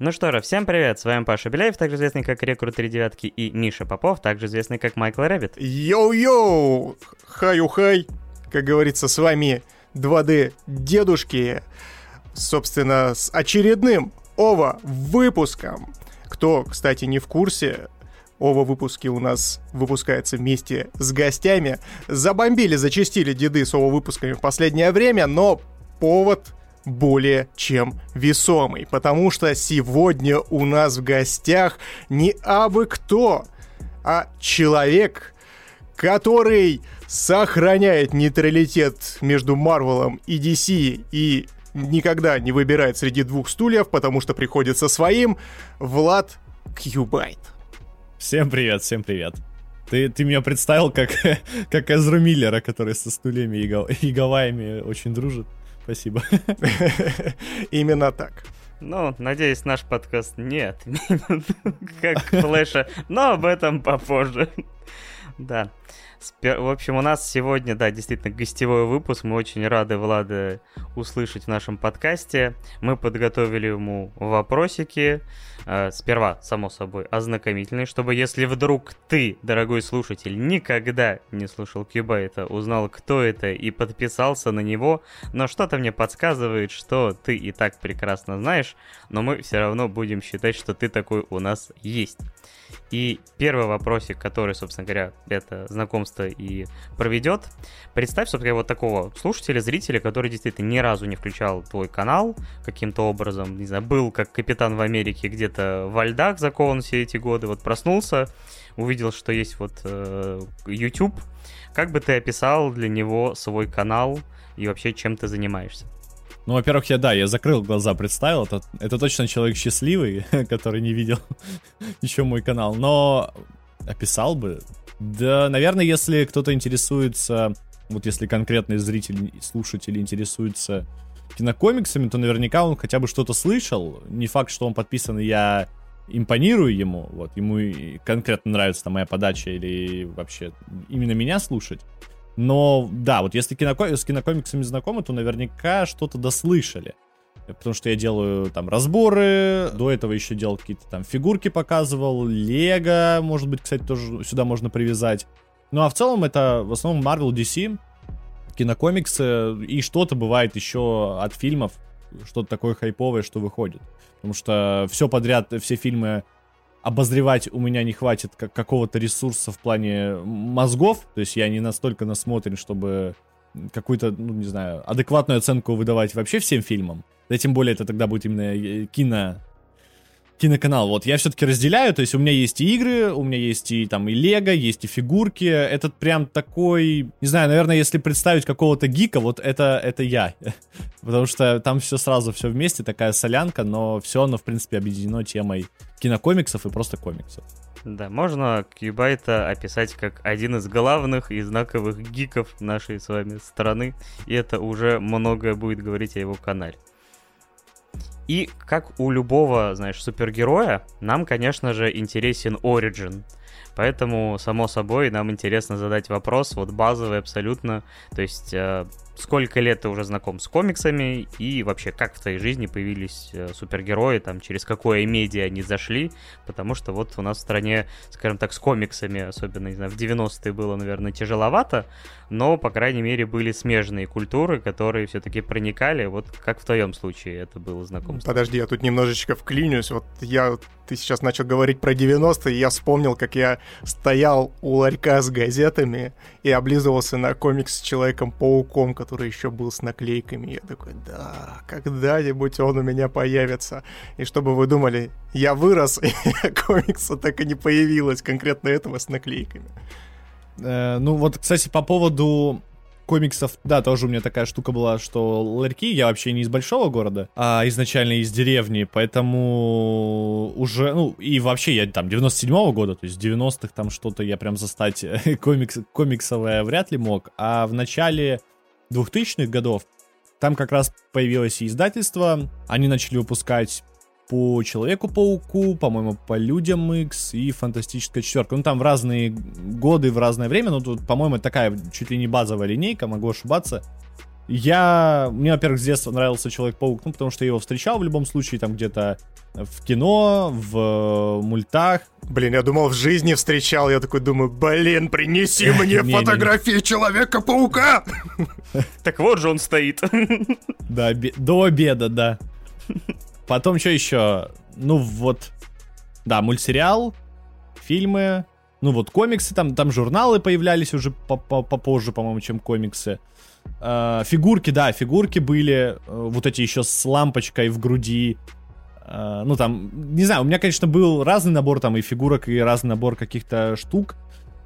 Ну что же, всем привет, с вами Паша Беляев, также известный как Рекрут 3 девятки, и Миша Попов, также известный как Майкл Рэббит. Йоу-йоу! Хаю-хай! Как говорится, с вами 2D дедушки, собственно, с очередным OVA выпуском. Кто, кстати, не в курсе, OVA выпуски у нас выпускаются вместе с гостями. Забомбили, зачастили деды с OVA выпусками в последнее время, но повод более чем весомый, потому что сегодня у нас в гостях не абы кто, а человек, который сохраняет нейтралитет между Марвелом и DC и никогда не выбирает среди двух стульев, потому что приходится своим, Влад Кьюбайт. Всем привет, всем привет. Ты, ты меня представил как, как Эзру Миллера, который со стульями и, и Гавайями очень дружит. Спасибо. Именно так. Ну, надеюсь, наш подкаст не отменят, как Флэша, но об этом попозже. Да. В общем, у нас сегодня, да, действительно, гостевой выпуск. Мы очень рады Влада услышать в нашем подкасте. Мы подготовили ему вопросики. Э, сперва, само собой, ознакомительные, чтобы если вдруг ты, дорогой слушатель, никогда не слушал Кьюбайта, узнал, кто это и подписался на него, но что-то мне подсказывает, что ты и так прекрасно знаешь, но мы все равно будем считать, что ты такой у нас есть. И первый вопросик, который, собственно говоря, это знакомство и проведет. Представь, собственно, вот такого слушателя, зрителя, который действительно ни разу не включал твой канал каким-то образом, не знаю, был как капитан в Америке где-то во льдах закован все эти годы, вот проснулся, увидел, что есть вот э, YouTube. Как бы ты описал для него свой канал и вообще чем ты занимаешься? Ну, во-первых, я, да, я закрыл глаза, представил, это, это точно человек счастливый, который не видел еще мой канал, но описал бы. Да, наверное, если кто-то интересуется, вот если конкретный зритель, слушатель интересуется кинокомиксами, то наверняка он хотя бы что-то слышал. Не факт, что он подписан, и я импонирую ему, вот, ему конкретно нравится там моя подача или вообще именно меня слушать. Но да, вот если киноко... с кинокомиксами знакомы, то наверняка что-то дослышали. Потому что я делаю там разборы, до этого еще делал какие-то там фигурки показывал, Лего, может быть, кстати, тоже сюда можно привязать. Ну а в целом это в основном Marvel, DC, кинокомиксы и что-то бывает еще от фильмов, что-то такое хайповое, что выходит. Потому что все подряд, все фильмы обозревать у меня не хватит как какого-то ресурса в плане мозгов, то есть я не настолько насмотрен, чтобы какую-то, ну, не знаю, адекватную оценку выдавать вообще всем фильмам. Да тем более это тогда будет именно э, кино киноканал. Вот я все-таки разделяю, то есть у меня есть и игры, у меня есть и там и лего, есть и фигурки. Этот прям такой, не знаю, наверное, если представить какого-то гика, вот это, это я. Потому что там все сразу, все вместе, такая солянка, но все оно, в принципе, объединено темой кинокомиксов и просто комиксов. Да, можно Кьюбайта описать как один из главных и знаковых гиков нашей с вами страны, и это уже многое будет говорить о его канале. И как у любого, знаешь, супергероя, нам, конечно же, интересен Origin. Поэтому, само собой, нам интересно задать вопрос, вот базовый абсолютно. То есть, э, сколько лет ты уже знаком с комиксами и вообще как в твоей жизни появились э, супергерои, там через какое медиа они зашли, потому что вот у нас в стране, скажем так, с комиксами, особенно, не знаю, в 90-е было, наверное, тяжеловато, но, по крайней мере, были смежные культуры, которые все-таки проникали, вот как в твоем случае это было знакомство. Подожди, я тут немножечко вклинюсь, вот я, ты сейчас начал говорить про 90-е, и я вспомнил, как я стоял у ларька с газетами и облизывался на комикс с Человеком-пауком, который еще был с наклейками. Я такой, да, когда-нибудь он у меня появится. И чтобы вы думали, я вырос, и комикса так и не появилось, конкретно этого с наклейками. Э, ну вот, кстати, по поводу комиксов, да, тоже у меня такая штука была, что ларьки, я вообще не из большого города, а изначально из деревни, поэтому уже, ну, и вообще я там 97-го года, то есть 90-х там что-то я прям застать комикс, комиксовое вряд ли мог, а в начале 2000-х годов там как раз появилось и издательство, они начали выпускать по Человеку-пауку, по-моему, по Людям X и Фантастическая четверка. Ну, там в разные годы, в разное время, но тут, по-моему, такая чуть ли не базовая линейка, могу ошибаться. Я, мне, во-первых, с детства нравился Человек-паук, ну, потому что я его встречал в любом случае, там где-то в кино, в мультах. Блин, я думал, в жизни встречал, я такой думаю, блин, принеси мне фотографии Человека-паука! Так вот же он стоит. Да, до обеда, да. Потом что еще? Ну вот, да, мультсериал, фильмы, ну вот комиксы, там, там журналы появлялись уже попозже, по-моему, чем комиксы. Э, фигурки, да, фигурки были, э, вот эти еще с лампочкой в груди. Э, ну там, не знаю, у меня, конечно, был разный набор там и фигурок, и разный набор каких-то штук.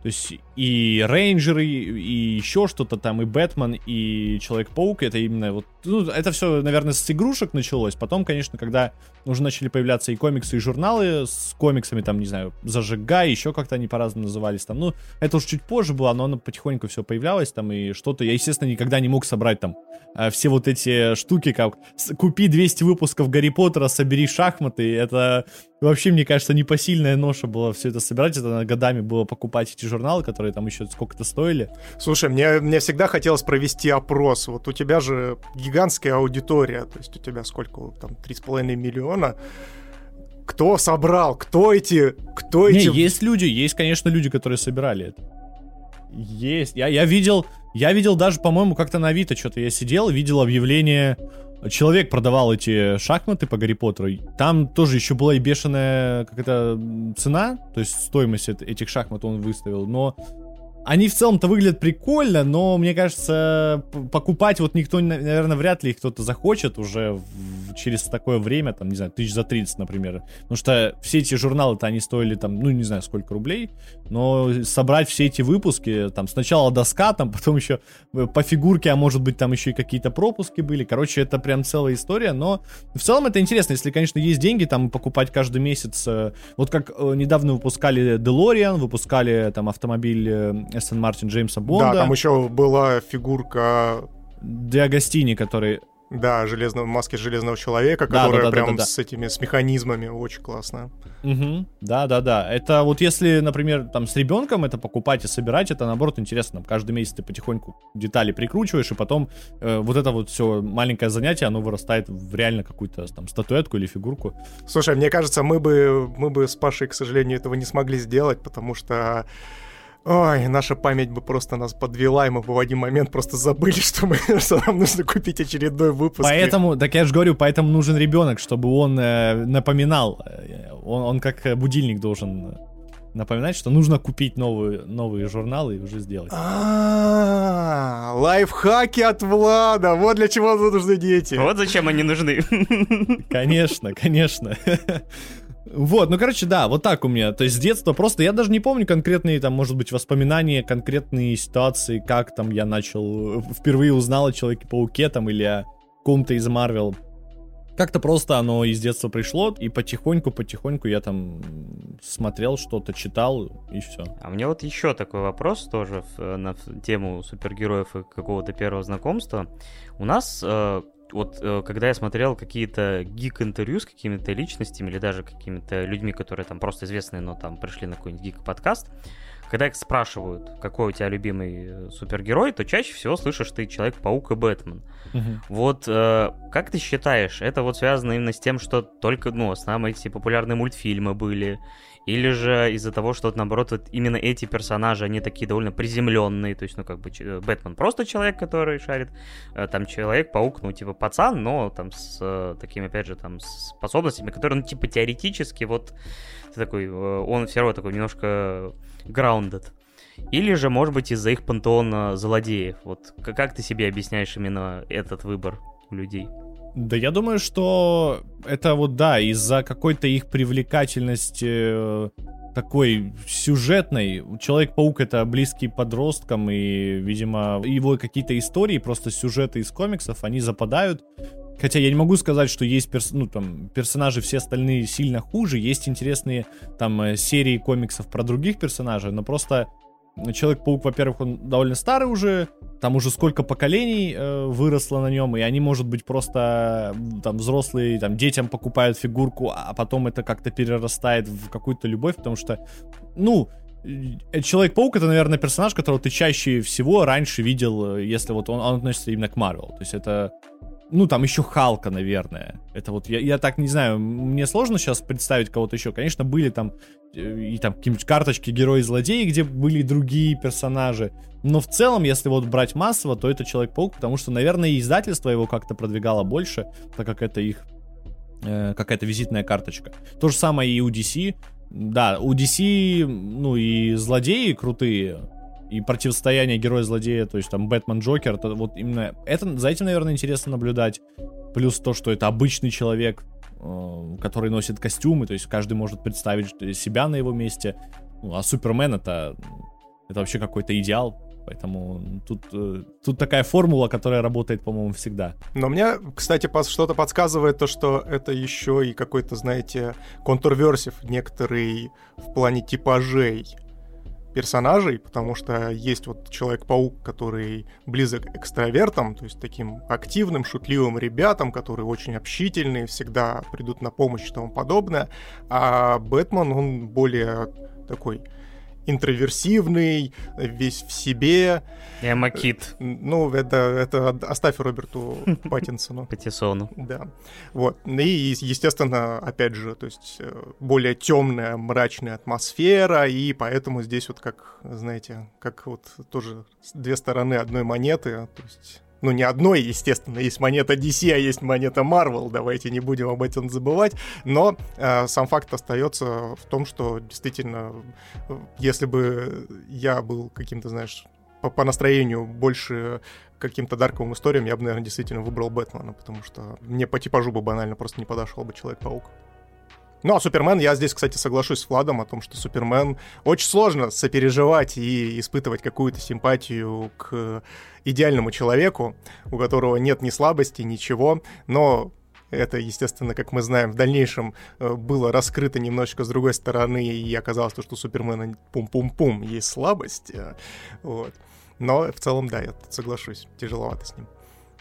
То есть и рейнджеры, и еще что-то там, и Бэтмен, и Человек-паук, это именно вот, ну, это все, наверное, с игрушек началось. Потом, конечно, когда уже начали появляться и комиксы, и журналы с комиксами, там, не знаю, Зажигай, еще как-то они по-разному назывались там. Ну, это уже чуть позже было, но оно потихоньку все появлялось там, и что-то, я, естественно, никогда не мог собрать там э, все вот эти штуки, как купи 200 выпусков Гарри Поттера, собери шахматы, это вообще, мне кажется, непосильная ноша была все это собирать, это годами было покупать эти журналы, которые там еще сколько-то стоили. Слушай, мне, мне всегда хотелось провести опрос, вот у тебя же гигантская аудитория, то есть у тебя сколько, там, 3,5 миллиона, кто собрал, кто эти, кто Не, эти... есть люди, есть, конечно, люди, которые собирали это. Есть. Я, я видел, я видел даже, по-моему, как-то на Авито что-то я сидел, видел объявление человек продавал эти шахматы по Гарри Поттеру, там тоже еще была и бешеная какая-то цена, то есть стоимость этих шахмат он выставил, но они в целом-то выглядят прикольно, но мне кажется, покупать вот никто, наверное, вряд ли их кто-то захочет уже в, через такое время, там, не знаю, тысяч за 30, например. Потому что все эти журналы-то они стоили там, ну, не знаю, сколько рублей, но собрать все эти выпуски, там, сначала доска, там, потом еще э, по фигурке, а может быть, там еще и какие-то пропуски были. Короче, это прям целая история, но в целом это интересно, если, конечно, есть деньги, там, покупать каждый месяц. Э, вот как э, недавно выпускали DeLorean, выпускали там автомобиль Эстон Мартин Джеймса Бонда. Да, там еще была фигурка... Диагостини, который... Да, железного, маски железного человека, да, которая да, да, прям да, да, да. с этими, с механизмами, очень классно. Угу. Да, да, да. Это вот если, например, там с ребенком это покупать и собирать, это наоборот интересно. Там, каждый месяц ты потихоньку детали прикручиваешь, и потом э, вот это вот все маленькое занятие, оно вырастает в реально какую-то там статуэтку или фигурку. Слушай, мне кажется, мы бы, мы бы с Пашей, к сожалению, этого не смогли сделать, потому что Ой, наша память бы просто нас подвела, и мы бы в один момент просто забыли, что, мы, что нам нужно купить очередной выпуск. Поэтому, так я же говорю, поэтому нужен ребенок, чтобы он э, напоминал. Он, он как будильник должен напоминать, что нужно купить новые, новые журналы и уже сделать. А, лайфхаки от Влада. Вот для чего нужны дети. Вот зачем они нужны. Конечно, конечно. Вот, ну, короче, да, вот так у меня. То есть с детства просто, я даже не помню конкретные, там, может быть, воспоминания, конкретные ситуации, как там я начал, э, впервые узнал о Человеке-пауке, там, или о ком-то из Марвел. Как-то просто оно из детства пришло, и потихоньку-потихоньку я там смотрел что-то, читал, и все. А мне вот еще такой вопрос тоже в, на тему супергероев и какого-то первого знакомства. У нас э, вот э, когда я смотрел какие-то гик-интервью с какими-то личностями или даже какими-то людьми, которые там просто известные, но там пришли на какой-нибудь гик-подкаст, когда их спрашивают, какой у тебя любимый э, супергерой, то чаще всего слышишь ты Человек-паук и Бэтмен. Угу. Вот э, как ты считаешь, это вот связано именно с тем, что только, ну, основные эти популярные мультфильмы были, или же из-за того, что, вот, наоборот, вот именно эти персонажи, они такие довольно приземленные, то есть, ну, как бы, Бэтмен просто человек, который шарит, э, там, Человек-паук, ну, типа, пацан, но там с э, такими, опять же, там, способностями, которые, ну, типа, теоретически, вот, такой, э, он все равно такой немножко grounded. Или же, может быть, из-за их пантеона злодеев. Вот как ты себе объясняешь именно этот выбор у людей? Да я думаю, что это вот, да, из-за какой-то их привлекательности э, такой сюжетной. Человек-паук это близкий подросткам, и, видимо, его какие-то истории, просто сюжеты из комиксов, они западают. Хотя я не могу сказать, что есть перс ну, там, персонажи все остальные сильно хуже, есть интересные там э, серии комиксов про других персонажей, но просто Человек-паук, во-первых, он довольно старый уже, там уже сколько поколений э, выросло на нем, и они, может быть, просто там взрослые, там детям покупают фигурку, а потом это как-то перерастает в какую-то любовь, потому что, ну, э, Человек-паук это, наверное, персонаж, которого ты чаще всего раньше видел, э, если вот он, он относится именно к Марвел. То есть это ну, там еще Халка, наверное. Это вот, я, я так не знаю, мне сложно сейчас представить кого-то еще. Конечно, были там и там какие-нибудь карточки герои-злодеи, где были другие персонажи. Но в целом, если вот брать массово, то это Человек-паук, потому что, наверное, издательство его как-то продвигало больше, так как это их э, какая-то визитная карточка. То же самое и у DC. Да, у DC, ну и злодеи крутые, и противостояние героя-злодея, то есть там Бэтмен, Джокер, это вот именно это, за этим, наверное, интересно наблюдать. Плюс то, что это обычный человек, э, который носит костюмы, то есть каждый может представить себя на его месте. Ну, а Супермен это, это вообще какой-то идеал, Поэтому тут, э, тут такая формула, которая работает, по-моему, всегда. Но мне, кстати, что-то подсказывает то, что это еще и какой-то, знаете, контурверсив некоторый в плане типажей персонажей, потому что есть вот Человек-паук, который близок к экстравертам, то есть таким активным, шутливым ребятам, которые очень общительные, всегда придут на помощь и тому подобное, а Бэтмен, он более такой интроверсивный, весь в себе. Эмакит. Ну, это, это оставь Роберту Паттинсону. Паттисону. Да. Вот. И, естественно, опять же, то есть э, более темная, мрачная атмосфера, и поэтому здесь вот как, знаете, как вот тоже две стороны одной монеты, то есть ну, не одной, естественно, есть монета DC, а есть монета Marvel, давайте не будем об этом забывать, но э, сам факт остается в том, что действительно, если бы я был каким-то, знаешь, по, по настроению больше каким-то дарковым историям, я бы, наверное, действительно выбрал Бэтмена, потому что мне по типажу бы банально просто не подошел бы Человек-паук. Ну, а Супермен, я здесь, кстати, соглашусь с Владом о том, что Супермен очень сложно сопереживать и испытывать какую-то симпатию к идеальному человеку, у которого нет ни слабости, ничего, но это, естественно, как мы знаем, в дальнейшем э, было раскрыто немножечко с другой стороны, и оказалось, то, что у Супермена пум-пум-пум есть слабость. Э, вот. Но в целом, да, я соглашусь, тяжеловато с ним.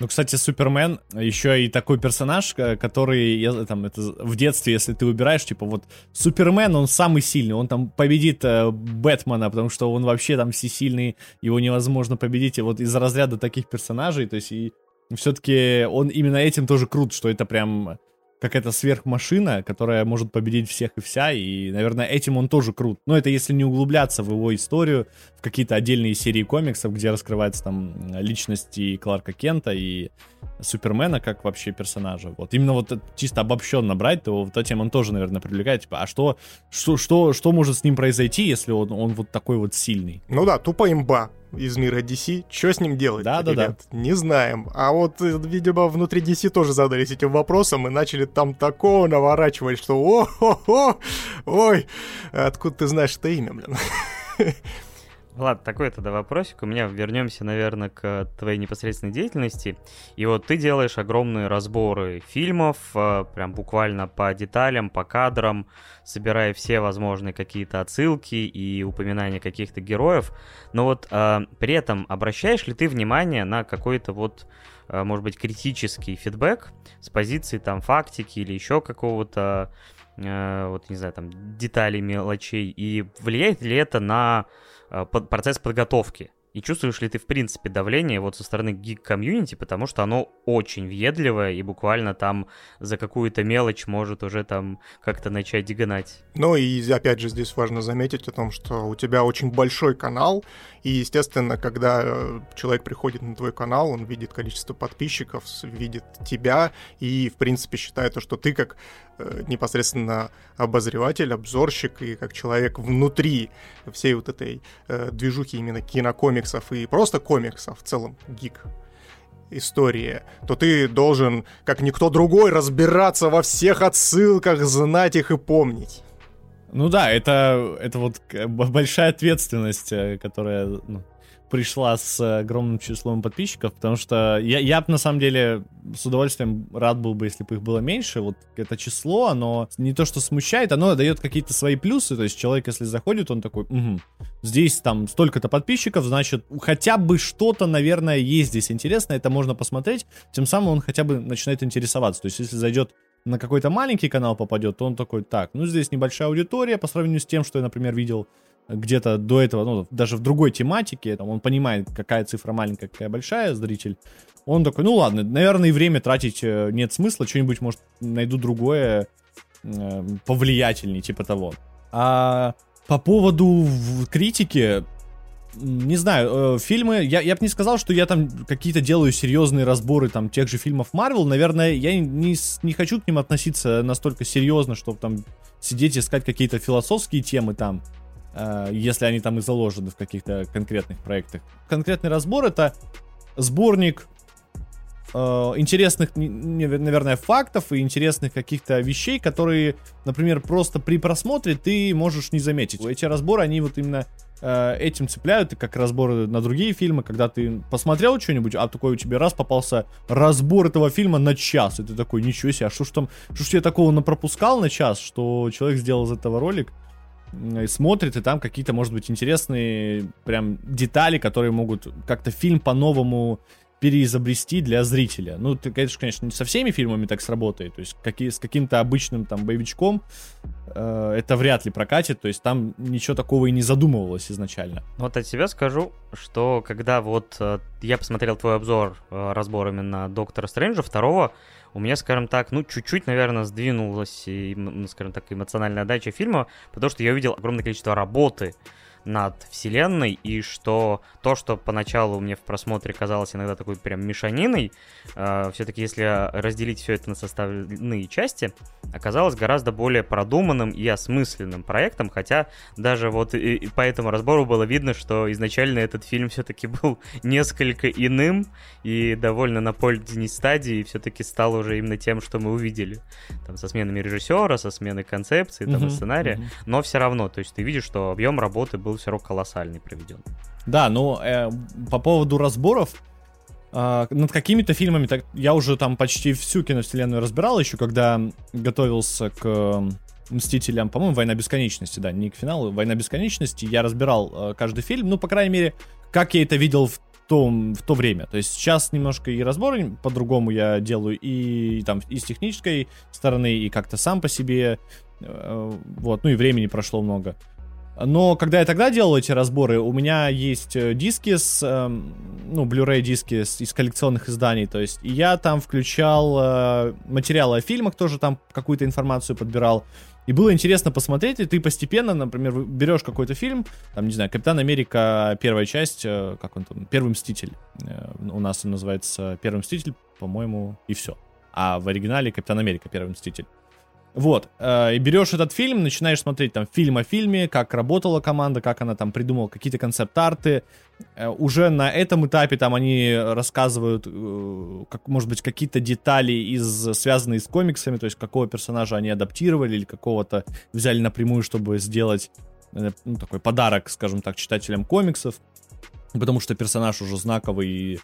Ну, кстати, Супермен еще и такой персонаж, который я, там, это, в детстве, если ты выбираешь, типа вот Супермен, он самый сильный, он там победит э, Бэтмена, потому что он вообще там всесильный, его невозможно победить. И вот из разряда таких персонажей, то есть и все-таки он именно этим тоже крут, что это прям какая-то сверхмашина, которая может победить всех и вся, и, наверное, этим он тоже крут. Но это если не углубляться в его историю, в какие-то отдельные серии комиксов, где раскрывается там личности Кларка Кента и Супермена как вообще персонажа. Вот именно вот чисто обобщенно брать, то вот этим он тоже, наверное, привлекает. Типа, а что, что, что, что может с ним произойти, если он, он вот такой вот сильный? Ну да, тупо имба из мира DC. Что с ним делать? Да, да, да. Не знаем. А вот, э, видимо, внутри DC тоже задались этим вопросом и начали там такого наворачивать, что о-хо-хо, ой, откуда ты знаешь это имя, блин? Ладно, такой тогда вопросик. У меня вернемся, наверное, к твоей непосредственной деятельности. И вот ты делаешь огромные разборы фильмов, э, прям буквально по деталям, по кадрам, собирая все возможные какие-то отсылки и упоминания каких-то героев. Но вот э, при этом обращаешь ли ты внимание на какой-то вот, э, может быть, критический фидбэк с позиции там фактики или еще какого-то, э, вот не знаю, там деталей, мелочей, и влияет ли это на Э, процесс подготовки. И чувствуешь ли ты, в принципе, давление вот со стороны гик-комьюнити, потому что оно очень въедливое и буквально там за какую-то мелочь может уже там как-то начать дегонать. Ну и опять же здесь важно заметить о том, что у тебя очень большой канал, и, естественно, когда э, человек приходит на твой канал, он видит количество подписчиков, видит тебя и, в принципе, считает, что ты как э, непосредственно обозреватель, обзорщик и как человек внутри всей вот этой э, движухи именно кинокомиксов и просто комиксов в целом, гик истории, то ты должен, как никто другой, разбираться во всех отсылках, знать их и помнить. Ну да, это, это вот большая ответственность, э, которая ну, пришла с огромным числом подписчиков, потому что я, я на самом деле с удовольствием рад был бы, если бы их было меньше. Вот это число, оно не то что смущает, оно дает какие-то свои плюсы. То есть человек, если заходит, он такой, угу, здесь там столько-то подписчиков, значит, хотя бы что-то, наверное, есть здесь интересно, это можно посмотреть. Тем самым он хотя бы начинает интересоваться. То есть если зайдет на какой-то маленький канал попадет, то он такой, так, ну здесь небольшая аудитория по сравнению с тем, что я, например, видел где-то до этого, ну, даже в другой тематике, там, он понимает, какая цифра маленькая, какая большая, зритель, он такой, ну ладно, наверное, и время тратить э, нет смысла, что-нибудь, может, найду другое э, повлиятельнее, типа того. А по поводу критики, не знаю, э, фильмы, я, я бы не сказал, что я там какие-то делаю серьезные разборы там тех же фильмов Марвел, наверное, я не, не хочу к ним относиться настолько серьезно, чтобы там сидеть искать какие-то философские темы там, э, если они там и заложены в каких-то конкретных проектах. Конкретный разбор это сборник э, интересных, наверное, фактов и интересных каких-то вещей, которые, например, просто при просмотре ты можешь не заметить. Эти разборы, они вот именно э, этим цепляют, и как разборы на другие фильмы, когда ты посмотрел что-нибудь, а такой у тебя раз попался разбор этого фильма на час, и ты такой, ничего себе, а что ж там, что ж я такого напропускал на час, что человек сделал из этого ролик, и смотрит, и там какие-то, может быть, интересные прям детали, которые могут как-то фильм по-новому переизобрести для зрителя. Ну, ты, конечно, конечно, не со всеми фильмами так сработает. То есть какие, с каким-то обычным там боевичком э, это вряд ли прокатит. То есть там ничего такого и не задумывалось изначально. Вот от себя скажу, что когда вот э, я посмотрел твой обзор, э, разбор именно Доктора Стрэнджа второго, у меня, скажем так, ну, чуть-чуть, наверное, сдвинулась, и, скажем так, эмоциональная отдача фильма, потому что я увидел огромное количество работы, над вселенной, и что то, что поначалу мне в просмотре казалось иногда такой прям мешаниной, э, все-таки если разделить все это на составные части, оказалось гораздо более продуманным и осмысленным проектом, хотя даже вот и, и по этому разбору было видно, что изначально этот фильм все-таки был несколько иным и довольно на поздней стадии все-таки стал уже именно тем, что мы увидели. Там со сменами режиссера, со сменой концепции, там, uh-huh, сценария, uh-huh. но все равно, то есть ты видишь, что объем работы был был все равно колоссальный проведен. Да, ну э, по поводу разборов, э, над какими-то фильмами, так, я уже там почти всю киновселенную разбирал еще, когда готовился к Мстителям, по-моему, Война Бесконечности, да, не к финалу, Война Бесконечности, я разбирал э, каждый фильм, ну, по крайней мере, как я это видел в том, в то время. То есть сейчас немножко и разборы по-другому я делаю, и, и там и с технической стороны, и как-то сам по себе, э, вот, ну и времени прошло много. Но когда я тогда делал эти разборы, у меня есть э, диски с, эм, ну, Blu-ray диски из коллекционных изданий, то есть, я там включал э, материалы о фильмах, тоже там какую-то информацию подбирал. И было интересно посмотреть, и ты постепенно, например, берешь какой-то фильм, там, не знаю, Капитан Америка, первая часть, э, как он там, Первый Мститель. У нас он называется Первый Мститель, по-моему, и все. А в оригинале Капитан Америка, Первый Мститель. Вот, э, и берешь этот фильм, начинаешь смотреть там фильм о фильме, как работала команда, как она там придумала какие-то концепт-арты. Э, уже на этом этапе там они рассказывают, э, как, может быть, какие-то детали, из, связанные с комиксами, то есть какого персонажа они адаптировали или какого-то взяли напрямую, чтобы сделать ну, такой подарок, скажем так, читателям комиксов. Потому что персонаж уже знаковый и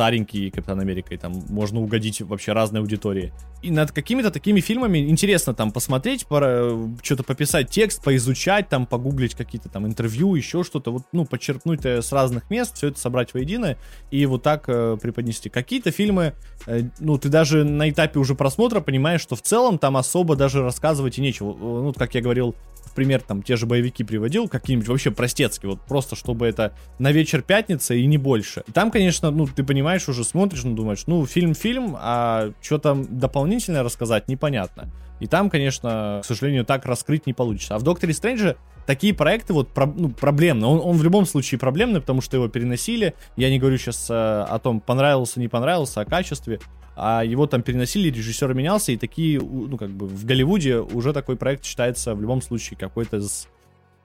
старенький Капитан Америка, и там можно угодить вообще разной аудитории. И над какими-то такими фильмами интересно там посмотреть, пора, что-то пописать текст, поизучать, там погуглить какие-то там интервью, еще что-то, вот, ну, подчеркнуть э, с разных мест, все это собрать воедино и вот так э, преподнести. Какие-то фильмы, э, ну, ты даже на этапе уже просмотра понимаешь, что в целом там особо даже рассказывать и нечего. Ну, как я говорил, пример, там, те же боевики приводил, какие-нибудь вообще простецкие, вот просто чтобы это на вечер пятница и не больше. И там, конечно, ну, ты понимаешь, уже смотришь, ну, думаешь, ну, фильм-фильм, а что там дополнительно рассказать, непонятно. И там, конечно, к сожалению, так раскрыть не получится. А в Докторе Стрэнджа такие проекты вот про, ну, проблемные. Он, он в любом случае проблемный, потому что его переносили. Я не говорю сейчас э, о том, понравился, не понравился, о качестве а его там переносили, режиссер менялся, и такие, ну, как бы в Голливуде уже такой проект считается в любом случае какой-то из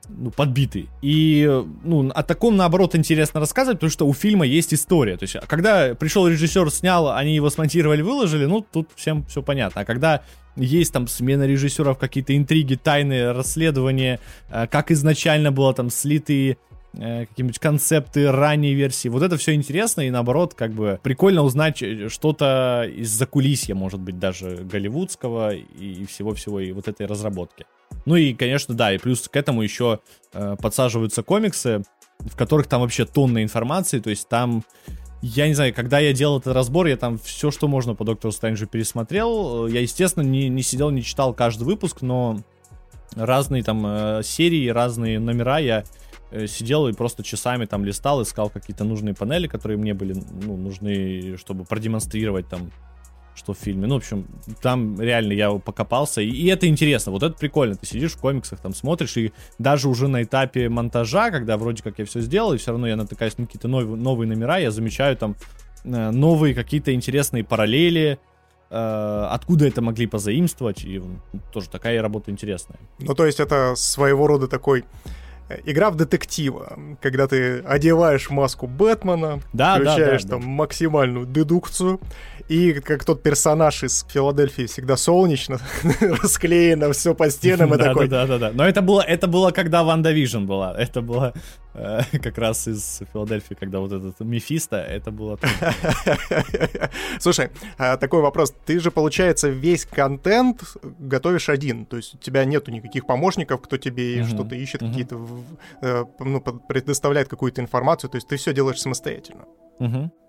ну, подбитый. И, ну, о таком, наоборот, интересно рассказывать, потому что у фильма есть история. То есть, когда пришел режиссер, снял, они его смонтировали, выложили, ну, тут всем все понятно. А когда есть там смена режиссеров, какие-то интриги, тайны, расследования, э, как изначально было там слиты э, какие-нибудь концепты ранней версии. Вот это все интересно, и наоборот, как бы прикольно узнать э, что-то из-за кулисья, может быть, даже голливудского и всего-всего, и вот этой разработки. Ну и, конечно, да, и плюс к этому еще э, подсаживаются комиксы, в которых там вообще тонна информации, то есть там я не знаю, когда я делал этот разбор, я там все, что можно по Доктору Стрэнджу пересмотрел. Я, естественно, не, не сидел, не читал каждый выпуск, но разные там э, серии, разные номера я э, сидел и просто часами там листал, искал какие-то нужные панели, которые мне были ну, нужны, чтобы продемонстрировать там что в фильме. Ну, в общем, там реально я покопался, и, и это интересно, вот это прикольно. Ты сидишь в комиксах, там смотришь, и даже уже на этапе монтажа, когда вроде как я все сделал, и все равно я натыкаюсь на какие-то новые, новые номера, я замечаю там э, новые какие-то интересные параллели, э, откуда это могли позаимствовать, и тоже такая работа интересная. Ну, то есть это своего рода такой игра в детектива, когда ты одеваешь маску Бэтмена, да, включаешь да, да, там да. максимальную дедукцию, и как тот персонаж из Филадельфии всегда солнечно, расклеено все по стенам и да, такой... Да, да, да, Но это было, это было, когда WandaVision была. Это было как раз из Филадельфии, когда вот этот Мефисто, это было... Слушай, а, такой вопрос. Ты же, получается, весь контент готовишь один. То есть у тебя нету никаких помощников, кто тебе что-то ищет, какие-то... э, ну, предоставляет какую-то информацию. То есть ты все делаешь самостоятельно.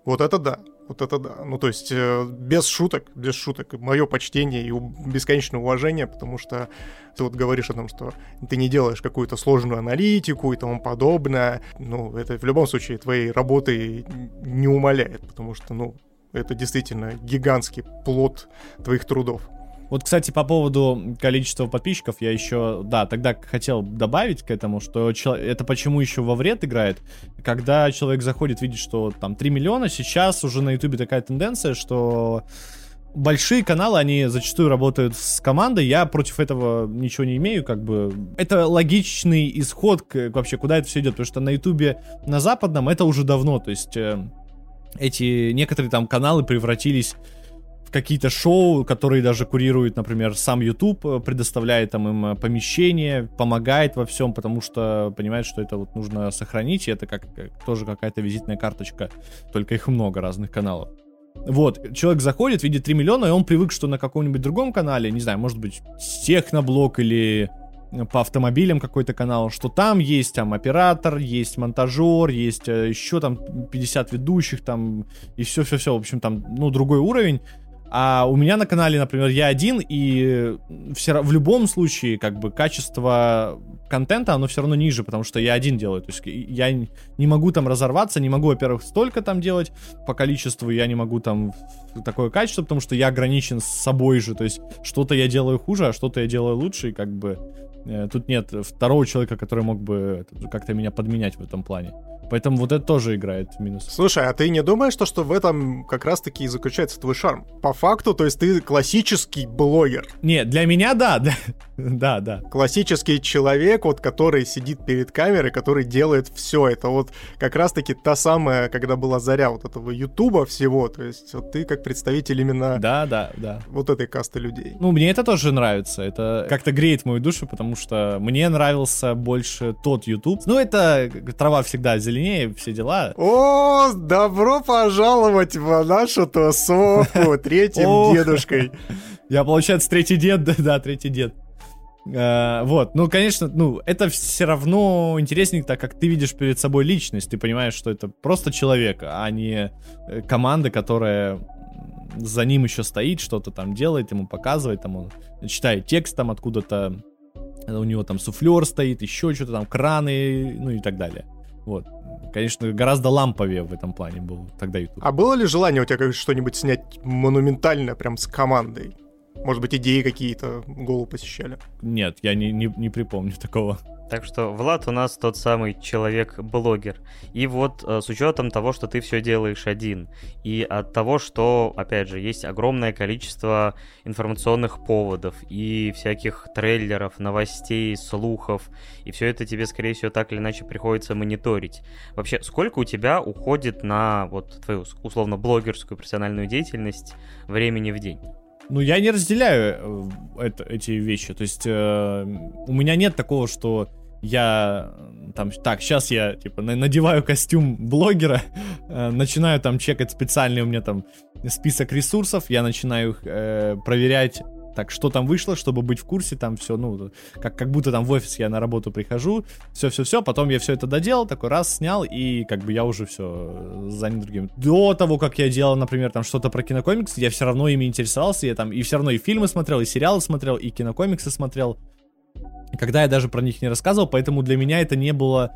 Вот это да, вот это да. Ну, то есть, э, без шуток, без шуток. Мое почтение и бесконечное уважение, потому что ты вот говоришь о том, что ты не делаешь какую-то сложную аналитику и тому подобное. Ну, это в любом случае твоей работы не умаляет, потому что, ну, это действительно гигантский плод твоих трудов. Вот, кстати, по поводу количества подписчиков, я еще, да, тогда хотел добавить к этому, что это почему еще во вред играет. Когда человек заходит, видит, что там 3 миллиона, сейчас уже на ютубе такая тенденция, что большие каналы, они зачастую работают с командой, я против этого ничего не имею, как бы. Это логичный исход к, вообще, куда это все идет, потому что на ютубе на западном это уже давно, то есть э, эти некоторые там каналы превратились в какие-то шоу, которые даже курирует, например, сам YouTube, э, предоставляет там им э, помещение, помогает во всем, потому что понимает, что это вот нужно сохранить, и это как, как тоже какая-то визитная карточка, только их много разных каналов. Вот, человек заходит, видит 3 миллиона, и он привык, что на каком-нибудь другом канале, не знаю, может быть, техноблог или э, по автомобилям какой-то канал, что там есть там оператор, есть монтажер, есть э, еще там 50 ведущих там и все-все-все, в общем, там, ну, другой уровень. А у меня на канале, например, я один, и все, в любом случае, как бы, качество контента, оно все равно ниже, потому что я один делаю. То есть я не могу там разорваться, не могу, во-первых, столько там делать по количеству, я не могу там такое качество, потому что я ограничен с собой же. То есть что-то я делаю хуже, а что-то я делаю лучше, и как бы э, тут нет второго человека, который мог бы это, как-то меня подменять в этом плане. Поэтому вот это тоже играет в минус. Слушай, а ты не думаешь, что, что в этом как раз-таки и заключается твой шарм? По факту, то есть ты классический блогер. Не, для меня да, да, да, да. классический человек, вот который сидит перед камерой, который делает все это. Вот как раз-таки та самая, когда была заря вот этого Ютуба всего. То есть вот ты как представитель именно Да, да, да. вот этой касты людей. Ну, мне это тоже нравится. Это как-то греет мою душу, потому что мне нравился больше тот YouTube. Ну, это трава всегда зеленее, все дела. О, добро пожаловать в нашу тусовку третьим дедушкой. Я, получается, третий дед, да, да, третий дед. Э, вот, ну, конечно, ну, это все равно интереснее, так как ты видишь перед собой личность, ты понимаешь, что это просто человек, а не э, команда, которая за ним еще стоит, что-то там делает, ему показывает, там он читает текст там откуда-то, э, у него там суфлер стоит, еще что-то там, краны, ну и так далее. Вот. Конечно, гораздо ламповее в этом плане был тогда YouTube. А было ли желание у тебя как- что-нибудь снять монументальное прям с командой? Может быть, идеи какие-то голову посещали? Нет, я не, не, не припомню такого. Так что Влад у нас тот самый человек-блогер. И вот э, с учетом того, что ты все делаешь один, и от того, что, опять же, есть огромное количество информационных поводов и всяких трейлеров, новостей, слухов, и все это тебе, скорее всего, так или иначе приходится мониторить. Вообще, сколько у тебя уходит на вот твою условно блогерскую профессиональную деятельность времени в день? Ну, я не разделяю э, это, эти вещи. То есть э, у меня нет такого, что я э, там, так, сейчас я, типа, на- надеваю костюм блогера, э, начинаю там чекать специальный у меня там список ресурсов, я начинаю их э, проверять, так, что там вышло, чтобы быть в курсе, там все, ну, как, как будто там в офис я на работу прихожу, все-все-все, потом я все это доделал, такой раз снял, и как бы я уже все занят другим. До того, как я делал, например, там что-то про кинокомиксы, я все равно ими интересовался, я там и все равно и фильмы смотрел, и сериалы смотрел, и кинокомиксы смотрел. когда я даже про них не рассказывал, поэтому для меня это не было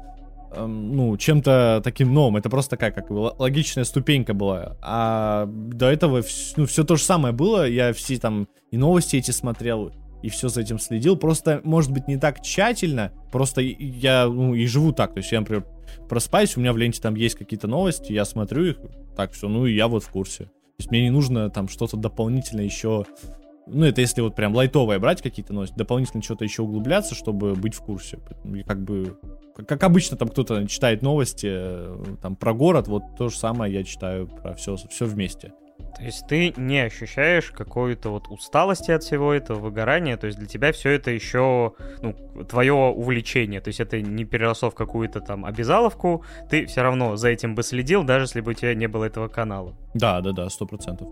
ну, чем-то таким новым. Это просто такая, как логичная ступенька была. А до этого ну, все то же самое было. Я все там и новости эти смотрел, и все за этим следил. Просто, может быть, не так тщательно. Просто я ну, и живу так. То есть я, например, проспаюсь, у меня в ленте там есть какие-то новости, я смотрю их, так все, ну и я вот в курсе. То есть мне не нужно там что-то дополнительно еще ну, это если вот прям лайтовое брать какие-то новости, дополнительно что-то еще углубляться, чтобы быть в курсе. И как бы, как, как обычно там кто-то читает новости э, там про город, вот то же самое я читаю про все, все вместе. То есть ты не ощущаешь какой-то вот усталости от всего этого, выгорания, то есть для тебя все это еще, ну, твое увлечение, то есть это не переросло в какую-то там обязаловку, ты все равно за этим бы следил, даже если бы у тебя не было этого канала. Да, да, да, сто процентов.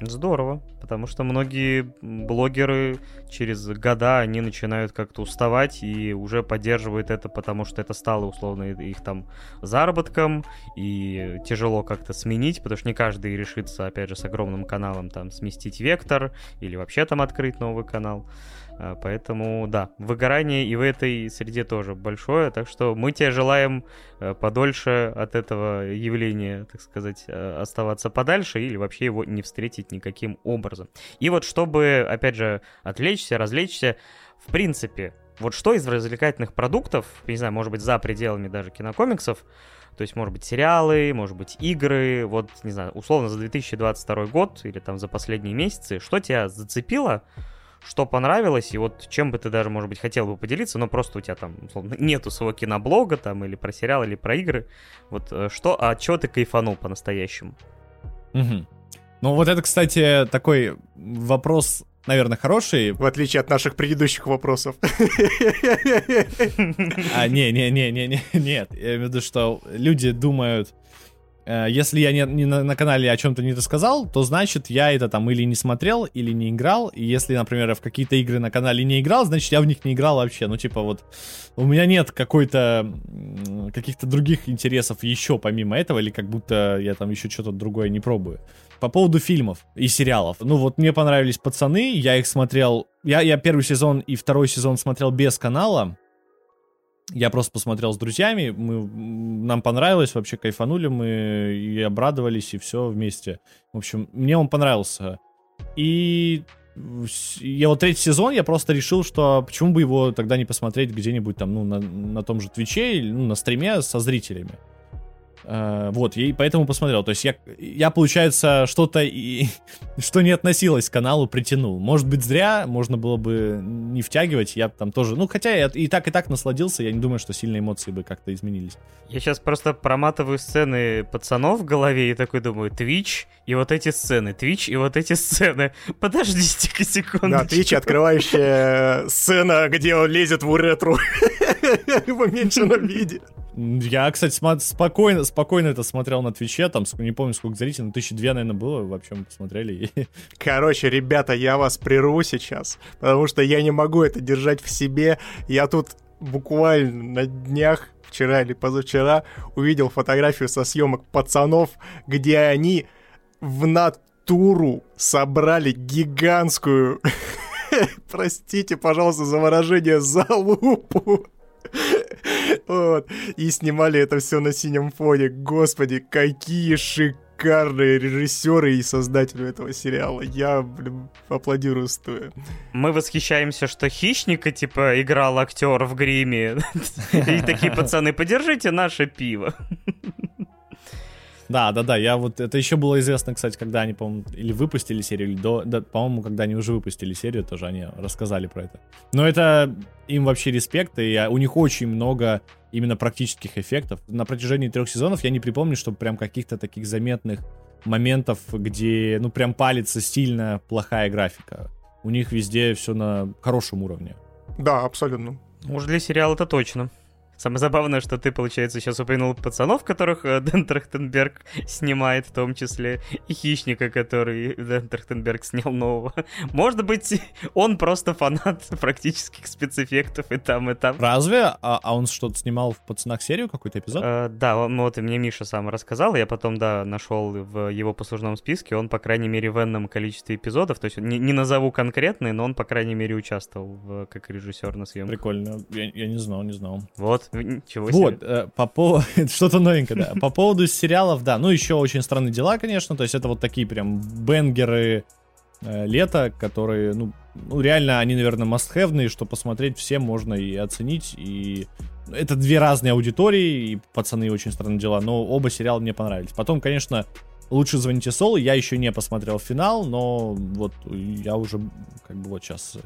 Здорово, потому что многие блогеры через года они начинают как-то уставать и уже поддерживают это, потому что это стало условно их там заработком и тяжело как-то сменить, потому что не каждый решится, опять же, с огромным каналом там сместить вектор или вообще там открыть новый канал. А, поэтому, да, выгорание и в этой среде тоже большое. Так что мы тебе желаем э, подольше от этого явления, так сказать, э, оставаться подальше или вообще его не встретить никаким образом. И вот чтобы, опять же, отвлечься, развлечься, в принципе, вот что из развлекательных продуктов, не знаю, может быть, за пределами даже кинокомиксов, то есть, может быть, сериалы, может быть, игры, вот, не знаю, условно, за 2022 год или там за последние месяцы, что тебя зацепило, что понравилось, и вот чем бы ты даже, может быть, хотел бы поделиться, но просто у тебя там, условно, нету своего киноблога там, или про сериал, или про игры. Вот э, что, а чего ты кайфанул по-настоящему? Угу. Ну вот это, кстати, такой вопрос, наверное, хороший. В отличие от наших предыдущих вопросов. А, не-не-не-не-не, нет. Я имею в виду, что люди думают, если я не, не на, на канале о чем-то не рассказал, то значит я это там или не смотрел, или не играл. И если, например, я в какие-то игры на канале не играл, значит я в них не играл вообще. Ну, типа вот у меня нет какой-то каких-то других интересов еще помимо этого, или как будто я там еще что-то другое не пробую. По поводу фильмов и сериалов. Ну вот мне понравились пацаны, я их смотрел. Я, я первый сезон и второй сезон смотрел без канала. Я просто посмотрел с друзьями, мы, нам понравилось, вообще кайфанули мы и обрадовались, и все вместе. В общем, мне он понравился. И я вот третий сезон, я просто решил, что почему бы его тогда не посмотреть где-нибудь там, ну, на, на том же Твиче, ну, на стриме со зрителями. Uh, вот, и поэтому посмотрел. То есть я, я получается, что-то, и, что не относилось к каналу, притянул. Может быть, зря, можно было бы не втягивать, я там тоже... Ну, хотя я и так, и так насладился, я не думаю, что сильно эмоции бы как-то изменились. Я сейчас просто проматываю сцены пацанов в голове и такой думаю, Twitch и вот эти сцены, Twitch и вот эти сцены. Подождите-ка секунду. Да, Twitch открывающая сцена, где он лезет в уретру в уменьшенном виде. Я, кстати, спокойно, спокойно это смотрел на Твиче, там, не помню, сколько зрителей, но тысячи две, наверное, было, вообще мы посмотрели. Короче, ребята, я вас прерву сейчас, потому что я не могу это держать в себе. Я тут буквально на днях, вчера или позавчера, увидел фотографию со съемок пацанов, где они в натуру собрали гигантскую, простите, пожалуйста, за выражение, залупу вот. И снимали это все на синем фоне. Господи, какие шикарные режиссеры и создатели этого сериала. Я, блин, аплодирую стоя. Мы восхищаемся, что Хищника, типа, играл актер в гриме. И такие пацаны, подержите наше пиво. Да, да, да, я вот, это еще было известно, кстати, когда они, по-моему, или выпустили серию, или до, да, по-моему, когда они уже выпустили серию, тоже они рассказали про это. Но это им вообще респект, и у них очень много именно практических эффектов. На протяжении трех сезонов я не припомню, чтобы прям каких-то таких заметных моментов, где, ну, прям палится стильно плохая графика. У них везде все на хорошем уровне. Да, абсолютно. Уж для сериала это точно. Самое забавное, что ты, получается, сейчас упомянул пацанов, которых э, Дэн Трахтенберг снимает, в том числе, и Хищника, который Дэн Трахтенберг снял нового. Может быть, он просто фанат практических спецэффектов и там, и там. Разве? А, а он что-то снимал в «Пацанах» серию, какой-то эпизод? Э, да, он, вот и мне Миша сам рассказал, я потом, да, нашел в его послужном списке, он, по крайней мере, в энном количестве эпизодов, то есть не, не назову конкретные, но он, по крайней мере, участвовал в, как режиссер на съемках. Прикольно, я, я не знал, не знал. Вот, ничего себе. Вот, э, по поводу... что-то новенькое, да. По поводу сериалов, да, ну еще очень странные дела, конечно, то есть это вот такие прям бенгеры э, лета, которые, ну, ну, реально, они, наверное, must что посмотреть всем можно и оценить, и это две разные аудитории, и пацаны очень странные дела, но оба сериала мне понравились. Потом, конечно, лучше звоните Солу, я еще не посмотрел финал, но вот я уже как бы вот сейчас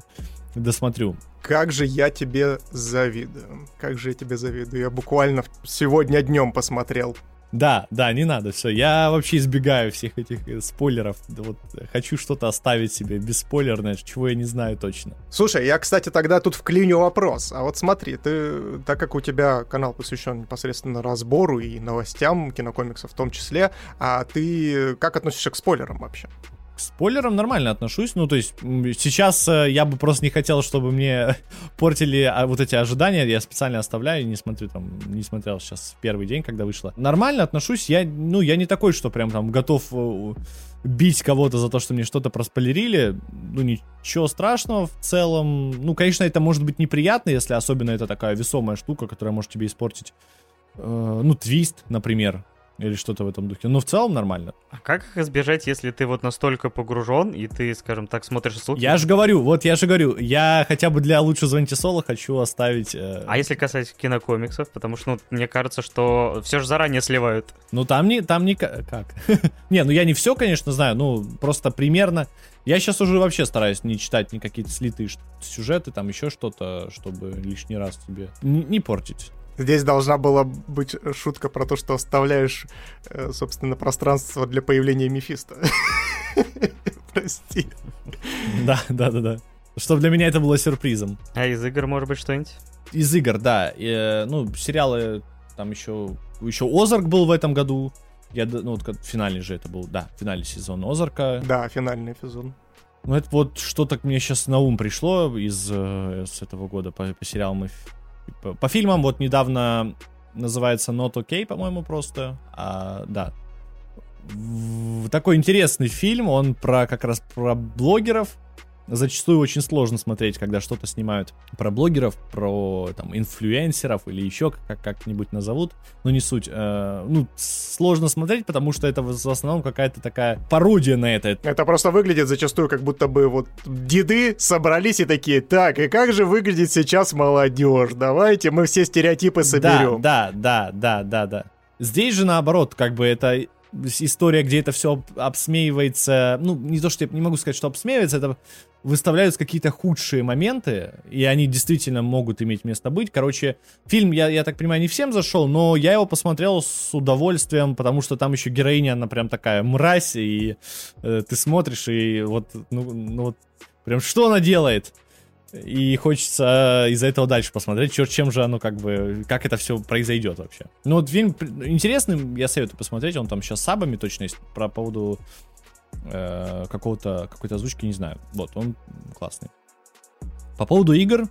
досмотрю. Как же я тебе завидую. Как же я тебе завидую. Я буквально сегодня днем посмотрел. Да, да, не надо, все. Я вообще избегаю всех этих э, спойлеров. Вот хочу что-то оставить себе бесспойлерное, чего я не знаю точно. Слушай, я, кстати, тогда тут вклиню вопрос. А вот смотри, ты, так как у тебя канал посвящен непосредственно разбору и новостям кинокомиксов в том числе, а ты как относишься к спойлерам вообще? К спойлерам нормально отношусь. Ну, то есть, сейчас э, я бы просто не хотел, чтобы мне портили а, вот эти ожидания. Я специально оставляю, не смотрю там, не смотрел сейчас первый день, когда вышло. Нормально отношусь. Я, ну, я не такой, что прям там готов э, бить кого-то за то, что мне что-то проспойлерили. Ну, ничего страшного в целом. Ну, конечно, это может быть неприятно, если особенно это такая весомая штука, которая может тебе испортить. Э, ну, твист, например или что-то в этом духе. Но в целом нормально. А как их избежать, если ты вот настолько погружен, и ты, скажем так, смотришь ссылки? Я же говорю, вот я же говорю, я хотя бы для лучше звоните соло хочу оставить... Э... А если касается кинокомиксов? Потому что, ну, мне кажется, что все же заранее сливают. Ну, там не... Там не... Как? не, ну я не все, конечно, знаю, ну, просто примерно... Я сейчас уже вообще стараюсь не читать ни какие-то слитые сюжеты, там еще что-то, чтобы лишний раз тебе не, не портить. Здесь должна была быть шутка про то, что оставляешь, э, собственно, пространство для появления Мефиста. Прости. Да, да, да, да. Чтобы для меня это было сюрпризом. А из игр, может быть, что-нибудь? Из игр, да. И, э, ну, сериалы там еще... Еще Озарк был в этом году. Я, ну, вот финальный же это был, да, финальный сезон Озарка. Да, финальный сезон. Ну, это вот что-то мне сейчас на ум пришло из э, с этого года по, по сериалам и по, по фильмам вот недавно называется Not Okay, по-моему, просто. А, да. В, такой интересный фильм, он про как раз про блогеров, зачастую очень сложно смотреть, когда что-то снимают про блогеров, про там инфлюенсеров или еще как- как-нибудь назовут, но не суть. Э, ну, сложно смотреть, потому что это в основном какая-то такая пародия на это. Это просто выглядит зачастую, как будто бы вот деды собрались и такие, так, и как же выглядит сейчас молодежь? Давайте мы все стереотипы соберем. Да, да, да, да, да, да. Здесь же наоборот, как бы это история, где это все обсмеивается, ну, не то, что я не могу сказать, что обсмеивается, это выставляются какие-то худшие моменты, и они действительно могут иметь место быть. Короче, фильм, я, я так понимаю, не всем зашел, но я его посмотрел с удовольствием, потому что там еще героиня, она прям такая мразь, и э, ты смотришь, и вот, ну, ну вот, прям что она делает? И хочется из-за этого дальше посмотреть, черт, чем же оно как бы, как это все произойдет вообще. Ну вот фильм интересный, я советую посмотреть, он там сейчас сабами точно есть, про поводу э, какого-то, какой-то озвучки, не знаю. Вот, он классный. По поводу игр.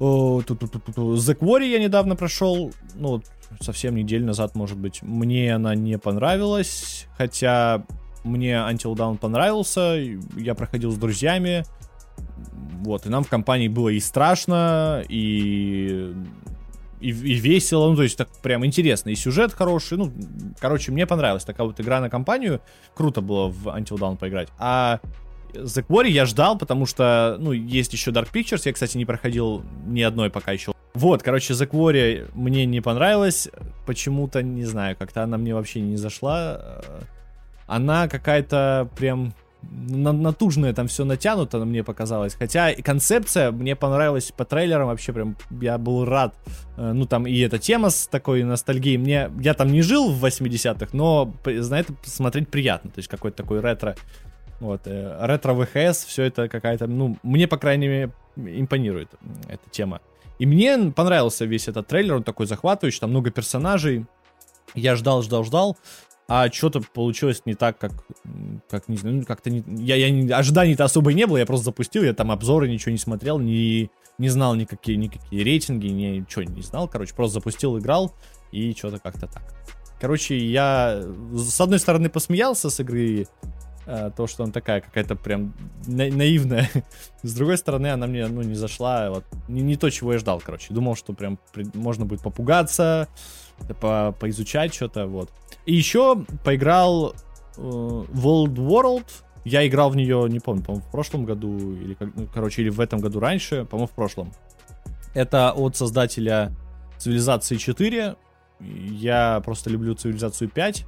The Quarry я недавно прошел, ну, совсем неделю назад, может быть. Мне она не понравилась, хотя мне Until Dawn понравился, я проходил с друзьями, вот, и нам в компании было и страшно, и, и, и весело, ну, то есть так прям интересно, и сюжет хороший, ну, короче, мне понравилась такая вот игра на компанию, круто было в Until Dawn поиграть, а The Quarry я ждал, потому что, ну, есть еще Dark Pictures, я, кстати, не проходил ни одной пока еще. Вот, короче, The Quarry мне не понравилась, почему-то, не знаю, как-то она мне вообще не зашла. Она какая-то прям натужное там все натянуто, мне показалось. Хотя концепция мне понравилась по трейлерам вообще прям, я был рад. Э, ну там и эта тема с такой ностальгией. Мне, я там не жил в 80-х, но на это смотреть приятно. То есть какой-то такой ретро вот, э, ретро ВХС, все это какая-то, ну, мне, по крайней мере, импонирует эта тема. И мне понравился весь этот трейлер, он такой захватывающий, там много персонажей. Я ждал, ждал, ждал, а что-то получилось не так, как, как не знаю, ну, как-то не, я, я ожиданий-то особо не было, я просто запустил, я там обзоры ничего не смотрел, не, не знал никакие, никакие рейтинги, ничего не знал, короче, просто запустил, играл, и что-то как-то так. Короче, я с одной стороны посмеялся с игры, э, то, что она такая какая-то прям на- наивная. С другой стороны, она мне, ну, не зашла, вот, не, не то, чего я ждал, короче. Думал, что прям при- можно будет попугаться, по поизучать что-то, вот. И еще поиграл э, World World. Я играл в нее, не помню, по-моему, в прошлом году, или, ну, короче, или в этом году раньше, по-моему, в прошлом. Это от создателя Цивилизации 4. Я просто люблю Цивилизацию 5.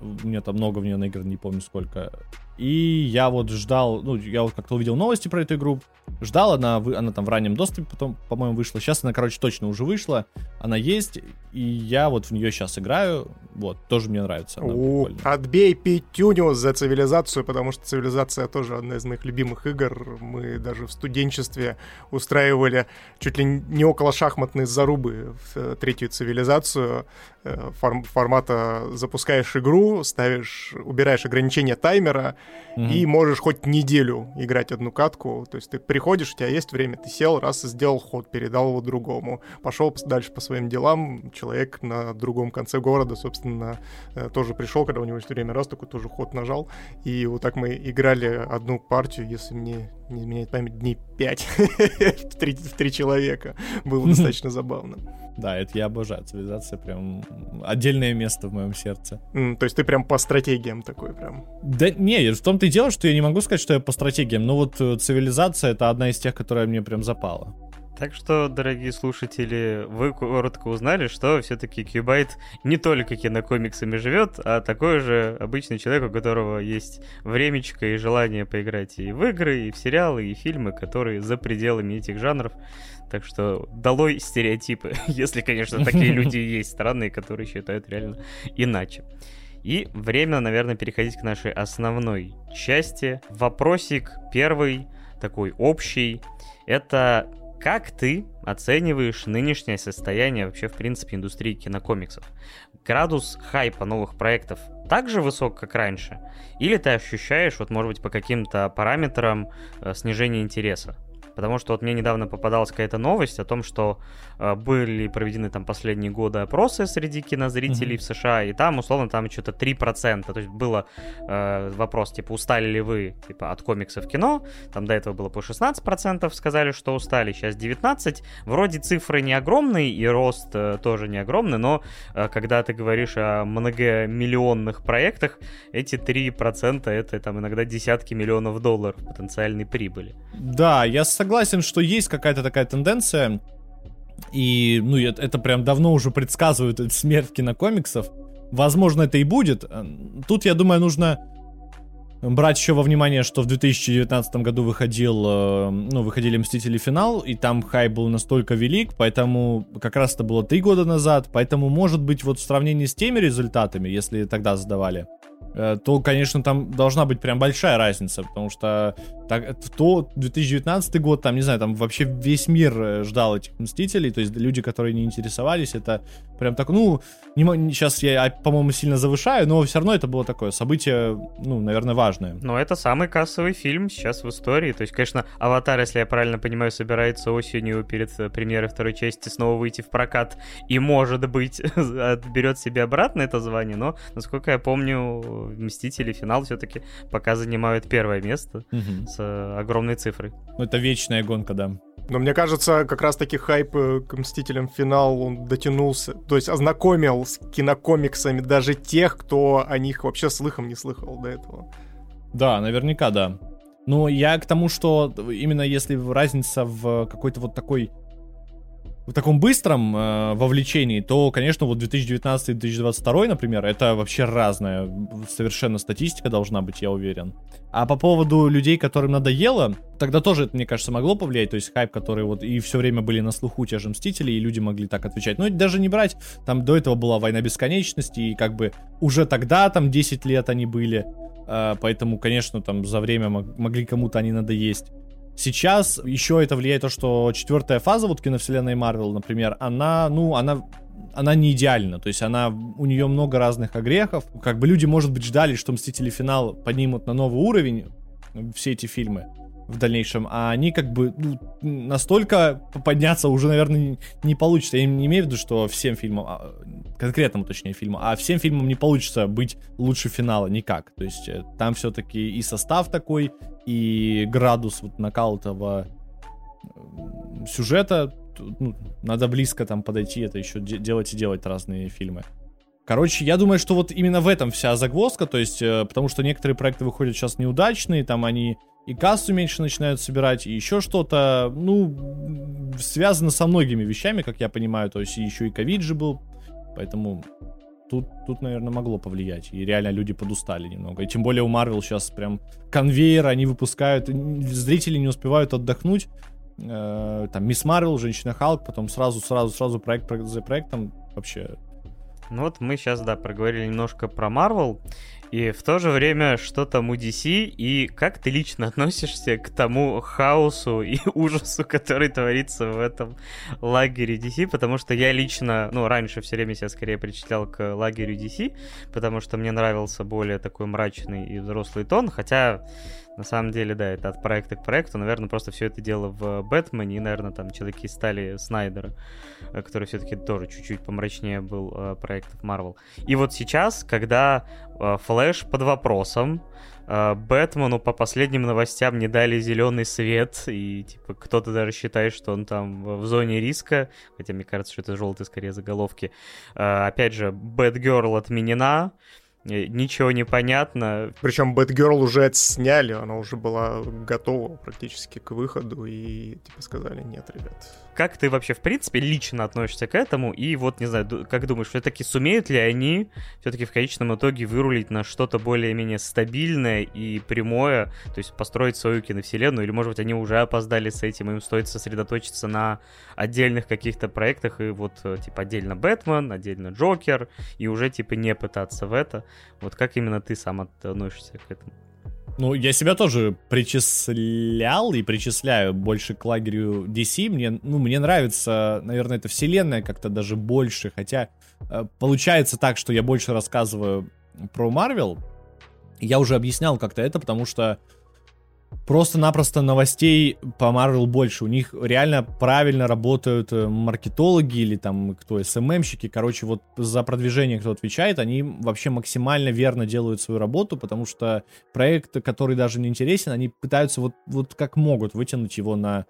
У меня там много в нее наиграно, не помню сколько. И я вот ждал, ну, я вот как-то увидел новости про эту игру, ждал, она, она там в раннем доступе потом, по-моему, вышла. Сейчас она, короче, точно уже вышла. Она есть, и я вот в нее сейчас играю. Вот, тоже мне нравится. У, отбей пятюню за цивилизацию, потому что цивилизация тоже одна из моих любимых игр. Мы даже в студенчестве устраивали чуть ли не около шахматной зарубы в э, третью цивилизацию. Э, форм- формата запускаешь игру, ставишь, убираешь ограничения таймера Мгм. и можешь хоть неделю играть одну катку. То есть ты приходишь, у тебя есть время, ты сел, раз и сделал ход, передал его другому. Пошел дальше по своим делам. Человек на другом конце города, собственно, э, тоже пришел, когда у него есть время, раз такой тоже ход нажал. И вот так мы играли одну партию, если мне не изменяет память, дней пять в три, в три человека. Было достаточно забавно. Да, это я обожаю. Цивилизация прям отдельное место в моем сердце. М, То есть ты прям по стратегиям такой прям. Да не, в том-то и дело, что я не могу сказать, что я по стратегиям. Но вот э, цивилизация это одна из тех, которая мне прям запала. Так что, дорогие слушатели, вы коротко узнали, что все-таки Кьюбайт не только кинокомиксами живет, а такой же обычный человек, у которого есть времечко и желание поиграть и в игры, и в сериалы, и фильмы, которые за пределами этих жанров. Так что долой стереотипы, если, конечно, такие люди есть странные, которые считают реально иначе. И время, наверное, переходить к нашей основной части. Вопросик первый, такой общий. Это как ты оцениваешь нынешнее состояние вообще, в принципе, индустрии кинокомиксов? Градус хайпа новых проектов также высок, как раньше? Или ты ощущаешь, вот, может быть, по каким-то параметрам э, снижение интереса? Потому что вот мне недавно попадалась какая-то новость о том, что были проведены там последние годы опросы среди кинозрителей Мгм. в США, и там, условно, там что-то 3%. То есть было э, вопрос, типа, устали ли вы, типа, от комиксов кино? Там до этого было по 16% сказали, что устали, сейчас 19%. Вроде цифры не огромные, и рост э, тоже не огромный, но э, когда ты говоришь о многомиллионных проектах, эти 3% это там иногда десятки миллионов долларов потенциальной прибыли. Да, я согласен, что есть какая-то такая тенденция. И, ну, это, прям давно уже предсказывают смерть кинокомиксов. Возможно, это и будет. Э, Тут, я думаю, нужно брать еще во внимание, что в 2019 году выходил, э, ну, выходили Мстители финал, и там хайп был настолько велик, поэтому как раз это было три года назад, поэтому, может быть, вот в сравнении с теми результатами, если тогда задавали, то, конечно, там должна быть прям большая разница, потому что так, то 2019 год, там, не знаю, там вообще весь мир э, ждал этих Мстителей, то есть люди, которые не интересовались, это прям так, ну, не- сейчас я, а, по-моему, сильно завышаю, но все равно это было такое событие, ну, наверное, важное. Но это самый кассовый фильм сейчас в истории. То есть, конечно, «Аватар», если я правильно понимаю, собирается осенью перед э, премьерой второй части снова выйти в прокат и, может быть, отберет себе обратно это звание. Но, насколько я помню, «Мстители. Финал» все-таки пока занимают первое место Мгм. с э, огромной цифрой. Ну, это вечная гонка, да. Но мне кажется, как раз-таки хайп э, к Мстителям финал, он дотянулся, то есть ознакомил с кинокомиксами даже тех, кто о них вообще слыхом не слыхал до этого. Да, наверняка, да. Но я к тому, что именно если разница в какой-то вот такой в таком быстром э, вовлечении, то, конечно, вот 2019 и 2022, например, это вообще разная совершенно статистика должна быть, я уверен. А по поводу людей, которым надоело, тогда тоже это, мне кажется, могло повлиять, то есть хайп, который вот и все время были на слуху те же Мстители, и люди могли так отвечать. Но даже не брать, там до этого была Война Бесконечности, и как бы уже тогда, там 10 лет они были, э, поэтому, конечно, там за время мог- могли кому-то они надоесть. Сейчас еще это влияет то, что четвертая фаза вот киновселенной Марвел, например, она, ну, она она не идеальна, то есть она, у нее много разных огрехов. Как бы люди, может быть, ждали, что Мстители. Финал поднимут на новый уровень все эти фильмы в дальнейшем, а они как бы ну, настолько подняться уже, наверное, не получится. Я не имею в виду, что всем фильмам, а, конкретному точнее фильму, а всем фильмам не получится быть лучше финала никак. То есть э, там все-таки и состав такой, и градус вот накал-того сюжета, ну, надо близко там подойти, это еще де- делать и делать разные фильмы. Короче, я думаю, что вот именно в этом вся загвоздка, то есть, э, потому что некоторые проекты выходят сейчас неудачные, там они и кассу меньше начинают собирать, и еще что-то, ну, связано со многими вещами, как я понимаю, то есть еще и ковид же был, поэтому тут, тут, наверное, могло повлиять, и реально люди подустали немного, и тем более у Marvel сейчас прям конвейер, они выпускают, зрители не успевают отдохнуть, э, там, Мисс Марвел, Женщина Халк, потом сразу, сразу, сразу проект за проектом, вообще ну вот мы сейчас, да, проговорили немножко про Marvel, и в то же время что там у DC, и как ты лично относишься к тому хаосу и ужасу, который творится в этом лагере DC, потому что я лично, ну, раньше все время себя скорее причислял к лагерю DC, потому что мне нравился более такой мрачный и взрослый тон, хотя на самом деле, да, это от проекта к проекту. Наверное, просто все это дело в Бэтмене и, наверное, там Человеки стали Снайдера, э, который все-таки тоже чуть-чуть помрачнее был э, проектов Марвел. И вот сейчас, когда Флэш под вопросом, э, Бэтмену по последним новостям не дали зеленый свет, и типа кто-то даже считает, что он там в зоне риска, хотя мне кажется, что это желтые скорее заголовки. Э, опять же, Бэтгерл отменена, Э, ничего не понятно. Причем Бэтгерл уже отсняли, она уже была готова практически к выходу, и типа сказали, нет, ребят. Как ты вообще, в принципе, лично относишься к этому? И вот, не знаю, как думаешь, все-таки сумеют ли они все-таки в конечном итоге вырулить на что-то более-менее стабильное и прямое, то есть построить свою киновселенную, или, может быть, они уже опоздали с этим, им стоит сосредоточиться на отдельных каких-то проектах, и вот, э, типа, отдельно Бэтмен, отдельно Джокер, и уже, типа, не пытаться в это. Вот как именно ты сам относишься к этому? Ну, я себя тоже причислял и причисляю больше к лагерю DC. Мне, ну, мне нравится, наверное, эта вселенная как-то даже больше, хотя э, получается так, что я больше рассказываю про Марвел. Я уже объяснял как-то это, потому что просто-напросто новостей по Marvel больше. У них реально правильно работают э, маркетологи или там кто, СММщики. Короче, вот за продвижение кто отвечает, они вообще максимально верно делают свою работу, потому что проект, который даже не интересен, они пытаются вот, вот как могут вытянуть его на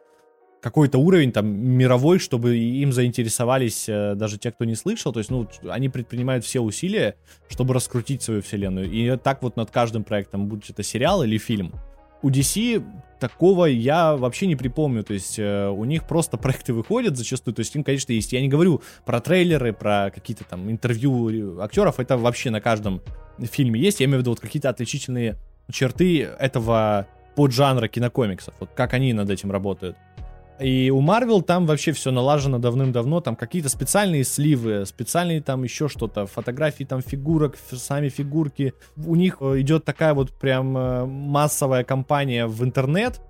какой-то уровень там мировой, чтобы им заинтересовались э, даже те, кто не слышал. То есть, ну, они предпринимают все усилия, чтобы раскрутить свою вселенную. И так вот над каждым проектом, будь это сериал или фильм у DC такого я вообще не припомню. То есть э, у них просто проекты выходят зачастую. То есть им, конечно, есть. Я не говорю про трейлеры, про какие-то там интервью актеров. Это вообще на каждом фильме есть. Я имею в виду вот какие-то отличительные черты этого поджанра кинокомиксов. Вот как они над этим работают. И у Marvel там вообще все налажено давным-давно, там какие-то специальные сливы, специальные там еще что-то, фотографии там фигурок, сами фигурки. У них э, идет такая вот прям э, массовая кампания в интернет,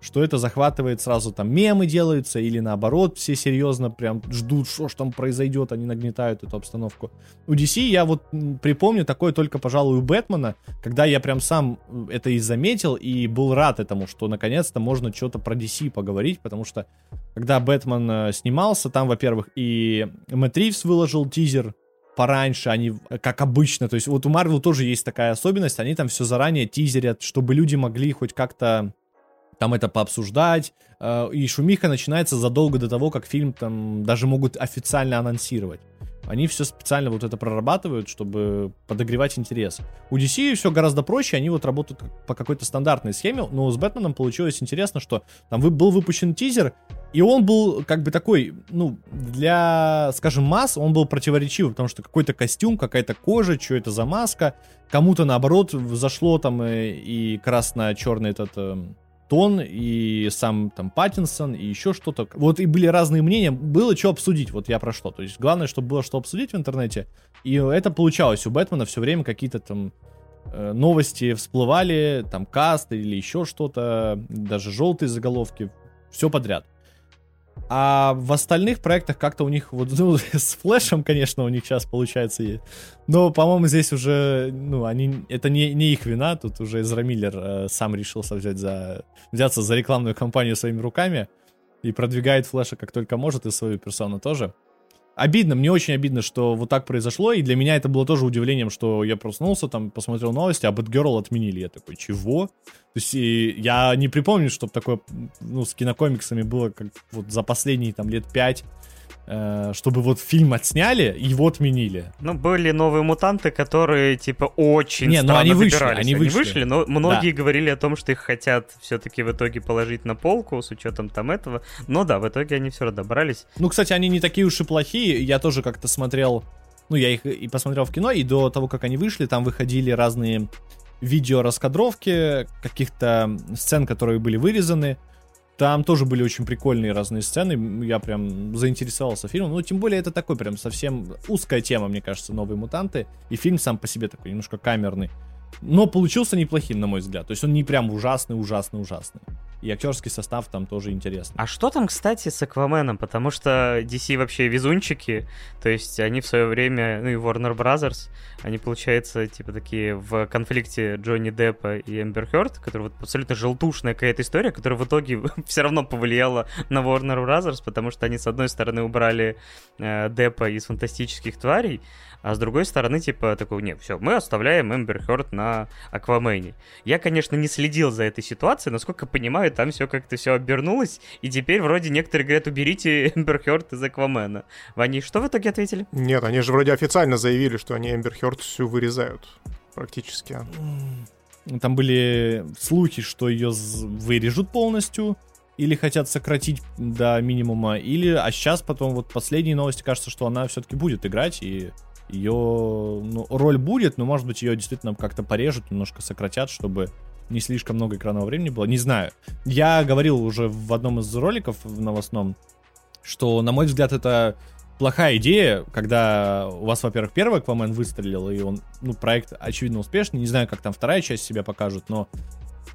что это захватывает сразу там мемы делаются или наоборот все серьезно прям ждут, что ж там произойдет, они нагнетают эту обстановку. У DC я вот припомню такое только, пожалуй, у Бэтмена, когда я прям сам э, это и заметил и был рад этому, что наконец-то можно что-то про DC поговорить, потому что когда Бэтмен э, снимался, там, во-первых, и Мэтт Ривз выложил тизер пораньше, они, как обычно, то есть вот у Марвел тоже есть такая особенность, они там все заранее тизерят, чтобы люди могли хоть как-то там это пообсуждать, э, и шумиха начинается задолго до того, как фильм там даже могут официально анонсировать. Они все специально вот это прорабатывают, чтобы подогревать интерес. У DC все гораздо проще, они вот работают по какой-то стандартной схеме, но с Бэтменом получилось интересно, что там был выпущен тизер, и он был как бы такой, ну, для, скажем, масс, он был противоречивый, потому что какой-то костюм, какая-то кожа, что это за маска, кому-то наоборот зашло там и, и красно-черный этот эм, Тон и сам там Паттинсон и еще что-то. Вот и были разные мнения, было что обсудить, вот я про что. То есть главное, чтобы было что обсудить в интернете. И это получалось у Бэтмена все время какие-то там э, новости всплывали, там каст или еще что-то, даже желтые заголовки, все подряд. А в остальных проектах как-то у них вот, ну, с флешем, конечно, у них сейчас получается. Но, по-моему, здесь уже, ну, они, это не, не их вина, тут уже Эзра Миллер э, сам решился взять за, взяться за рекламную кампанию своими руками и продвигает флеша как только может и свою персону тоже обидно, мне очень обидно, что вот так произошло, и для меня это было тоже удивлением, что я проснулся, там, посмотрел новости, а Бэтгерл отменили. Я такой, чего? То есть и я не припомню, чтобы такое, ну, с кинокомиксами было как вот за последние там лет пять чтобы вот фильм отсняли, его отменили. Ну, были новые мутанты, которые, типа, очень Не, ну они вышли, они, они вышли. но многие да. говорили о том, что их хотят все-таки в итоге положить на полку с учетом там этого. Но да, в итоге они все равно добрались. Ну, кстати, они не такие уж и плохие. Я тоже как-то смотрел, ну, я их и посмотрел в кино, и до того, как они вышли, там выходили разные видео раскадровки каких-то сцен, которые были вырезаны. Там тоже были очень прикольные разные сцены. Я прям заинтересовался фильмом. Ну, тем более, это такой прям совсем узкая тема, мне кажется, новые мутанты. И фильм сам по себе такой немножко камерный. Но получился неплохим, на мой взгляд. То есть он не прям ужасный, ужасный, ужасный. И актерский состав там тоже интересный. А что там, кстати, с Акваменом? Потому что DC вообще везунчики. То есть они в свое время, ну и Warner Brothers, они, получается, типа такие в конфликте Джонни Деппа и Эмбер Хёрд, который вот абсолютно желтушная какая-то история, которая в итоге все равно повлияла на Warner Brothers, потому что они, с одной стороны, убрали э, Деппа из фантастических тварей, а с другой стороны, типа, такой, не, все, мы оставляем Эмбер Хёрд на Аквамене. Я, конечно, не следил за этой ситуацией, насколько понимаю, там все как-то все обернулось, и теперь вроде некоторые говорят, уберите Эмбер Хёрд из Аквамена. Они что в итоге ответили? Нет, они же вроде официально заявили, что они Эмбер Хёрд всю вырезают, практически. Там были слухи, что ее вырежут полностью, или хотят сократить до минимума, или, а сейчас потом вот последние новости, кажется, что она все-таки будет играть, и ее ну, роль будет, но, может быть, ее действительно как-то порежут, немножко сократят, чтобы не слишком много экранного времени было. Не знаю. Я говорил уже в одном из роликов в новостном, что, на мой взгляд, это плохая идея, когда у вас, во-первых, первый Аквамен выстрелил, и он, ну, проект, очевидно, успешный. Не знаю, как там вторая часть себя покажет, но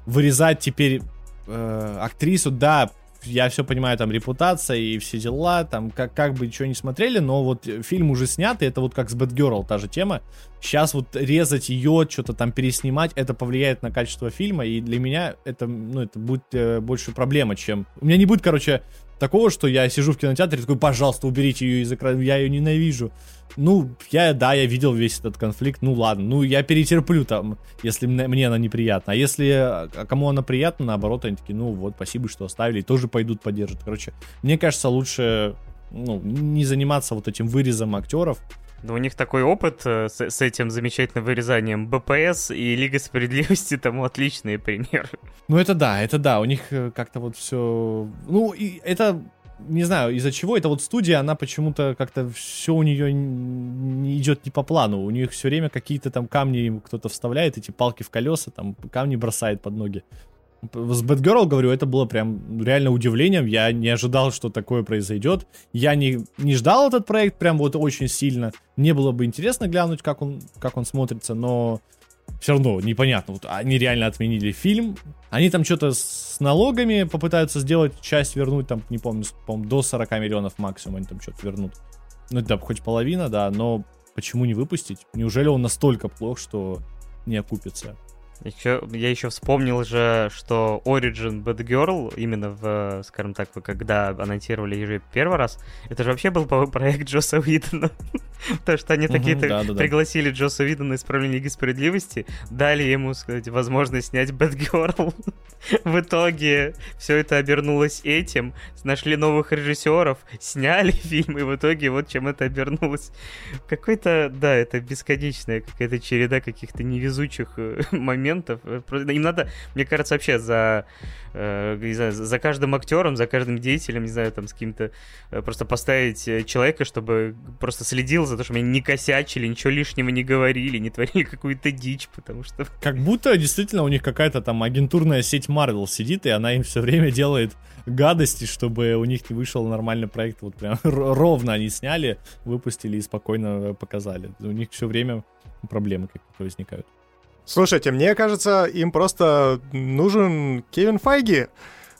вырезать теперь э, актрису, да, я все понимаю, там репутация и все дела, там как, как бы ничего не смотрели, но вот фильм уже снят, и это вот как с Бэтгерл та же тема. Сейчас вот резать ее, что-то там переснимать, это повлияет на качество фильма, и для меня это, ну, это будет э, больше проблема, чем... У меня не будет, короче, такого, что я сижу в кинотеатре такой, пожалуйста, уберите ее из экрана, я ее ненавижу. Ну, я, да, я видел весь этот конфликт, ну ладно, ну я перетерплю там, если мне, мне она неприятна. А если а кому она приятна, наоборот, они такие, ну вот, спасибо, что оставили, и тоже пойдут поддержат. Короче, мне кажется, лучше ну, не заниматься вот этим вырезом актеров, но у них такой опыт э, с, с этим замечательным вырезанием. БПС и Лига Справедливости тому отличные примеры. Ну это да, это да, у них э, как-то вот все... Ну, и это не знаю, из-за чего эта вот студия, она почему-то как-то все у нее не идет не по плану. У них все время какие-то там камни кто-то вставляет, эти палки в колеса, там камни бросает под ноги. С Бэтгерл, говорю, это было прям реально удивлением. Я не ожидал, что такое произойдет. Я не, не ждал этот проект прям вот очень сильно. Мне было бы интересно глянуть, как он, как он смотрится, но все равно непонятно. Вот они реально отменили фильм. Они там что-то с налогами попытаются сделать, часть вернуть, там, не помню, по до 40 миллионов максимум они там что-то вернут. Ну, да, хоть половина, да, но почему не выпустить? Неужели он настолько плох, что не окупится? Еще, я еще вспомнил же, что Origin Bad Girl, именно в, скажем так, когда анонсировали ее первый раз, это же вообще был, проект Джоса Уидона. Потому что они такие пригласили Джоса Уидона исправление Лиги Справедливости, дали ему, сказать, возможность снять Bad Girl. в итоге все это обернулось этим, нашли новых режиссеров, сняли фильм, и в итоге вот чем это обернулось. Какой-то, да, это бесконечная какая-то череда каких-то невезучих э, моментов, моментов. Э, им надо, мне кажется, вообще за, э, не знаю, за каждым актером, за каждым деятелем, не знаю, там с кем-то э, просто поставить э, человека, чтобы просто следил за то, чтобы они не косячили, ничего лишнего не говорили, не творили какую-то дичь, потому что... Как будто действительно у них какая-то там агентурная сеть Marvel сидит, и она им все время делает гадости, чтобы у них не вышел нормальный проект. Вот прям ровно они сняли, выпустили и спокойно показали. У них все время проблемы какие-то возникают. Слушайте, мне кажется, им просто нужен Кевин Файги,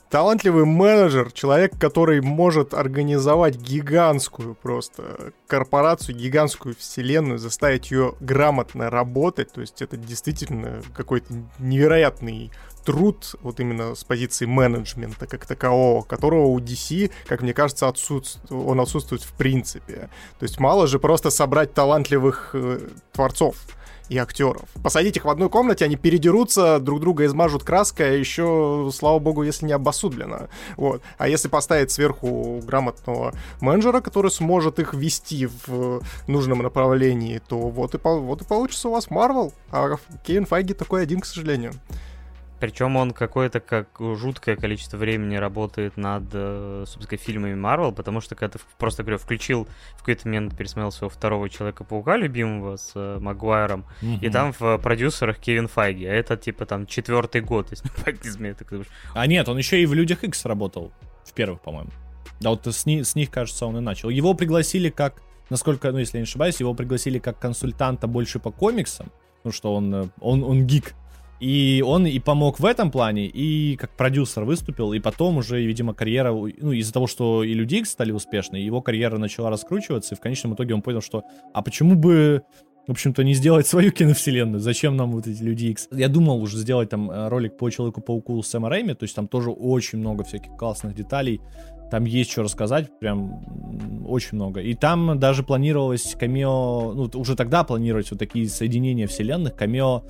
талантливый менеджер, человек, который может организовать гигантскую просто корпорацию, гигантскую вселенную, заставить ее грамотно работать. То есть это действительно какой-то невероятный труд вот именно с позиции менеджмента как такового, которого у DC, как мне кажется, отсутствует, он отсутствует в принципе. То есть мало же просто собрать талантливых э, творцов и актеров. Посадить их в одной комнате, они передерутся, друг друга измажут краской, а еще, слава богу, если не обосудлено. Вот. А если поставить сверху грамотного менеджера, который сможет их вести в нужном направлении, то вот и, вот и получится у вас Марвел. А Кейн Файги такой один, к сожалению. Причем он какое-то как жуткое количество времени работает над, э, собственно, фильмами Марвел, потому что когда ты просто, говорю, включил в какой-то момент, пересмотрел своего второго Человека-паука любимого с э, Магуайром, mm-hmm. и там в продюсерах Кевин Файги, а это типа там четвертый год, если не так думаешь. А нет, он еще и в Людях Икс работал, в первых, по-моему. Да, вот с, ни, с них, кажется, он и начал. Его пригласили как, насколько, ну, если я не ошибаюсь, его пригласили как консультанта больше по комиксам, ну, что он, э, он, он гик, и он и помог в этом плане, и как продюсер выступил, и потом уже, видимо, карьера, ну, из-за того, что и Люди Икс стали успешны, его карьера начала раскручиваться, и в конечном итоге он понял, что, а почему бы в общем-то, не сделать свою киновселенную. Зачем нам вот эти Люди Икс? Я думал уже сделать там э, ролик по Человеку-пауку с Сэма Рэйми, то есть там тоже очень много всяких классных деталей. Там есть что рассказать, прям очень много. И там даже планировалось камео, ну, уже тогда планировать вот такие соединения вселенных, камео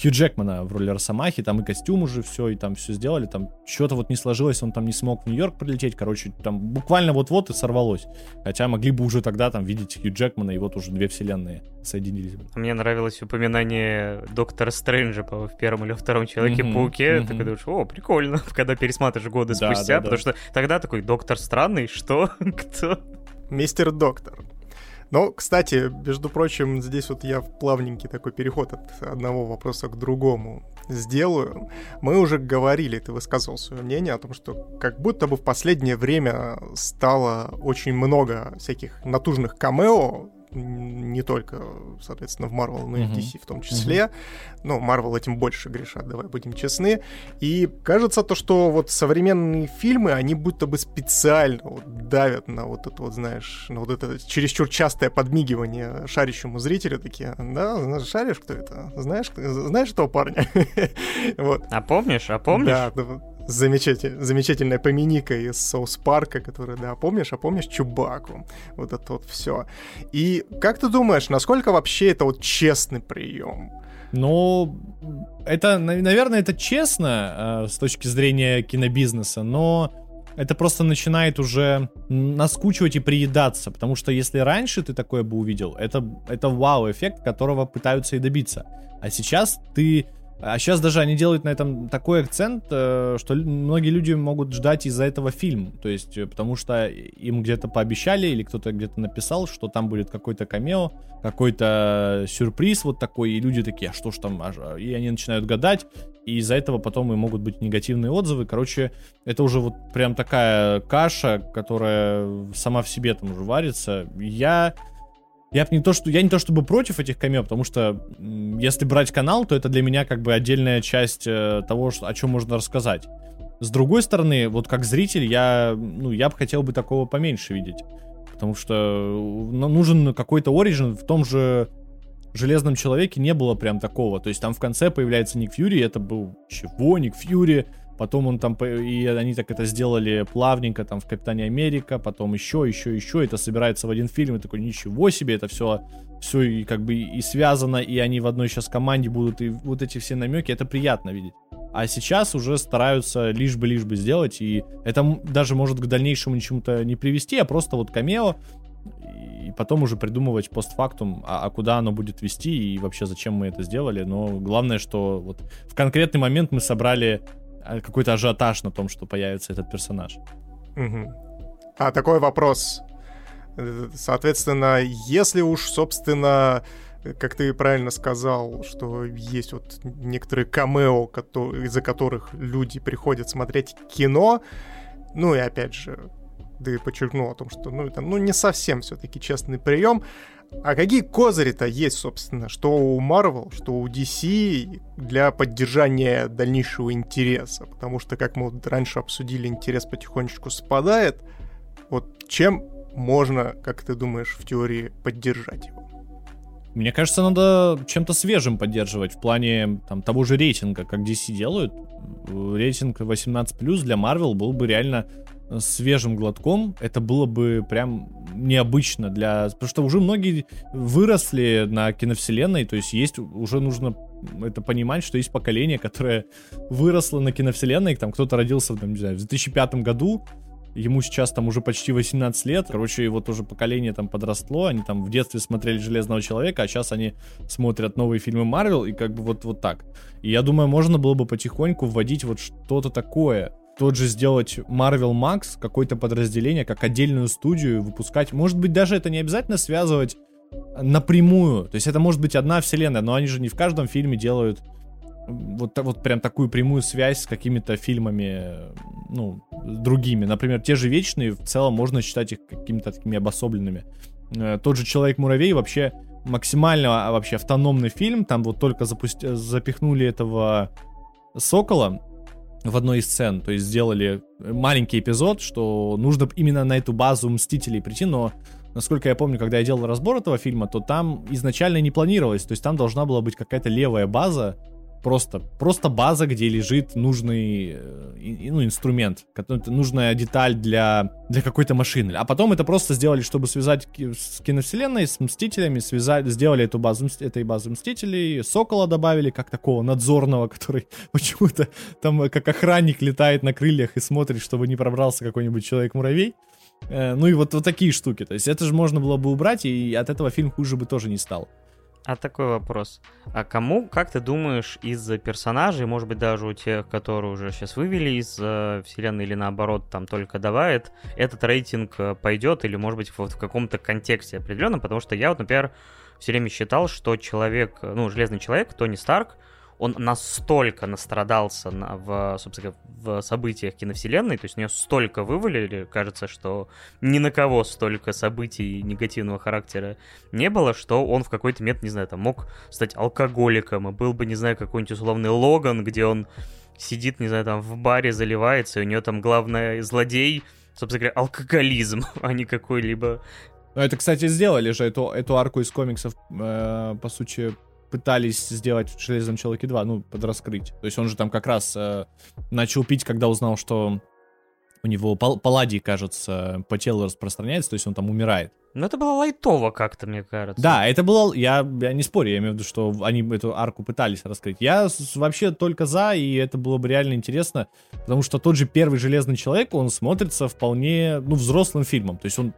Хью Джекмана в роли Росомахи, там и костюм уже все, и там все сделали, там что-то вот не сложилось, он там не смог в Нью-Йорк прилететь, короче, там буквально вот-вот и сорвалось. Хотя могли бы уже тогда там видеть Хью Джекмана, и вот уже две вселенные соединились бы. Мне нравилось упоминание Доктора Стрэнджа, в первом или втором Человеке-пауке. Mm-hmm, mm-hmm. Ты думаешь, о, прикольно, когда пересматриваешь годы да, спустя, да, потому да. что тогда такой Доктор Странный, что? Кто? Мистер Доктор. Но, кстати, между прочим, здесь вот я плавненький такой переход от одного вопроса к другому сделаю. Мы уже говорили, ты высказывал свое мнение о том, что как будто бы в последнее время стало очень много всяких натужных камео не только, соответственно, в Marvel, но и в DC в том числе. Ну, Marvel этим больше грешат, давай будем честны. И кажется то, что вот современные фильмы, они будто бы специально вот давят на вот это вот, знаешь, на вот это чересчур частое подмигивание шарящему зрителю, такие, да, шаришь, кто это? Знаешь, знаешь этого парня? вот. А помнишь, а помнишь? Да, замечатель, замечательная поминика из Соус Парка, которая, да, помнишь, а помнишь Чубаку? Вот это вот все. И как ты думаешь, насколько вообще это вот честный прием? Ну, это, наверное, это честно э, с точки зрения кинобизнеса, но это просто начинает уже наскучивать и приедаться, потому что если раньше ты такое бы увидел, это, это вау-эффект, которого пытаются и добиться. А сейчас ты а сейчас даже они делают на этом такой акцент, э, что многие люди могут ждать из-за этого фильм. То есть, э, потому что им где-то пообещали или кто-то где-то написал, что там будет какой-то камео, какой-то сюрприз вот такой, и люди такие, а что ж там, а и они начинают гадать, и из-за этого потом и могут быть негативные отзывы. Короче, это уже вот прям такая каша, которая сама в себе там уже варится. Я я не то, что я не то чтобы против этих камео, потому что если брать канал, то это для меня как бы отдельная часть э, того, о чем можно рассказать. С другой стороны, вот как зритель, я, ну, я бы хотел бы такого поменьше видеть. Потому что ну, нужен какой-то оригин в том же Железном Человеке не было прям такого. То есть там в конце появляется Ник Фьюри, это был чего? Ник Фьюри, Потом он там, и они так это сделали плавненько там в Капитане Америка, потом еще, еще, еще, это собирается в один фильм, и такой, ничего себе, это все, все и как бы и связано, и они в одной сейчас команде будут, и вот эти все намеки, это приятно видеть. А сейчас уже стараются лишь бы, лишь бы сделать, и это даже может к дальнейшему ничему-то не привести, а просто вот камео, и потом уже придумывать постфактум, а, а куда оно будет вести и вообще зачем мы это сделали. Но главное, что вот в конкретный момент мы собрали какой-то ажиотаж на том, что появится этот персонаж. Угу. А такой вопрос. Соответственно, если уж, собственно, как ты правильно сказал, что есть вот некоторые камео, из-за которых люди приходят смотреть кино, ну и опять же, ты подчеркнул о том, что ну, это ну, не совсем все-таки честный прием. А какие козыри-то есть, собственно, что у Marvel, что у DC для поддержания дальнейшего интереса? Потому что, как мы вот раньше обсудили, интерес потихонечку спадает. Вот чем можно, как ты думаешь, в теории поддержать его? Мне кажется, надо чем-то свежим поддерживать в плане там, того же рейтинга, как DC делают. Рейтинг 18+, для Marvel был бы реально свежим глотком, это было бы прям необычно для... Потому что уже многие выросли на киновселенной, то есть есть уже нужно это понимать, что есть поколение, которое выросло на киновселенной, там кто-то родился там, не знаю, в 2005 году, ему сейчас там уже почти 18 лет, короче, его тоже поколение там подросло, они там в детстве смотрели Железного Человека, а сейчас они смотрят новые фильмы Марвел, и как бы вот, вот так. И я думаю, можно было бы потихоньку вводить вот что-то такое, тот же сделать Marvel Max, какое-то подразделение, как отдельную студию выпускать. Может быть, даже это не обязательно связывать напрямую. То есть это может быть одна вселенная, но они же не в каждом фильме делают вот, вот прям такую прямую связь с какими-то фильмами, ну, другими. Например, те же Вечные, в целом можно считать их какими-то такими обособленными. Э, тот же Человек-муравей вообще максимально а, вообще автономный фильм, там вот только запусти... запихнули этого Сокола, в одной из сцен, то есть сделали маленький эпизод, что нужно именно на эту базу Мстителей прийти, но насколько я помню, когда я делал разбор этого фильма, то там изначально не планировалось, то есть там должна была быть какая-то левая база, Просто, просто база, где лежит нужный э, ну, инструмент, нужная деталь для, для какой-то машины. А потом это просто сделали, чтобы связать с киновселенной, с Мстителями, связать, сделали эту базу, этой базы Мстителей, Сокола добавили, как такого надзорного, который почему-то там как охранник летает на крыльях и смотрит, чтобы не пробрался какой-нибудь человек-муравей. Э, ну и вот, вот такие штуки. То есть это же можно было бы убрать, и от этого фильм хуже бы тоже не стал. А такой вопрос. А кому, как ты думаешь, из персонажей, может быть, даже у тех, которые уже сейчас вывели из э, вселенной или наоборот там только добавит, этот рейтинг э, пойдет или, может быть, вот в каком-то контексте определенном? Потому что я вот, например, все время считал, что человек, ну, Железный Человек, Тони Старк, он настолько настрадался на, в, собственно, в событиях киновселенной, то есть у него столько вывалили, кажется, что ни на кого столько событий негативного характера не было, что он в какой-то момент, не знаю, там мог стать алкоголиком, и был бы, не знаю, какой-нибудь условный Логан, где он сидит, не знаю, там в баре заливается, и у него там главный злодей, собственно говоря, алкоголизм, а не какой-либо ну, это, кстати, сделали же эту, эту арку из комиксов, э, по сути, пытались сделать в Железном Человеке 2, ну, подраскрыть. То есть он же там как раз э, начал пить, когда узнал, что у него пал палладий, кажется, по телу распространяется, то есть он там умирает. Ну, это было лайтово как-то, мне кажется. Да, это было... Я, я не спорю, я имею в виду, что они эту арку пытались раскрыть. Я вообще только за, и это было бы реально интересно, потому что тот же первый Железный Человек, он смотрится вполне, ну, взрослым фильмом. То есть он,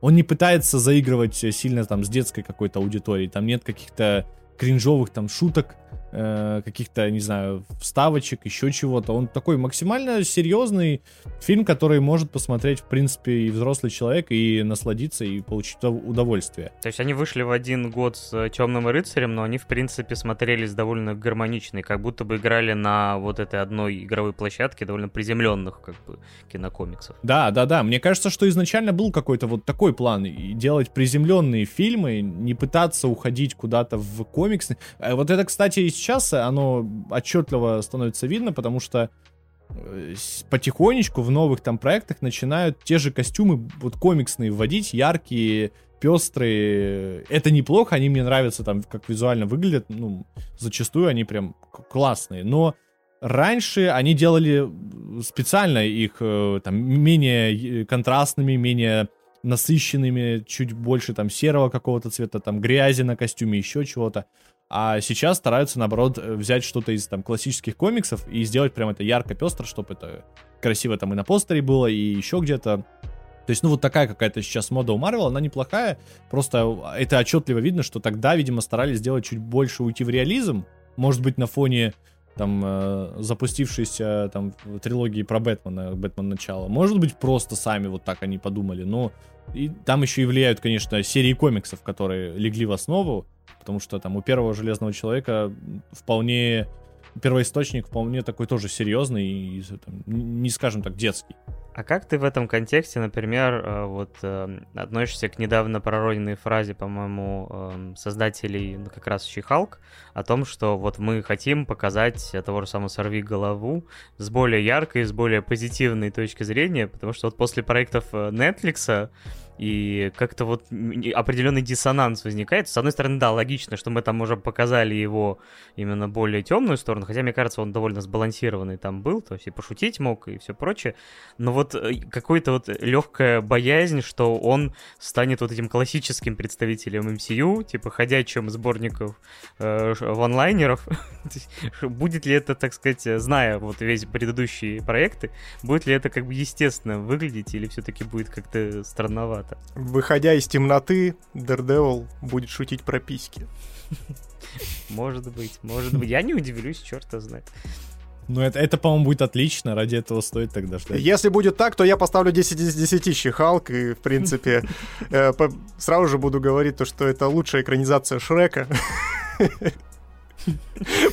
он не пытается заигрывать сильно там с детской какой-то аудиторией. Там нет каких-то кринжовых там шуток, э, каких-то, не знаю, вставочек, еще чего-то. Он такой максимально серьезный фильм, который может посмотреть, в принципе, и взрослый человек, и насладиться, и получить удовольствие. То есть они вышли в один год с Темным рыцарем, но они, в принципе, смотрелись довольно гармонично, как будто бы играли на вот этой одной игровой площадке довольно приземленных, как бы, кинокомиксов. Да, да, да. Мне кажется, что изначально был какой-то вот такой план, и делать приземленные фильмы, не пытаться уходить куда-то в комикс. Э, вот это, кстати, сейчас оно отчетливо становится видно, потому что э, потихонечку в новых там проектах начинают те же костюмы вот комиксные вводить, яркие, пестрые. Это неплохо, они мне нравятся там, как визуально выглядят, ну, зачастую они прям классные, но раньше они делали специально их э, там менее контрастными, менее насыщенными, чуть больше там серого какого-то цвета, там грязи на костюме, еще чего-то. А сейчас стараются, наоборот, э, взять что-то из там классических комиксов и сделать прям это ярко пестро, чтобы это красиво там и на постере было, и еще где-то. То есть, ну, вот такая какая-то сейчас мода у Марвел, она неплохая. Просто это отчетливо видно, что тогда, видимо, старались сделать чуть больше уйти в реализм. Может быть, на фоне там э, запустившейся там трилогии про Бэтмена, Бэтмен начало. Может быть, просто сами вот так они подумали, но и там еще и влияют, конечно, серии комиксов, которые легли в основу потому что там у первого Железного Человека вполне первоисточник вполне такой тоже серьезный и там, не скажем так детский. А как ты в этом контексте, например, э, вот э, относишься к недавно пророненной фразе, по-моему, эм, создателей ну, как раз Щихалк, о том, что вот мы хотим показать того же самого «Сорви голову» с более яркой, с более позитивной точки зрения, потому что вот после проектов э, Netflix и как-то вот определенный диссонанс возникает. С одной стороны, да, логично, что мы там уже показали его именно более темную сторону, хотя, мне кажется, он довольно сбалансированный там был, то есть и пошутить мог, и все прочее, но вот э, какой-то вот легкая боязнь, что он станет вот этим классическим представителем MCU, типа ходячим сборников э, ванлайнеров. будет ли это, так сказать, зная вот весь предыдущие проекты, будет ли это как бы естественно выглядеть, или все-таки будет как-то странновато? Выходя из темноты, Daredevil будет шутить про письки. Может быть, может быть. Я не удивлюсь, черта знает. Ну, это, это по-моему, будет отлично, ради этого стоит тогда ждать. Если будет так, то я поставлю 10 из 10 Щихалк, и, в принципе, э, сразу же буду говорить то, что это лучшая экранизация Шрека.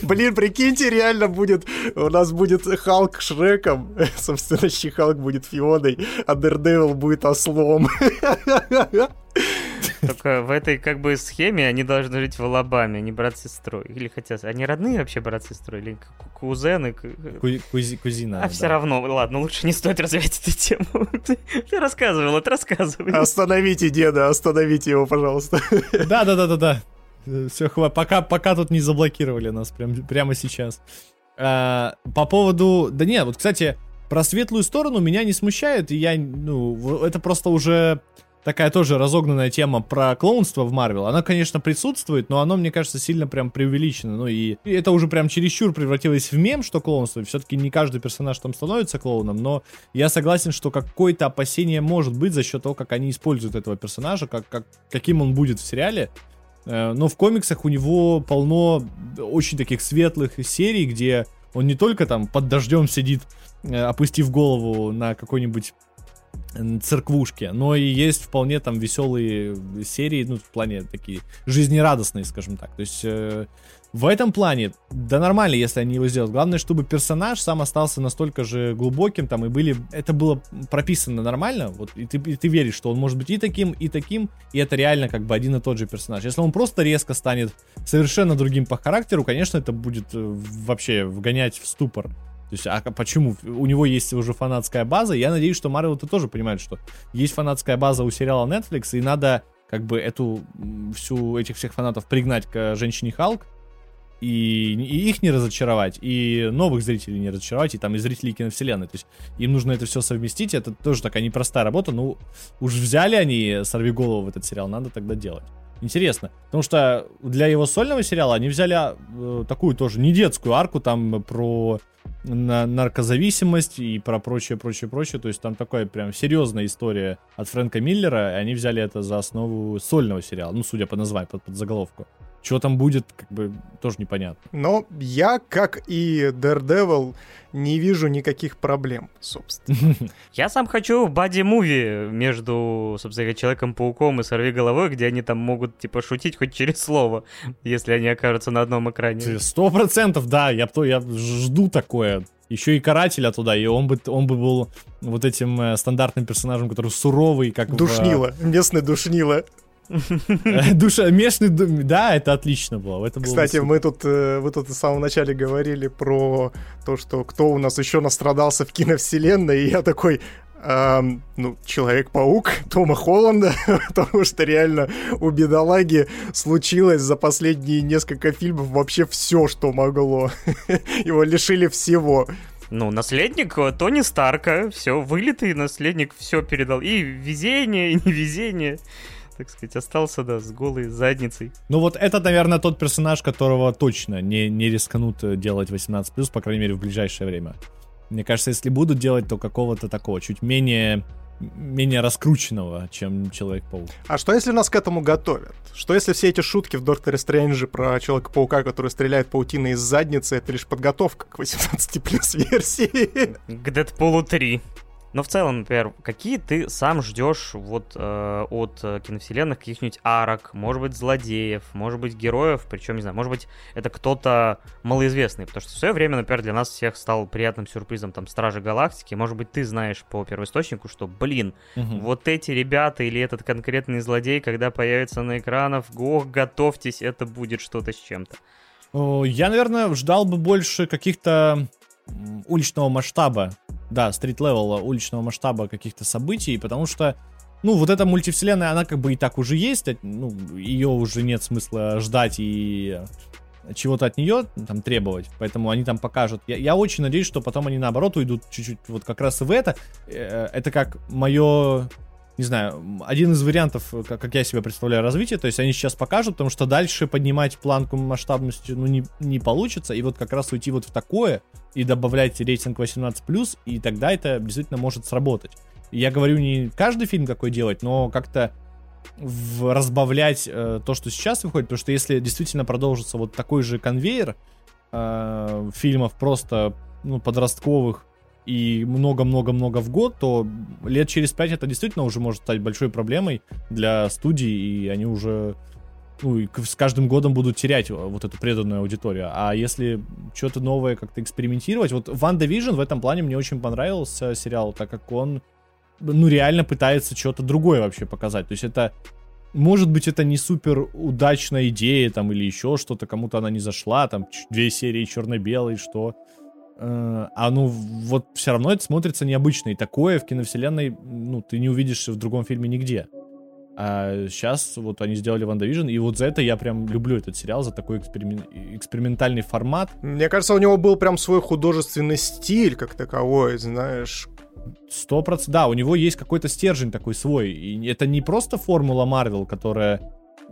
Блин, прикиньте, реально будет, у нас будет Халк Шреком, собственно, Халк будет Фионой, а Дердевил будет ослом. Только в этой как бы схеме они должны жить в Алабаме, они брат с сестрой. Или хотя они родные вообще брат с сестрой, или кузены. Кузи, кузина. А да. все равно, ладно, лучше не стоит развивать эту тему. Ты, ты рассказывал, это рассказывай. Остановите деда, остановите его, пожалуйста. Да, да, да, да, да. Все, хватит. Пока, пока тут не заблокировали нас прям, прямо сейчас. А, по поводу... Да нет, вот, кстати, про светлую сторону меня не смущает, и я, ну, это просто уже такая тоже разогнанная тема про клоунство в Марвел. Она, конечно, присутствует, но оно, мне кажется, сильно прям преувеличено. Ну и, это уже прям чересчур превратилось в мем, что клоунство. Все-таки не каждый персонаж там становится клоуном, но я согласен, что какое-то опасение может быть за счет того, как они используют этого персонажа, как, как, каким он будет в сериале. Э, но в комиксах у него полно очень таких светлых серий, где он не только там под дождем сидит, э, опустив голову на какой-нибудь церквушке, но и есть вполне там веселые серии, ну, в плане такие жизнерадостные, скажем так. То есть э, в этом плане, да нормально, если они его сделают. Главное, чтобы персонаж сам остался настолько же глубоким, там, и были... Это было прописано нормально, вот, и ты, и ты веришь, что он может быть и таким, и таким, и это реально как бы один и тот же персонаж. Если он просто резко станет совершенно другим по характеру, конечно, это будет э, вообще вгонять в ступор. То есть, а почему? У него есть уже фанатская база. Я надеюсь, что Марвел это тоже понимает, что есть фанатская база у сериала Netflix, и надо как бы эту всю этих всех фанатов пригнать к женщине Халк, и, и их не разочаровать, и новых зрителей не разочаровать, и там и зрителей киновселенной. То есть им нужно это все совместить, это тоже такая непростая работа, ну уж взяли они «Сорви голову» в этот сериал, надо тогда делать. Интересно, потому что для его сольного сериала они взяли э, такую тоже не детскую арку там про на наркозависимость и про прочее, прочее, прочее. То есть там такая прям серьезная история от Фрэнка Миллера, и они взяли это за основу сольного сериала, ну, судя по названию, под, под заголовку. Что там будет, как бы, тоже непонятно. Но я, как и Daredevil, не вижу никаких проблем, собственно. Я сам хочу бади-муви между, собственно, Человеком-пауком и Сорви головой, где они там могут, типа, шутить хоть через слово, если они окажутся на одном экране. Сто процентов, да, я, я жду такое. Еще и карателя туда, и он бы, он бы был вот этим э, стандартным персонажем, который суровый, как Душнило, в... местный душнило. Душа, местный, да, это отлично было. Это Кстати, мы тут, э, вы тут в самом начале говорили про то, что кто у нас еще настрадался в киновселенной, и я такой, эм, ну, Человек-паук Тома Холланда, потому что реально у бедолаги случилось за последние несколько фильмов вообще все, что могло. Его лишили всего. Ну, наследник э, Тони Старка, все, вылитый наследник, все передал. И везение, и невезение так сказать, остался, да, с голой задницей. Ну вот это, наверное, тот персонаж, которого точно не, не рискнут э, делать 18+, по крайней мере, в ближайшее время. Мне кажется, если будут делать, то какого-то такого, чуть менее менее раскрученного, чем Человек-паук. А что если нас к этому готовят? Что если все эти шутки в Докторе Стрэнджи про Человека-паука, который стреляет паутиной из задницы, это лишь подготовка к 18 плюс версии? К Дэдпулу 3. Но в целом, например, какие ты сам ждешь вот э, от э, киновселенных каких-нибудь арок, может быть, злодеев, может быть, героев, причем, не знаю, может быть, это кто-то малоизвестный, потому что в свое время, например, для нас всех стал приятным сюрпризом там Стражи Галактики, может быть, ты знаешь по первоисточнику, что, блин, Мгм. вот эти ребята или этот конкретный злодей, когда появится на экранах, ох, готовьтесь, это будет что-то с чем-то. Я, наверное, ждал бы больше каких-то уличного масштаба. Да, стрит-левела, уличного масштаба каких-то событий, потому что, ну, вот эта мультивселенная, она как бы и так уже есть, а, ну, ее уже нет смысла ждать и чего-то от нее там требовать, поэтому они там покажут. Я, я очень надеюсь, что потом они наоборот уйдут чуть-чуть вот как раз в это. Э, Это как мое не знаю, один из вариантов, э, как, как я себе представляю развитие, то есть они сейчас покажут, потому что дальше поднимать планку масштабности, ну, не, не получится, и вот как раз уйти вот в такое, и добавлять рейтинг 18+, и тогда это действительно может сработать. Я говорю не каждый фильм какой делать, но как-то в- разбавлять э, то, что сейчас выходит, потому что если действительно продолжится вот такой же конвейер э, фильмов просто ну, подростковых и много-много-много в год, то лет через пять это действительно уже может стать большой проблемой для студий, и они уже ну, и с каждым годом будут терять вот эту преданную аудиторию. А если что-то новое как-то экспериментировать, вот Ван Division в этом плане мне очень понравился сериал, так как он, ну, реально пытается что-то другое вообще показать. То есть это, может быть, это не супер удачная идея, там, или еще что-то, кому-то она не зашла, там, две серии черно-белой, что... Э, А ну вот все равно это смотрится необычно. И такое в киновселенной, ну, ты не увидишь в другом фильме нигде. А сейчас вот они сделали Ван Division, и вот за это я прям люблю этот сериал, за такой эксперимен- экспериментальный формат. Мне кажется, у него был прям свой художественный стиль как таковой, знаешь. Сто процентов. Да, у него есть какой-то стержень такой свой. И это не просто формула Марвел, которая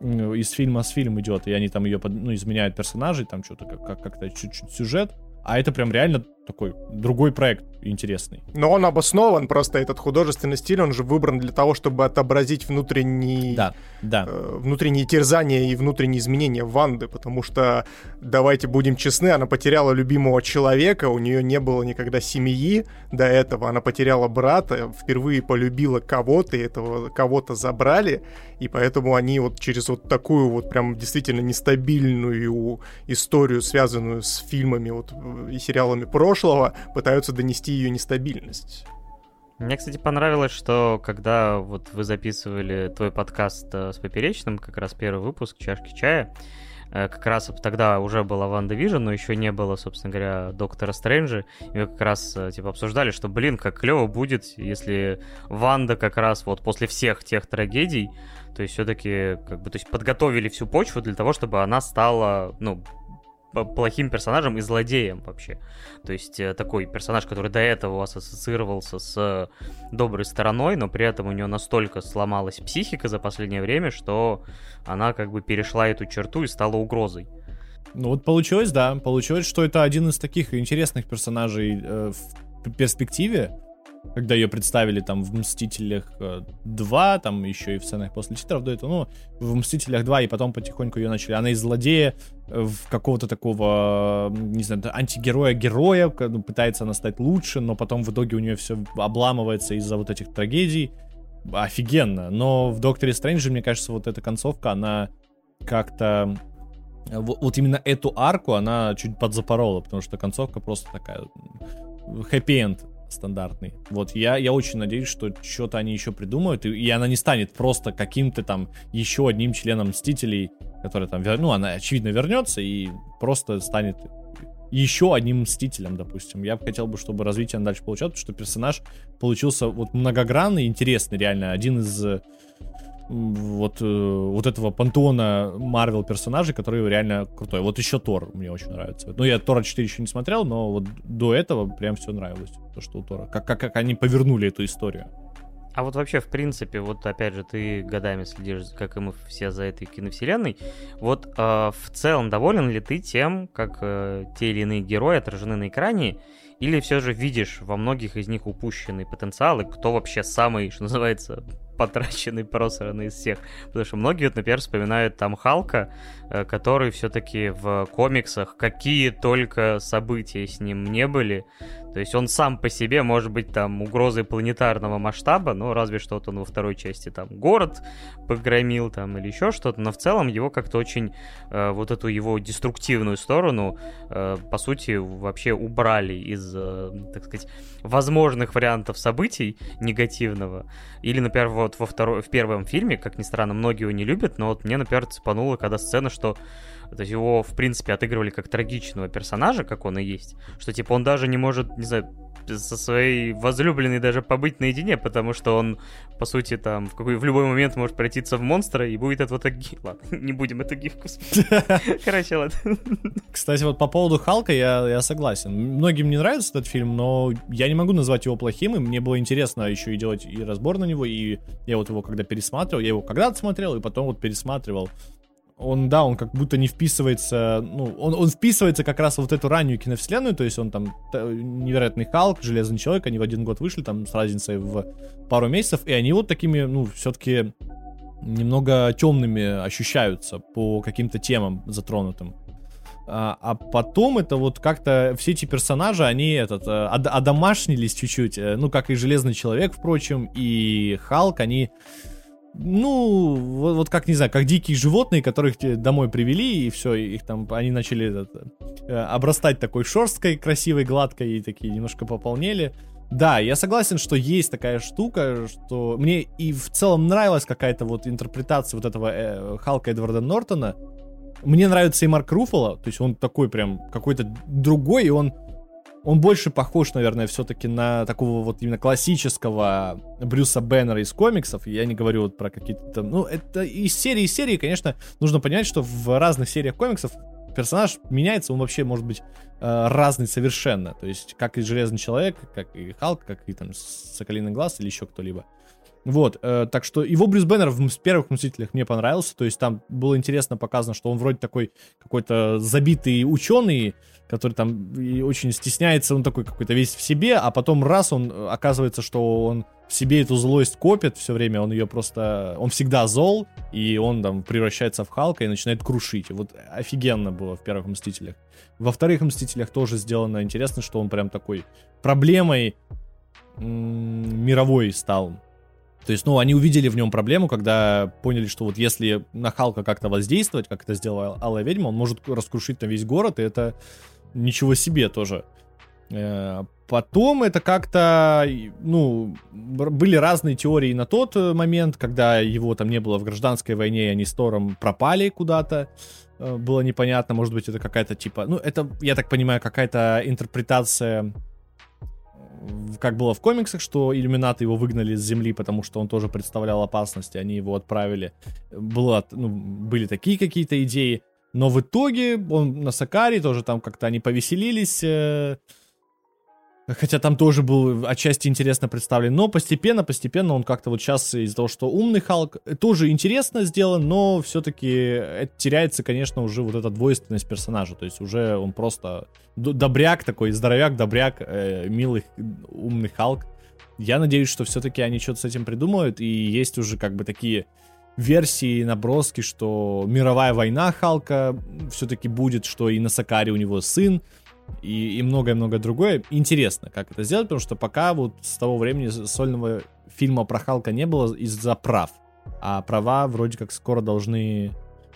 из фильма с фильм идет, и они там ее под- ну, изменяют персонажей, там что-то как- как- как-то чуть-чуть сюжет. А это прям реально такой другой проект интересный. Но он обоснован, просто этот художественный стиль, он же выбран для того, чтобы отобразить внутренний... Да, да. э, внутренние терзания и внутренние изменения Ванды, потому что, давайте будем честны, она потеряла любимого человека, у нее не было никогда семьи до этого, она потеряла брата, впервые полюбила кого-то, и этого кого-то забрали, и поэтому они вот через вот такую вот прям действительно нестабильную историю, связанную с фильмами вот э, и сериалами прошлого, пытаются донести ее нестабильность. Мне, кстати, понравилось, что когда вот вы записывали твой подкаст э, с Поперечным, как раз первый выпуск «Чашки чая», э, как раз тогда уже была Ван Division, но еще не было, собственно говоря, Доктора Стрэнджа, и вы как раз, э, типа, обсуждали, что, блин, как клево будет, если Ванда как раз вот после всех тех трагедий, то есть все-таки, как бы, то есть подготовили всю почву для того, чтобы она стала, ну, плохим персонажем и злодеем вообще. То есть э, такой персонаж, который до этого у вас ассоциировался с э, доброй стороной, но при этом у нее настолько сломалась психика за последнее время, что она как бы перешла эту черту и стала угрозой. Ну вот получилось, да. Получилось, что это один из таких интересных персонажей э, в перспективе, когда ее представили там в «Мстителях э, 2», там еще и в сценах после титров до этого, ну, в «Мстителях 2», и потом потихоньку ее начали. Она из злодея э, в какого-то такого, не знаю, антигероя-героя, ну, пытается она стать лучше, но потом в итоге у нее все обламывается из-за вот этих трагедий. Офигенно. Но в «Докторе Стрэнджи», мне кажется, вот эта концовка, она как-то вот, вот именно эту арку она чуть подзапорола, потому что концовка просто такая хэппи-энд стандартный. Вот я, я очень надеюсь, что что-то они еще придумают, и, и она не станет просто каким-то там еще одним членом Мстителей, который там, вер- ну, она очевидно вернется и просто станет еще одним Мстителем, допустим. Я бы хотел бы, чтобы развитие дальше получалось, потому что персонаж получился вот многогранный, интересный реально. Один из вот, э, вот этого пантеона Марвел персонажей, который реально крутой. Вот еще Тор мне очень нравится. Ну, я Тора 4 еще не смотрел, но вот до этого прям все нравилось. То, что у Тора. Как, как, как они повернули эту историю. А вот вообще, в принципе, вот опять же, ты годами следишь, как и мы все за этой киновселенной. Вот э, в целом доволен ли ты тем, как э, те или иные герои отражены на экране, или все же видишь во многих из них упущенный потенциал, и кто вообще самый, что называется, потраченный, просранный из всех. Потому что многие, вот, например, вспоминают там Халка, э, который все-таки в комиксах какие только события с ним не были. То есть он сам по себе может быть там угрозой планетарного масштаба, но разве что вот он во второй части там город погромил там или еще что-то, но в целом его как-то очень э, вот эту его деструктивную сторону э, по сути вообще убрали из, э, так сказать, возможных вариантов событий негативного. Или, например, вот во второй, в первом фильме, как ни странно, многие его не любят, но вот мне, например, цепануло, когда сцена, что то есть его, в принципе, отыгрывали как трагичного персонажа, как он и есть. Что, типа, он даже не может, не знаю, со своей возлюбленной даже побыть наедине, потому что он, по сути, там, в, какой, в любой момент может превратиться в монстра, и будет это вот так... Ладно, не будем это гифку Короче, ладно. Кстати, вот по поводу Халка я, я согласен. Многим не нравится этот фильм, но я не могу назвать его плохим, и мне было интересно еще и делать и разбор на него, и я вот его когда пересматривал, я его когда-то смотрел, и потом вот пересматривал он, да, он как будто не вписывается, ну, он, он вписывается как раз в вот эту раннюю киновселенную, то есть он там невероятный Халк, Железный Человек, они в один год вышли, там с разницей в пару месяцев, и они вот такими, ну, все-таки немного темными ощущаются по каким-то темам затронутым. А, а потом это вот как-то все эти персонажи, они этот, э, од, одомашнились чуть-чуть, э, ну, как и Железный Человек, впрочем, и Халк, они ну, вот, вот как, не знаю, как дикие животные, которых домой привели, и все, их там, они начали этот, э, обрастать такой шерсткой красивой, гладкой, и такие немножко пополнели. Да, я согласен, что есть такая штука, что мне и в целом нравилась какая-то вот интерпретация вот этого э, Халка Эдварда Нортона. Мне нравится и Марк Руффало, то есть он такой прям какой-то другой, и он он больше похож, наверное, все-таки на такого вот именно классического Брюса Беннера из комиксов. Я не говорю вот про какие-то там... Ну, это из серии из серии, конечно, нужно понимать, что в разных сериях комиксов персонаж меняется, он вообще может быть э, разный совершенно. То есть, как и Железный Человек, как и Халк, как и там Соколиный Глаз или еще кто-либо. Вот, э, так что его Брюс Беннер в первых Мстителях мне понравился, то есть там было интересно показано, что он вроде такой какой-то забитый ученый, который там и очень стесняется, он такой какой-то весь в себе, а потом раз он э, оказывается, что он в себе эту злость копит все время, он ее просто, он всегда зол, и он там превращается в Халка и начинает крушить. Вот офигенно было в первых Мстителях. Во вторых Мстителях тоже сделано интересно, что он прям такой проблемой мировой стал. То есть, ну, они увидели в нем проблему, когда поняли, что вот если на Халка как-то воздействовать, как это сделала Алая Ведьма, он может раскрушить там весь город, и это ничего себе тоже. Э, потом это как-то, ну, были разные теории на тот э, момент, когда его там не было в гражданской войне, и они с Тором пропали куда-то. Э, было непонятно, может быть, это какая-то типа, ну, это, я так понимаю, какая-то интерпретация как было в комиксах, что иллюминаты его выгнали с Земли, потому что он тоже представлял опасность, и они его отправили. Было, ну, были такие какие-то идеи. Но в итоге он на Сакаре тоже там как-то они повеселились. Э, хотя там тоже был отчасти интересно представлен. Но постепенно, постепенно он как-то вот сейчас из-за того, что умный Халк, э, тоже интересно сделан, но все-таки теряется, конечно, уже вот эта двойственность персонажа. То есть уже он просто добряк такой, здоровяк-добряк, э, милый, умный Халк. Я надеюсь, что все-таки они что-то с этим придумают, и есть уже как бы такие версии, наброски, что мировая война Халка все-таки будет, что и на Сакаре у него сын, и, и многое-многое другое. Интересно, как это сделать, потому что пока вот с того времени сольного фильма про Халка не было из-за прав. А права вроде как скоро должны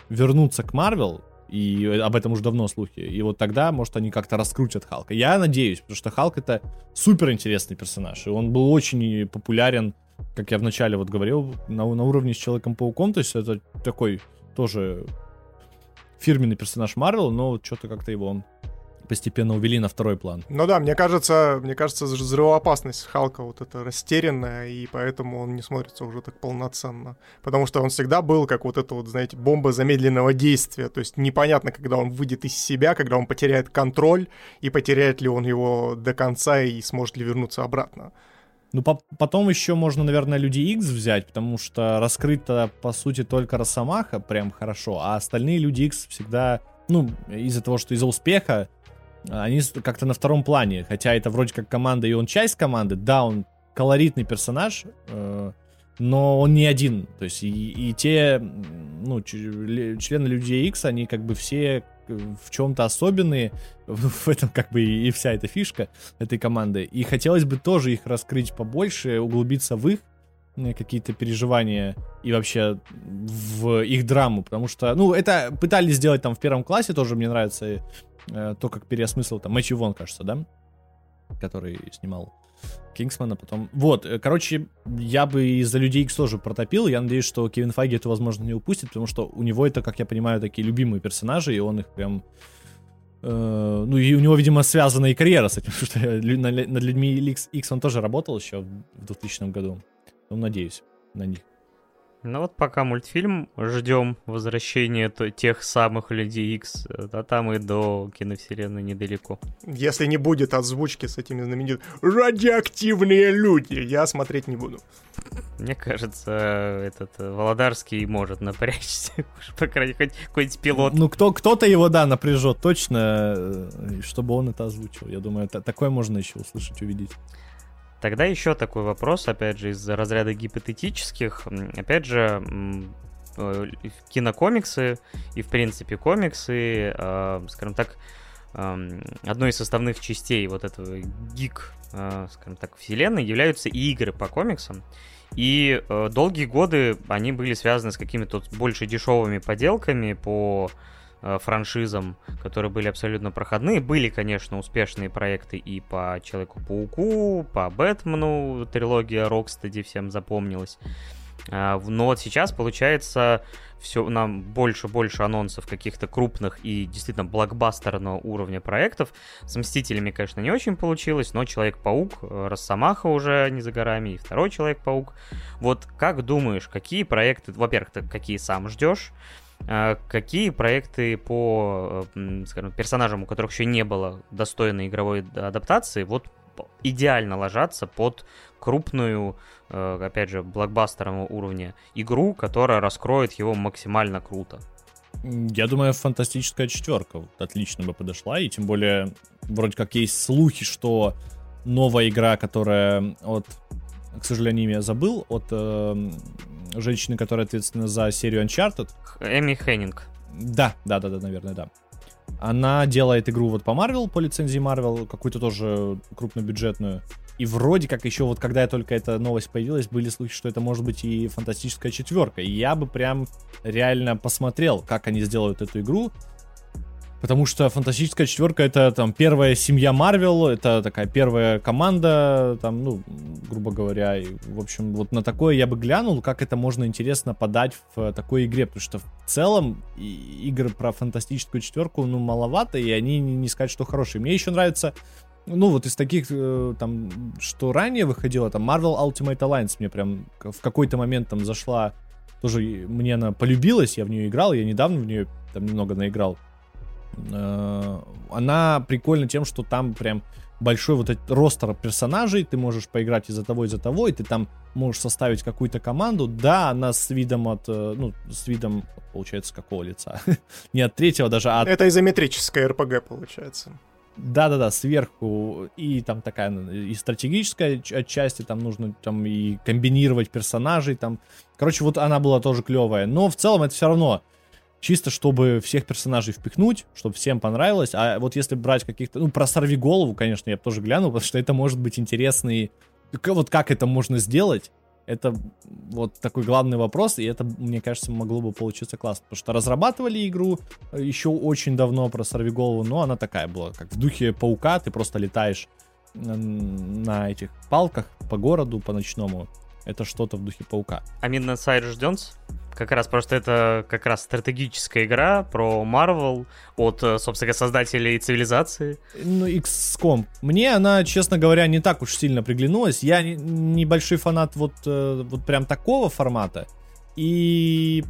вернуться к Марвел, и об этом уже давно слухи. И вот тогда, может, они как-то раскрутят Халка. Я надеюсь, потому что Халк это супер интересный персонаж, и он был очень популярен как я вначале вот говорил, на, на уровне с Человеком-пауком, то есть это такой тоже фирменный персонаж Марвел, но что-то как-то его постепенно увели на второй план. Ну да, мне кажется, мне кажется, взрывоопасность Халка вот эта растерянная, и поэтому он не смотрится уже так полноценно. Потому что он всегда был как вот эта вот, знаете, бомба замедленного действия. То есть непонятно, когда он выйдет из себя, когда он потеряет контроль, и потеряет ли он его до конца, и сможет ли вернуться обратно. Ну, по потом еще можно, наверное, Люди X взять, потому что раскрыто, по сути, только Росомаха прям хорошо, а остальные Люди X всегда, ну, из-за того, что из-за успеха, они как-то на втором плане, хотя это вроде как команда, и он часть команды, да, он колоритный персонаж, э, но он не один. То есть и, и те, ну, члены Людей X, они как бы все в чем-то особенные, в этом как бы и вся эта фишка этой команды. И хотелось бы тоже их раскрыть побольше, углубиться в их э, какие-то переживания и вообще в их драму, потому что, ну, это пытались сделать там в первом классе, тоже мне нравится э, то, как переосмыслил там Мэтью Вон, кажется, да, который снимал Кингсмана потом. Вот, э, короче, я бы из-за Людей X тоже протопил. Я надеюсь, что Кевин Файги это, возможно, не упустит, потому что у него это, как я понимаю, такие любимые персонажи, и он их прям... Э, ну, и у него, видимо, связана и карьера с этим, потому что над людьми X, X он тоже работал еще в 2000 году. Ну, надеюсь на них. Ну вот пока мультфильм ждем возвращения тех самых Людей X, а там и до киновселенной недалеко. Если не будет озвучки с этими знаменитыми радиоактивные люди, я смотреть не буду. Мне кажется, этот э, Володарский может напрячься, по крайней мере, какой-нибудь пилот. Ну, кто, кто-то его, да, напряжет точно, э, чтобы он это озвучил. Я думаю, это, такое можно еще услышать, увидеть. Тогда еще такой вопрос, опять же, из разряда гипотетических. Опять же, э, кинокомиксы и, в принципе, комиксы, э, скажем так, эм, одной из составных частей вот этого гик, э, скажем так, вселенной являются и игры по комиксам. И долгие годы они были связаны с какими-то больше дешевыми поделками по франшизам, которые были абсолютно проходные. Были, конечно, успешные проекты и по Человеку-пауку, по Бэтмену, трилогия Рокстеди всем запомнилась. А, но вот сейчас, получается, все нам больше-больше анонсов каких-то крупных и действительно блокбастерного уровня проектов. С Мстителями, конечно, не очень получилось, но Человек-паук, э, Росомаха уже не за горами, и второй Человек-паук. Вот как думаешь, какие проекты, во-первых, какие сам ждешь, какие проекты по, э, скажем, персонажам, у которых еще не было достойной игровой адаптации, вот идеально ложатся под крупную, э, опять же, блокбастерного уровня игру, которая раскроет его максимально круто? Я думаю, фантастическая четверка отлично бы подошла, и тем более вроде как есть слухи, что новая игра, которая от, к сожалению, я забыл, от э, женщины, которая ответственна за серию Uncharted. Эми Хеннинг. Да, да, да, да, наверное, да. Она делает игру вот по Marvel, по лицензии Marvel, какую-то тоже крупнобюджетную. И вроде как еще вот когда я только эта новость появилась, были слухи, что это может быть и фантастическая четверка. И я бы прям реально посмотрел, как они сделают эту игру. Потому что фантастическая четверка это там первая семья Марвел, это такая первая команда, там, ну, грубо говоря, и, в общем, вот на такое я бы глянул, как это можно интересно подать в такой игре, потому что в целом игры про фантастическую четверку, ну, маловато, и они не, не сказать, что хорошие. Мне еще нравится ну, вот из таких, э, там, что ранее выходило, там, Marvel Ultimate Alliance мне прям в какой-то момент там зашла, тоже мне она полюбилась, я в нее играл, я недавно в нее там немного наиграл. Э, она прикольна тем, что там прям большой вот этот ростер персонажей, ты можешь поиграть из-за того, из-за того, и ты там можешь составить какую-то команду. Да, она с видом от, э, ну, с видом, получается, какого лица? Не от третьего даже, а от... Это изометрическая РПГ, получается. Да-да-да, сверху. И там такая ну, и стратегическая отчасти, там нужно там и комбинировать персонажей, там. Короче, вот она была тоже клевая. Но в целом это все равно чисто чтобы всех персонажей впихнуть, чтобы всем понравилось. А вот если брать каких-то... Ну, про сорви голову, конечно, я бы тоже глянул, потому что это может быть интересный... Вот как это можно сделать, это вот такой главный вопрос, и это, мне кажется, могло бы получиться классно. Потому что разрабатывали игру э, еще очень давно про сорви голову, но она такая была, как в духе паука, ты просто летаешь на этих палках по городу, по ночному. Это что-то в духе паука. А Midnight Side ждёнс? Как раз просто это как раз стратегическая игра про Marvel от, э, собственно, создателей цивилизации. Ну, XCOM. Мне она, честно говоря, не так уж сильно приглянулась. Я небольшой фанат вот, э, вот прям такого формата. И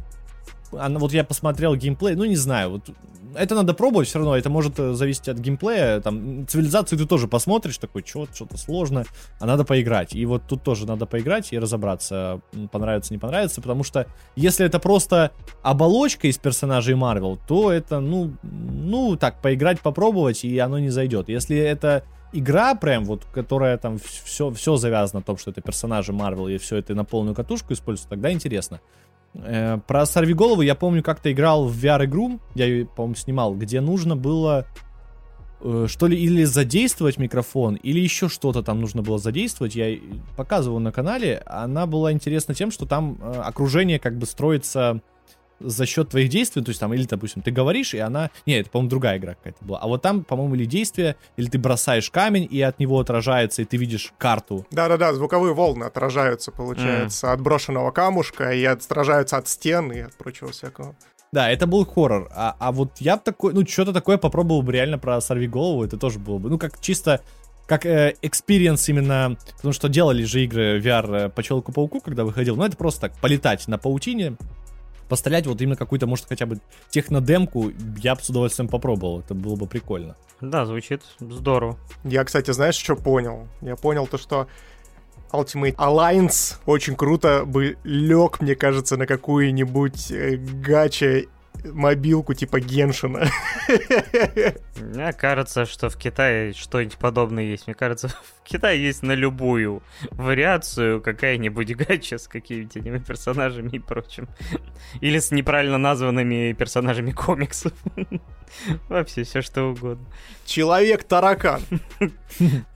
она, вот я посмотрел геймплей, ну не знаю, вот это надо пробовать все равно, это может э, зависеть от геймплея, там, цивилизацию ты тоже посмотришь, такой, что-то, что-то сложно, а надо поиграть, и вот тут тоже надо поиграть и разобраться, понравится, не понравится, потому что если это просто оболочка из персонажей Марвел, то это, ну, ну, так, поиграть, попробовать, и оно не зайдет, если это игра прям вот, которая там все, все завязано на том, что это персонажи Марвел и все это на полную катушку используется, тогда интересно. Э, про Сорви голову я помню, как-то играл в VR-игру, я ее, по-моему, снимал, где нужно было э, что ли, или задействовать микрофон, или еще что-то там нужно было задействовать. Я показывал на канале. Она была интересна тем, что там э, окружение как бы строится за счет твоих действий, то есть там, или, допустим, ты говоришь, и она... Не, это, по-моему, другая игра какая-то была. А вот там, по-моему, или действие, или ты бросаешь камень, и от него отражается, и ты видишь карту. Да-да-да, звуковые волны отражаются, получается, мм. от брошенного камушка, и отражаются от стен, и от прочего всякого. Да, это был хоррор. А, а вот я бы такой, ну, что-то такое попробовал бы реально про Сорвиголову, это тоже было бы, ну, как чисто как experience э, именно, потому что делали же игры VR э, по Человеку-пауку, когда выходил, но это просто так, полетать на паутине, пострелять вот именно какую-то, может, хотя бы технодемку, я бы с удовольствием попробовал. Это было бы прикольно. Да, звучит здорово. Я, кстати, знаешь, что понял? Я понял то, что Ultimate Alliance очень круто бы лег, мне кажется, на какую-нибудь э, гача мобилку типа Геншина. Мне кажется, что в Китае что-нибудь подобное есть. Мне кажется, в Китае есть на любую вариацию какая-нибудь гача с этими персонажами и прочим. Или с неправильно названными персонажами комиксов. Вообще все что угодно. Человек-таракан.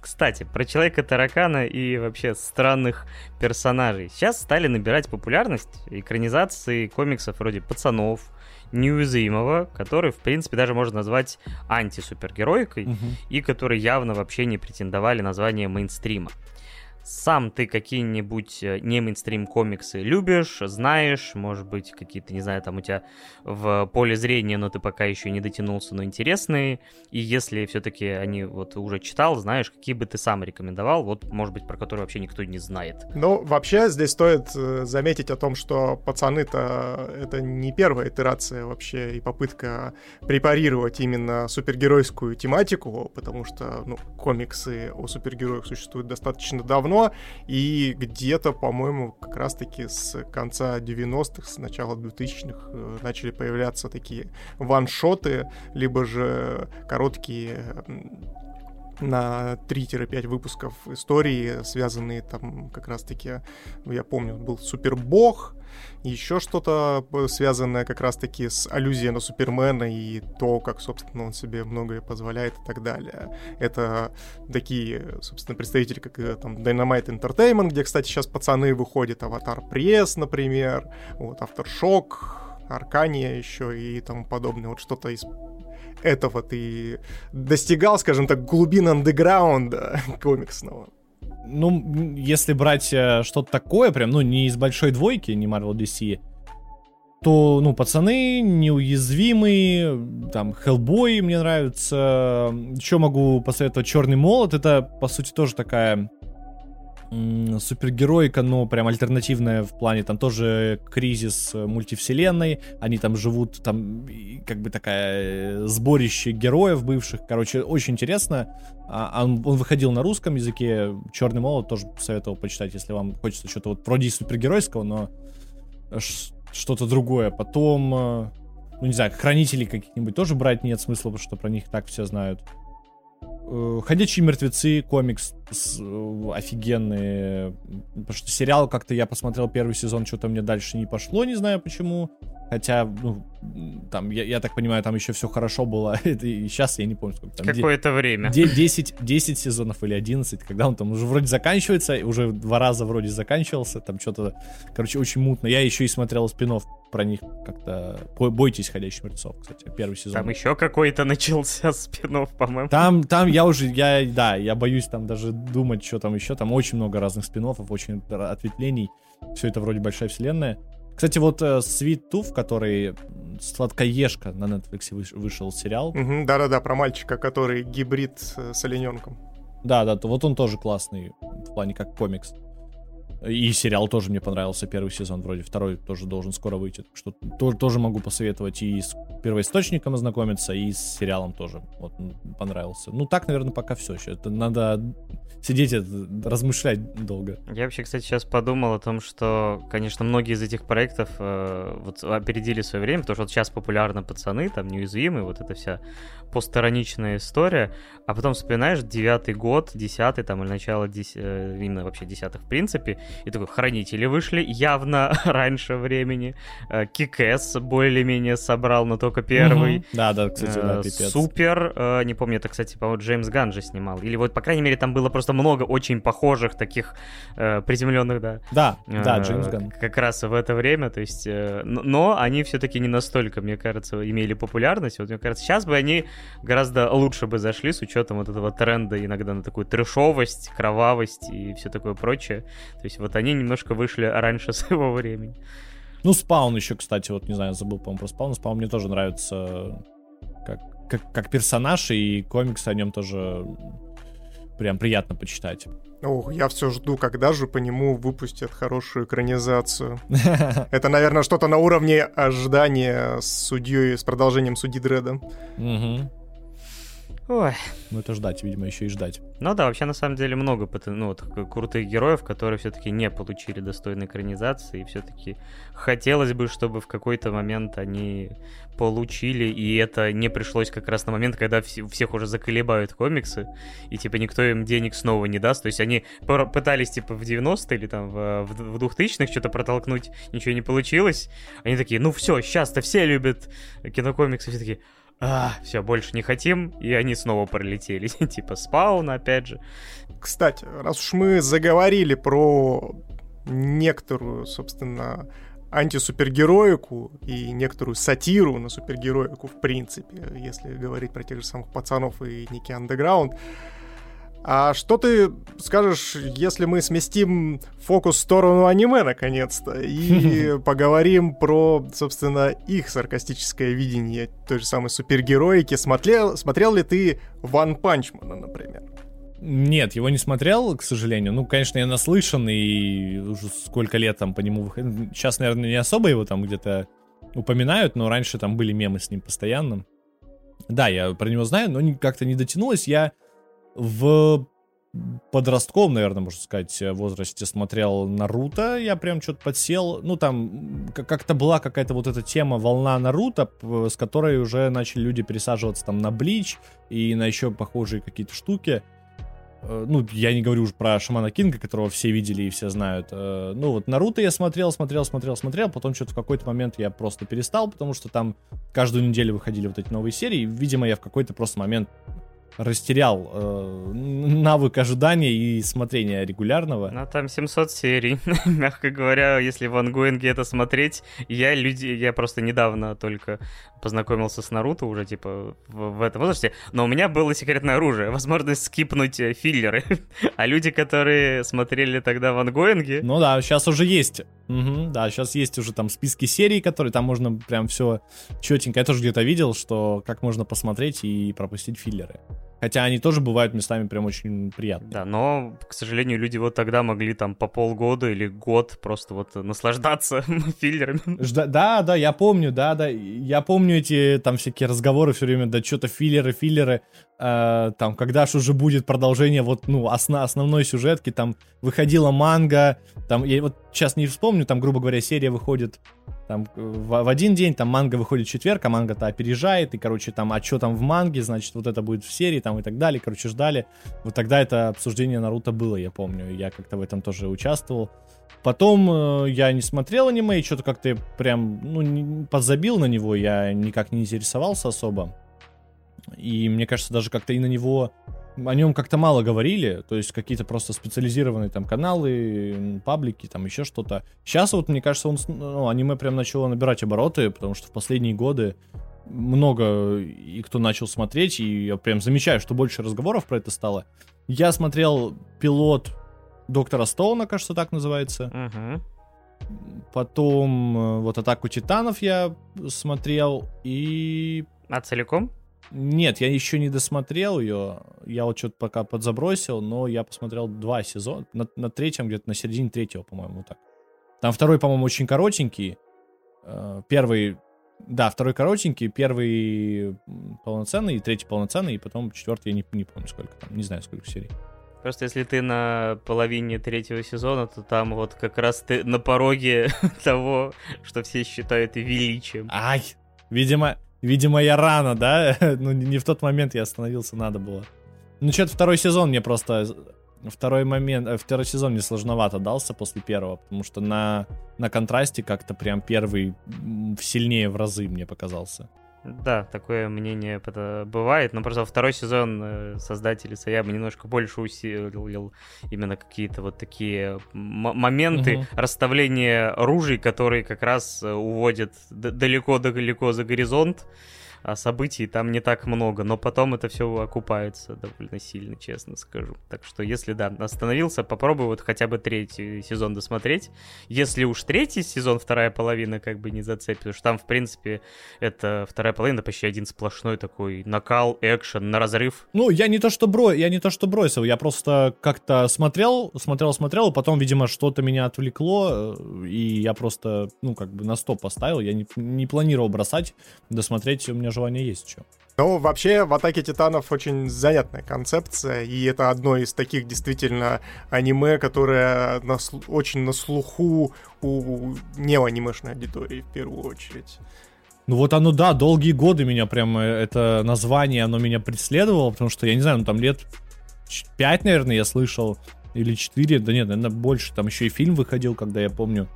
Кстати, про Человека-таракана и вообще странных персонажей. Сейчас стали набирать популярность экранизации комиксов вроде «Пацанов», неуязвимого, который, в принципе, даже можно назвать антисупергероикой, угу. и который явно вообще не претендовали на звание мейнстрима. Сам ты какие-нибудь э, не мейнстрим комиксы любишь, знаешь, может быть, какие-то, не знаю, там у тебя в поле зрения, но ты пока еще не дотянулся, но интересные. И если все-таки они вот уже читал, знаешь, какие бы ты сам рекомендовал, вот, может быть, про которые вообще никто не знает. Ну, вообще, здесь стоит э, заметить о том, что пацаны-то это не первая итерация вообще и попытка препарировать именно супергеройскую тематику, потому что, ну, комиксы о супергероях существуют достаточно давно, давно, и где-то, по-моему, как раз-таки с конца 90-х, с начала 2000-х э, начали появляться такие ваншоты, либо же короткие на 3-5 выпусков истории, связанные там как раз-таки, я помню, был Супербог, еще что-то связанное как раз-таки с аллюзией на Супермена и то, как, собственно, он себе многое позволяет и так далее. Это такие, собственно, представители, как э, там Dynamite Entertainment, где, кстати, сейчас пацаны выходят, Аватар Пресс, например, вот Aftershock, Аркания еще и тому подобное. Вот что-то из этого ты достигал, скажем так, глубин андеграунда комиксного? Ну, если брать э, что-то такое, прям, ну, не из большой двойки, не Marvel DC, то, ну, пацаны неуязвимые, там, Хеллбой мне нравится. Еще могу посоветовать Черный молот. Это, по сути, тоже такая супергероика, но прям альтернативная в плане, там тоже кризис э, мультивселенной, они там живут, там как бы такая э, сборище героев бывших, короче, очень интересно. А, он, он выходил на русском языке, Черный молот тоже советовал почитать, если вам хочется что-то вот вроде супергеройского, но что-то другое. Потом, э, ну не знаю, хранителей каких-нибудь тоже брать нет смысла, потому что про них так все знают. Э, Ходячие мертвецы, комикс с, э, офигенный. Потому что сериал как-то я посмотрел первый сезон, что-то мне дальше не пошло, не знаю почему. Хотя, ну, там, я, я так понимаю, там еще все хорошо было. и сейчас я не помню, сколько там. Какое-то время. 10, 10 сезонов или 11, когда он там уже вроде заканчивается, уже два раза вроде заканчивался, там что-то, короче, очень мутно. Я еще и смотрел спинов про них как-то. Бойтесь ходящих мертвецов, кстати, первый сезон. Там еще какой-то начался спинов, по-моему. Там, там я уже, я, да, я боюсь там даже думать, что там еще. Там очень много разных спинов, очень ответвлений. Все это вроде большая вселенная. Кстати, вот э, Sweet Tooth, который Сладкоежка на Netflix вышел сериал. Угу, да-да-да, про мальчика, который гибрид с олененком. Да, да, то вот он тоже классный в плане как комикс. И сериал тоже мне понравился, первый сезон вроде, второй тоже должен скоро выйти. Что тоже, тоже могу посоветовать и с первоисточником ознакомиться, и с сериалом тоже. Вот, понравился. Ну, так, наверное, пока все еще. Это надо сидеть, размышлять долго. Я вообще, кстати, сейчас подумал о том, что, конечно, многие из этих проектов э, вот опередили свое время, потому что вот сейчас популярны пацаны, там, неуязвимые, вот эта вся постироничная история, а потом вспоминаешь девятый год, десятый там, или начало, дес... Э, именно вообще десятых в принципе, и такой, Хранители вышли явно раньше времени, э, Кикэс более-менее собрал, но только первый. Да, да, кстати, да, э, пипец. Супер, не помню, это, кстати, по-моему, Джеймс Ган же снимал, или вот, по крайней мере, там было просто много очень похожих таких приземленных, да. Да, да, Джеймс Ган. Как раз в это время, то есть, но они все-таки не настолько, мне кажется, имели популярность, вот мне кажется, сейчас бы они гораздо лучше бы зашли с учетом вот этого тренда иногда на такую трешовость, кровавость и все такое прочее. То есть вот они немножко вышли раньше своего времени. Ну, Спаун еще, кстати, вот не знаю, забыл, по-моему, про Спаун. Спаун мне тоже нравится как, как, как персонаж, и комиксы о нем тоже прям приятно почитать. Ох, я все жду, когда же по нему выпустят хорошую экранизацию. Это, наверное, что-то на уровне ожидания с судьей, с продолжением судьи Дреда. Ой. Ну это ждать, видимо, еще и ждать. Ну да, вообще на самом деле много ну, вот, крутых героев, которые все-таки не получили достойной экранизации, и все-таки хотелось бы, чтобы в какой-то момент они получили, и это не пришлось как раз на момент, когда все, всех уже заколебают комиксы, и типа никто им денег снова не даст. То есть они пытались типа в 90-е или там в, в 2000-х что-то протолкнуть, ничего не получилось. Они такие, ну все, сейчас-то все любят кинокомиксы, все такие, а, все, больше не хотим, и они снова пролетели. типа спаун, опять же. Кстати, раз уж мы заговорили про некоторую, собственно, антисупергероику и некоторую сатиру на супергероику в принципе, если говорить про тех же самых пацанов и некий андеграунд, а что ты скажешь, если мы сместим фокус в сторону аниме наконец-то и поговорим про, собственно, их саркастическое видение той же самой супергероики? Смотрел, смотрел ли ты Ван Панчмана, например? Нет, его не смотрел, к сожалению. Ну, конечно, я наслышан, и уже сколько лет там по нему выходит. Сейчас, наверное, не особо его там где-то упоминают, но раньше там были мемы с ним постоянно. Да, я про него знаю, но как-то не дотянулось. Я в подростковом, наверное, можно сказать, возрасте смотрел Наруто, я прям что-то подсел, ну там как-то была какая-то вот эта тема, волна Наруто, с которой уже начали люди пересаживаться там на Блич и на еще похожие какие-то штуки. Э, ну, я не говорю уже про Шамана Кинга, которого все видели и все знают. Э, ну, вот Наруто я смотрел, смотрел, смотрел, смотрел, потом что-то в какой-то момент я просто перестал, потому что там каждую неделю выходили вот эти новые серии, видимо, я в какой-то просто момент растерял э, навык ожидания и смотрения регулярного. Ну, там 700 серий. Мягко говоря, если в ангоинге это смотреть, я люди, я просто недавно только познакомился с Наруто уже, типа, в, в этом возрасте, но у меня было секретное оружие, возможность скипнуть э, филлеры. а люди, которые смотрели тогда в ангоинге... Ну да, сейчас уже есть. Угу, да, сейчас есть уже там списки серий, которые там можно прям все четенько. Я тоже где-то видел, что как можно посмотреть и пропустить филлеры. Хотя они тоже бывают местами прям очень приятные. Да, но, к сожалению, люди вот тогда могли там по полгода или год просто вот наслаждаться филлерами. Жда- да, да, я помню, да, да. Я помню эти там всякие разговоры все время, да что-то филлеры, филлеры. Э, там, когда ж уже будет продолжение вот, ну, осно- основной сюжетки, там выходила манга, там, я вот сейчас не вспомню, там, грубо говоря, серия выходит там в, в один день, там манга выходит в четверг, а манга-то опережает, и, короче, там, а что там в манге, значит, вот это будет в серии, там, и так далее, короче, ждали. Вот тогда это обсуждение Наруто было, я помню, я как-то в этом тоже участвовал. Потом э, я не смотрел аниме, и что-то как-то прям, ну, не, подзабил на него, я никак не интересовался особо. И мне кажется, даже как-то и на него о нем как-то мало говорили, то есть какие-то просто специализированные там каналы, паблики, там еще что-то. Сейчас вот, мне кажется, он, ну, аниме прям начало набирать обороты, потому что в последние годы много и кто начал смотреть, и я прям замечаю, что больше разговоров про это стало. Я смотрел пилот Доктора Стоуна, кажется, так называется. Угу. Потом э, вот Атаку Титанов я смотрел, и... А целиком? Нет, я еще не досмотрел ее. Я вот что-то пока подзабросил, но я посмотрел два сезона. На, на третьем, где-то на середине третьего, по-моему, вот так. Там второй, по-моему, очень коротенький. Э, первый, да, второй коротенький, первый полноценный, третий полноценный, и потом четвертый, я не, не помню сколько там, не знаю сколько серий. Просто если ты на половине третьего сезона, то там вот как раз ты на пороге того, что все считают величием. Ай, видимо, видимо я рано, да? ну не в тот момент я остановился, надо было. Ну что-то второй сезон мне просто второй момент, э, второй сезон мне сложновато дался после первого, потому что на, на контрасте как-то прям первый сильнее в разы мне показался. Да, такое мнение бывает, но просто второй сезон э, создатели Саяма немножко больше усилил именно какие-то вот такие моменты угу. расставления ружей, которые как раз э, уводят далеко-далеко за горизонт а событий там не так много, но потом это все окупается довольно сильно, честно скажу. Так что, если, да, остановился, попробуй вот хотя бы третий сезон досмотреть. Если уж третий сезон, вторая половина как бы не зацепит, потому что там, в принципе, это вторая половина почти один сплошной такой накал, экшен, на разрыв. Ну, я не то что бро... я не то что бросил, я просто как-то смотрел, смотрел, смотрел, потом, видимо, что-то меня отвлекло, э, и я просто, ну, как бы на стоп поставил, я не, не планировал бросать, досмотреть у меня желание есть еще. Ну, вообще, в «Атаке Титанов» очень занятная концепция, и это одно из таких действительно аниме, которое на, очень на слуху у неанимешной аудитории в первую очередь. Ну вот оно, да, долгие годы меня прям, э, это название, оно меня преследовало, потому что, я не знаю, ну там лет 5, наверное, я слышал, или 4, да нет, наверное, больше, там еще и фильм выходил, когда я помню.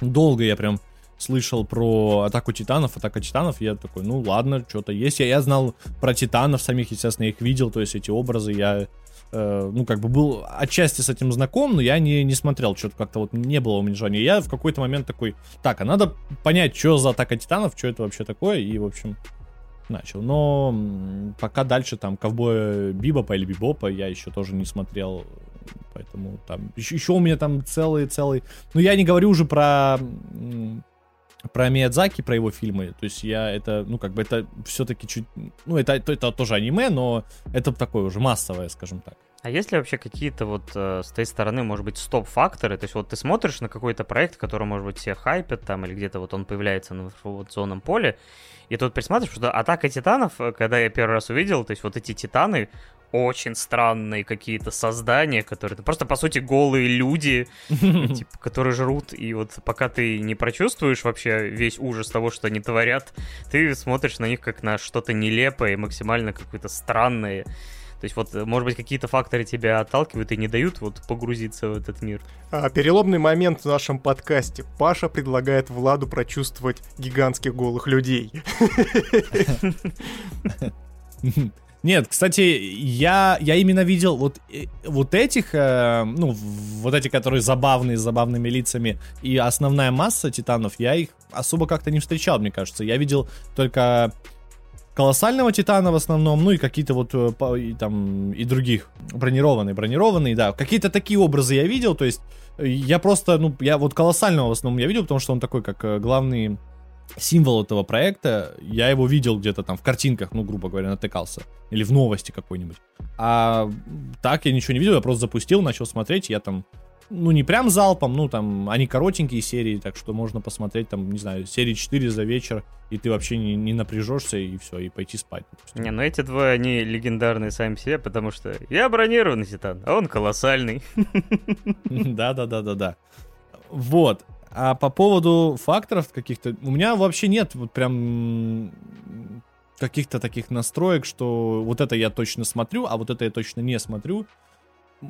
Долго я прям слышал про Атаку Титанов, Атака Титанов, я такой, ну ладно, что-то есть. Я, я знал про Титанов самих, естественно, их видел, то есть эти образы, я, э, ну, как бы был отчасти с этим знаком, но я не, не смотрел, что-то как-то вот не было у меня желания. Я в какой-то момент такой, так, а надо понять, что за Атака Титанов, что это вообще такое, и, в общем, начал. Но пока дальше там ковбоя Бибопа или Бибопа я еще тоже не смотрел. Поэтому там еще, еще у меня там целый-целый... Ну, я не говорю уже про про Миядзаки, про его фильмы, то есть я это, ну, как бы это все-таки чуть, ну, это, это, это тоже аниме, но это такое уже массовое, скажем так. А есть ли вообще какие-то вот э, с той стороны, может быть, стоп-факторы? То есть вот ты смотришь на какой-то проект, который, может быть, все хайпят там, или где-то вот он появляется на информационном поле, и тут присматриваешь, что Атака Титанов, э, когда я первый раз увидел, то есть вот эти Титаны, очень странные какие-то создания, которые просто, по сути, голые люди, типа, которые жрут, и вот пока ты не прочувствуешь вообще весь ужас того, что они творят, ты смотришь на них как на что-то нелепое, максимально какое-то странное. То есть вот, может быть, какие-то факторы тебя отталкивают и не дают вот погрузиться в этот мир. А, переломный момент в нашем подкасте. Паша предлагает Владу прочувствовать гигантских голых людей. Нет, кстати, я, я именно видел вот, э, вот этих, э, ну, вот эти, которые забавные, с забавными лицами, и основная масса титанов, я их особо как-то не встречал, мне кажется. Я видел только колоссального титана в основном, ну и какие-то вот э, и, там и других бронированные, бронированные, да, какие-то такие образы я видел, то есть э, я просто, ну, я вот колоссального в основном я видел, потому что он такой, как главный символ этого проекта, я его видел где-то там в картинках, ну, грубо говоря, натыкался. Или в новости какой-нибудь. А так я ничего не видел, я просто запустил, начал смотреть, я там ну, не прям залпом, ну, там, они коротенькие серии, так что можно посмотреть, там, не знаю, серии 4 за вечер, и ты вообще не, не напряжешься, и все, и пойти спать. Допустим. Не, ну эти двое, они легендарные сами себе, потому что я бронированный титан, а он колоссальный. Да-да-да-да-да. Вот. А по поводу факторов каких-то, у меня вообще нет вот прям каких-то таких настроек, что вот это я точно смотрю, а вот это я точно не смотрю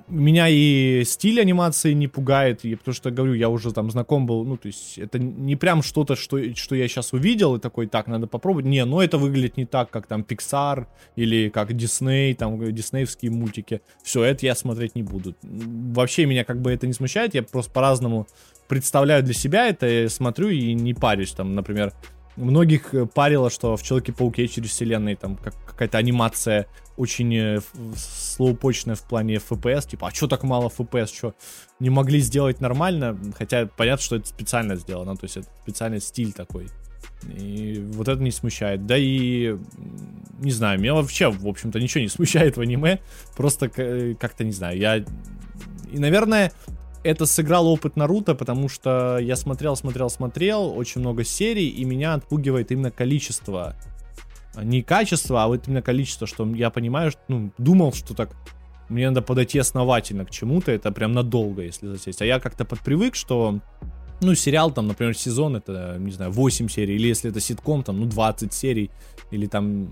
меня и стиль анимации не пугает, и потому что, говорю, я уже там знаком был, ну, то есть это не прям что-то, что, что я сейчас увидел, и такой, так, надо попробовать. Не, ну это выглядит не так, как там Pixar или как Disney, там диснеевские мультики. Все, это я смотреть не буду. Вообще меня как бы это не смущает, я просто по-разному представляю для себя это, смотрю и не парюсь. Там, например, многих э, парило, что в Человеке-пауке через вселенной там как, какая-то анимация очень э, слоупочная в плане FPS, типа, а что так мало FPS, что не могли сделать нормально, хотя понятно, что это специально сделано, то есть это специальный стиль такой. И вот это не смущает. Да и, не знаю, меня вообще, в общем-то, ничего не смущает в аниме. Просто как-то, не знаю, я... И, наверное, это сыграл опыт Наруто, потому что я смотрел, смотрел, смотрел, очень много серий, и меня отпугивает именно количество. Не качество, а вот именно количество, что я понимаю, что, ну, думал, что так мне надо подойти основательно к чему-то, это прям надолго, если засесть. А я как-то подпривык, что ну, сериал, там, например, сезон, это, не знаю, 8 серий, или если это ситком, там, ну, 20 серий, или там,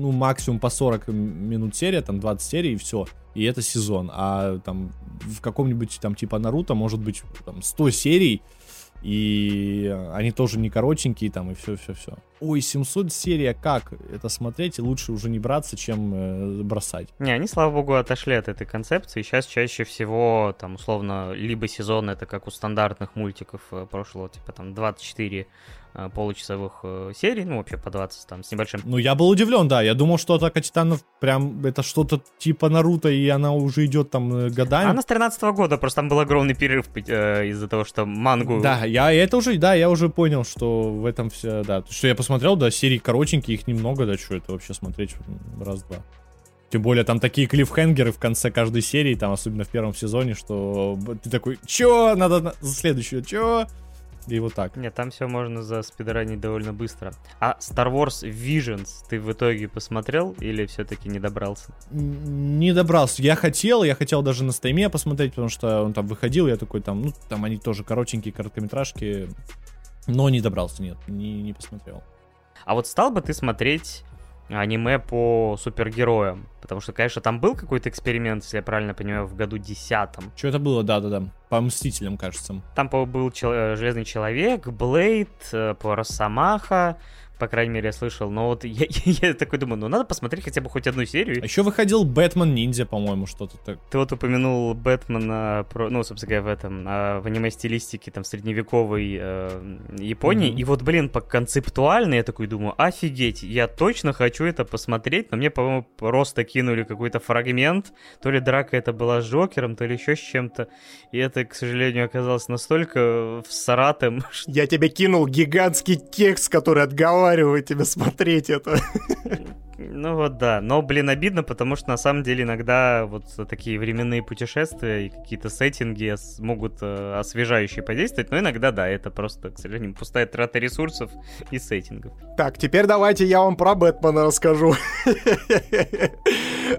ну, максимум по 40 минут серия, там, 20 серий, и все, и это сезон, а там в каком-нибудь, там, типа Наруто, может быть, там, 100 серий, и они тоже не коротенькие там, и все-все-все. Ой, 700 серия, как это смотреть, лучше уже не браться, чем э, бросать. Не, они, слава богу, отошли от этой концепции. Сейчас чаще всего, там, условно, либо сезон, это как у стандартных мультиков э, прошлого, типа, там, 24 Э, получасовых э, серий, ну, вообще по 20 там с небольшим. Ну, я был удивлен, да, я думал, что Атака Титанов прям это что-то типа Наруто, и она уже идет там э, годами. Она с 13 -го года, просто там был огромный перерыв э, из-за того, что мангу... Да, я это уже, да, я уже понял, что в этом все, да, что я посмотрел, да, серии коротенькие, их немного, да, что это вообще смотреть раз-два. Тем более там такие клиффхенгеры в конце каждой серии, там особенно в первом сезоне, что ты такой, чё, надо на... следующую, чё? И вот так. Нет, там все можно заспидранить довольно быстро. А Star Wars Visions ты в итоге посмотрел или все-таки не добрался? Не добрался. Я хотел, я хотел даже на стриме посмотреть, потому что он там выходил, я такой там, ну, там они тоже коротенькие короткометражки, но не добрался, нет, не, не посмотрел. А вот стал бы ты смотреть аниме по супергероям. Потому что, конечно, там был какой-то эксперимент, если я правильно понимаю, в году десятом. Что это было, да-да-да. По Мстителям, кажется. Там был э, Железный Человек, Блейд, э, по крайней мере, я слышал. Но вот я, я такой думаю, ну надо посмотреть хотя бы хоть одну серию. А еще выходил Бэтмен Ниндзя, по-моему, что-то так. Ты вот упомянул Бэтмена, про, ну, собственно говоря, в этом, а, в аниме-стилистике, там, средневековой э, Японии. Mm-hmm. И вот, блин, по концептуально я такой думаю, офигеть, я точно хочу это посмотреть, но мне, по-моему, просто кинули какой-то фрагмент. То ли драка это была с Джокером, то ли еще с чем-то. И это, к сожалению, оказалось настолько всратым. Я тебе кинул гигантский текст, который отговаривает уговариваю тебя смотреть это. Ну вот да, но, блин, обидно, потому что на самом деле иногда вот такие временные путешествия и какие-то сеттинги могут э, освежающие подействовать, но иногда да, это просто, к сожалению, пустая трата ресурсов и сеттингов. Так, теперь давайте я вам про Бэтмена расскажу.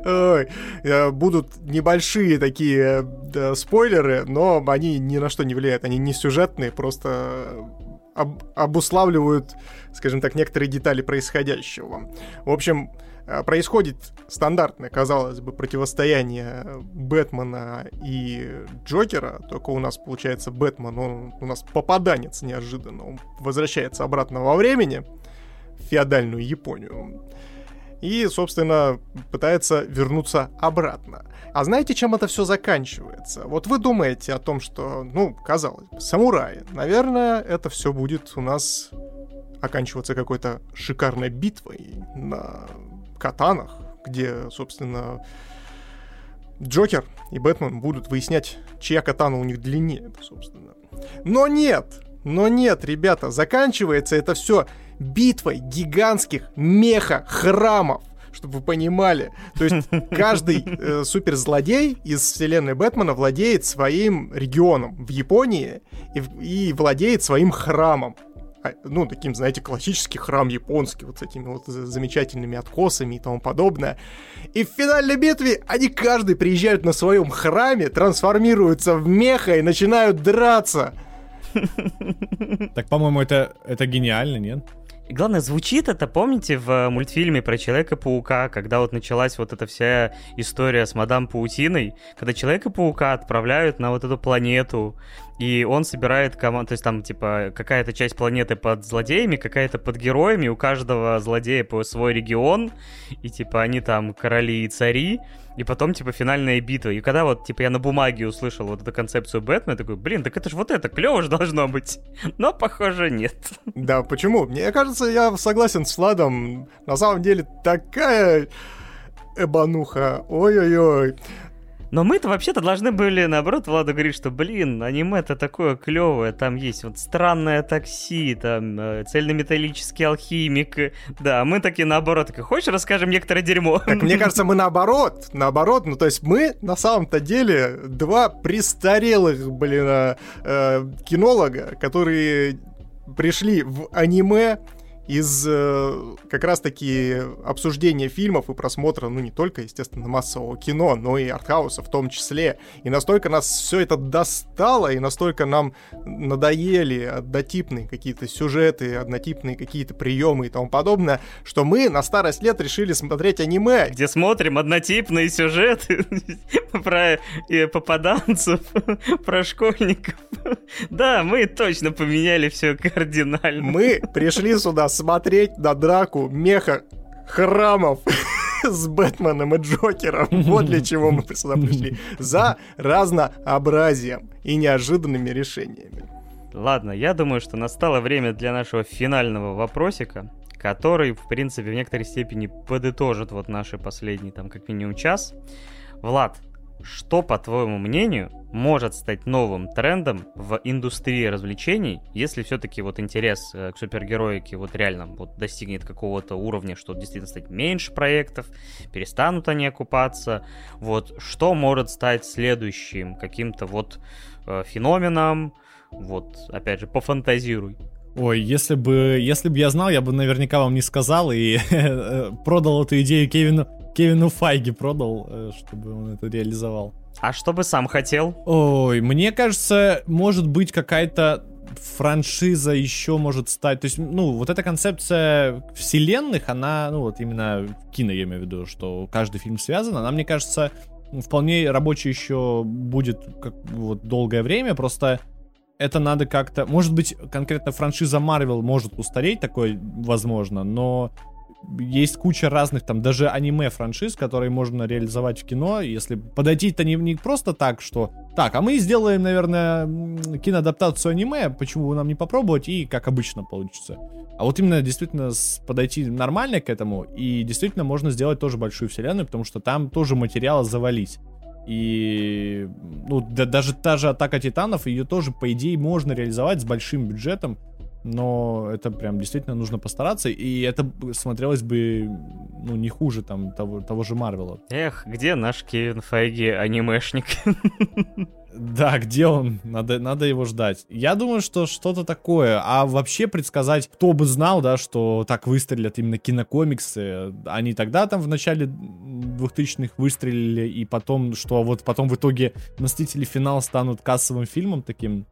Э, будут небольшие такие да, спойлеры, но они ни на что не влияют, они не сюжетные, просто об, обуславливают, скажем так, некоторые детали происходящего. В общем, э, происходит стандартное, казалось бы, противостояние Бэтмена и Джокера, только у нас, получается, Бэтмен, он у нас попаданец неожиданно, он возвращается обратно во времени, в феодальную Японию, и, собственно, пытается вернуться обратно. А знаете, чем это все заканчивается? Вот вы думаете о том, что, ну, казалось бы, самураи. Наверное, это все будет у нас оканчиваться какой-то шикарной битвой на катанах, где, собственно, Джокер и Бэтмен будут выяснять, чья катана у них длиннее, собственно. Но нет! Но нет, ребята, заканчивается это все битвой гигантских меха-храмов чтобы вы понимали. То есть каждый э, суперзлодей из вселенной Бэтмена владеет своим регионом в Японии и, и владеет своим храмом. А, ну, таким, знаете, классический храм японский, вот с этими вот замечательными откосами и тому подобное. И в финальной битве они каждый приезжают на своем храме, трансформируются в меха и начинают драться. Так, по-моему, это, это гениально, нет? И главное, звучит это, помните, в мультфильме про Человека-паука, когда вот началась вот эта вся история с мадам Паутиной, когда Человека-паука отправляют на вот эту планету, и он собирает команду, то есть там, типа, какая-то часть планеты под злодеями, какая-то под героями, у каждого злодея свой регион, и, типа, они там короли и цари, и потом, типа, финальная битва. И когда вот, типа, я на бумаге услышал вот эту концепцию Бэтмена, такой, блин, так это же вот это, клево же должно быть. Но, похоже, нет. Да, почему? Мне кажется, я согласен с Владом. На самом деле, такая эбануха. Ой-ой-ой. Но мы-то вообще-то должны были, наоборот, Владу говорить, что, блин, аниме-то такое клевое, там есть вот странное такси, там э, цельнометаллический алхимик. Да, мы такие наоборот, такие, хочешь расскажем некоторое дерьмо? Так, мне кажется, мы наоборот, наоборот, ну то есть мы на самом-то деле два престарелых, блин, э, э кинолога, которые пришли в аниме из э, как раз-таки обсуждения фильмов и просмотра, ну, не только, естественно, массового кино, но и артхауса в том числе. И настолько нас все это достало, и настолько нам надоели однотипные какие-то сюжеты, однотипные какие-то приемы и тому подобное, что мы на старость лет решили смотреть аниме. Где смотрим однотипные сюжеты про попаданцев, про школьников. Да, мы точно поменяли все кардинально. Мы пришли сюда смотреть на драку меха храмов с Бэтменом и Джокером. Вот для чего мы сюда пришли. За разнообразием и неожиданными решениями. Ладно, я думаю, что настало время для нашего финального вопросика, который, в принципе, в некоторой степени подытожит вот наши последние, там, как минимум, час. Влад, что, по твоему мнению, может стать новым трендом в индустрии развлечений, если все-таки вот интерес э, к супергероике вот реально вот достигнет какого-то уровня, что действительно стать меньше проектов, перестанут они окупаться, вот что может стать следующим каким-то вот э, феноменом, вот опять же пофантазируй. Ой, если бы, если бы я знал, я бы наверняка вам не сказал и э, продал эту идею Кевину, Кевину Файги продал, э, чтобы он это реализовал. А что бы сам хотел? Ой, мне кажется, может быть какая-то франшиза еще может стать. То есть, ну, вот эта концепция вселенных, она, ну, вот именно кино, я имею в виду, что каждый фильм связан, она, мне кажется, вполне рабочая еще будет как, вот долгое время, просто это надо как-то... Может быть, конкретно франшиза Marvel может устареть, такое возможно, но есть куча разных там даже аниме-франшиз, которые можно реализовать в кино, если подойти-то не, не просто так, что так, а мы сделаем, наверное, киноадаптацию аниме, почему бы нам не попробовать, и как обычно получится. А вот именно действительно подойти нормально к этому, и действительно можно сделать тоже большую вселенную, потому что там тоже материала завались. И ну, да, даже та же Атака Титанов, ее тоже, по идее, можно реализовать с большим бюджетом, но это прям действительно нужно постараться, и это смотрелось бы, ну, не хуже там того, того же Марвела. Эх, где наш Кевин Файги анимешник? Да, где он? Надо, надо его ждать. Я думаю, что что-то такое. А вообще предсказать, кто бы знал, да, что так выстрелят именно кинокомиксы. Они тогда там в начале 2000-х выстрелили, и потом, что вот потом в итоге Мстители финал станут кассовым фильмом таким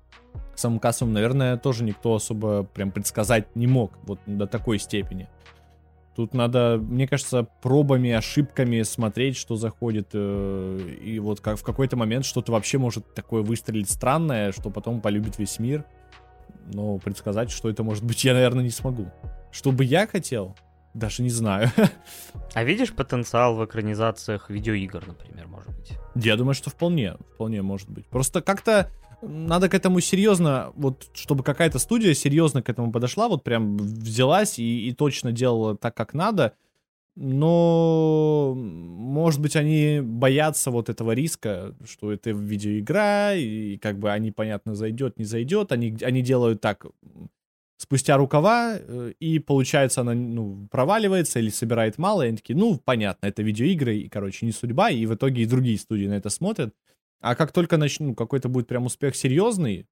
самым кассовым, наверное, тоже никто особо прям предсказать не мог, вот до такой степени. Тут надо, мне кажется, пробами, ошибками смотреть, что заходит, э, и вот как в какой-то момент что-то вообще может такое выстрелить странное, что потом полюбит весь мир. Но предсказать, что это может быть, я, наверное, не смогу. Что бы я хотел, даже не знаю. А видишь потенциал в экранизациях видеоигр, например, может быть? Я думаю, что вполне, вполне может быть. Просто как-то надо к этому серьезно, вот чтобы какая-то студия серьезно к этому подошла, вот прям взялась и, и точно делала так, как надо. Но, может быть, они боятся вот этого риска, что это видеоигра, и как бы они, понятно, зайдет, не зайдет. Они, они делают так спустя рукава, э, и получается она, ну, проваливается или собирает мало, и они такие, ну, понятно, это видеоигры, и, короче, не судьба, и в итоге и другие студии на это смотрят. А как только начну, ну, какой-то будет прям успех серьезный,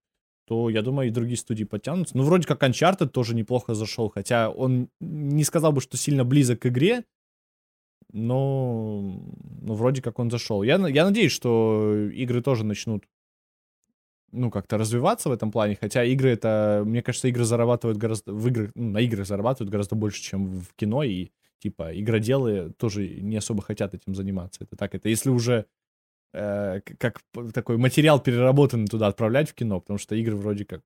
то, я думаю, и другие студии подтянутся. Ну, вроде как Uncharted тоже неплохо зашел, хотя он не сказал бы, что сильно близок к игре, но ну, вроде как он зашел. Я, я надеюсь, что игры тоже начнут ну, как-то развиваться в этом плане, хотя игры это, мне кажется, игры зарабатывают гораздо, в играх, ну, на играх зарабатывают гораздо больше, чем в кино, и, типа, игроделы тоже не особо хотят этим заниматься. Это так, это если уже э, как такой материал переработанный туда отправлять в кино, потому что игры вроде как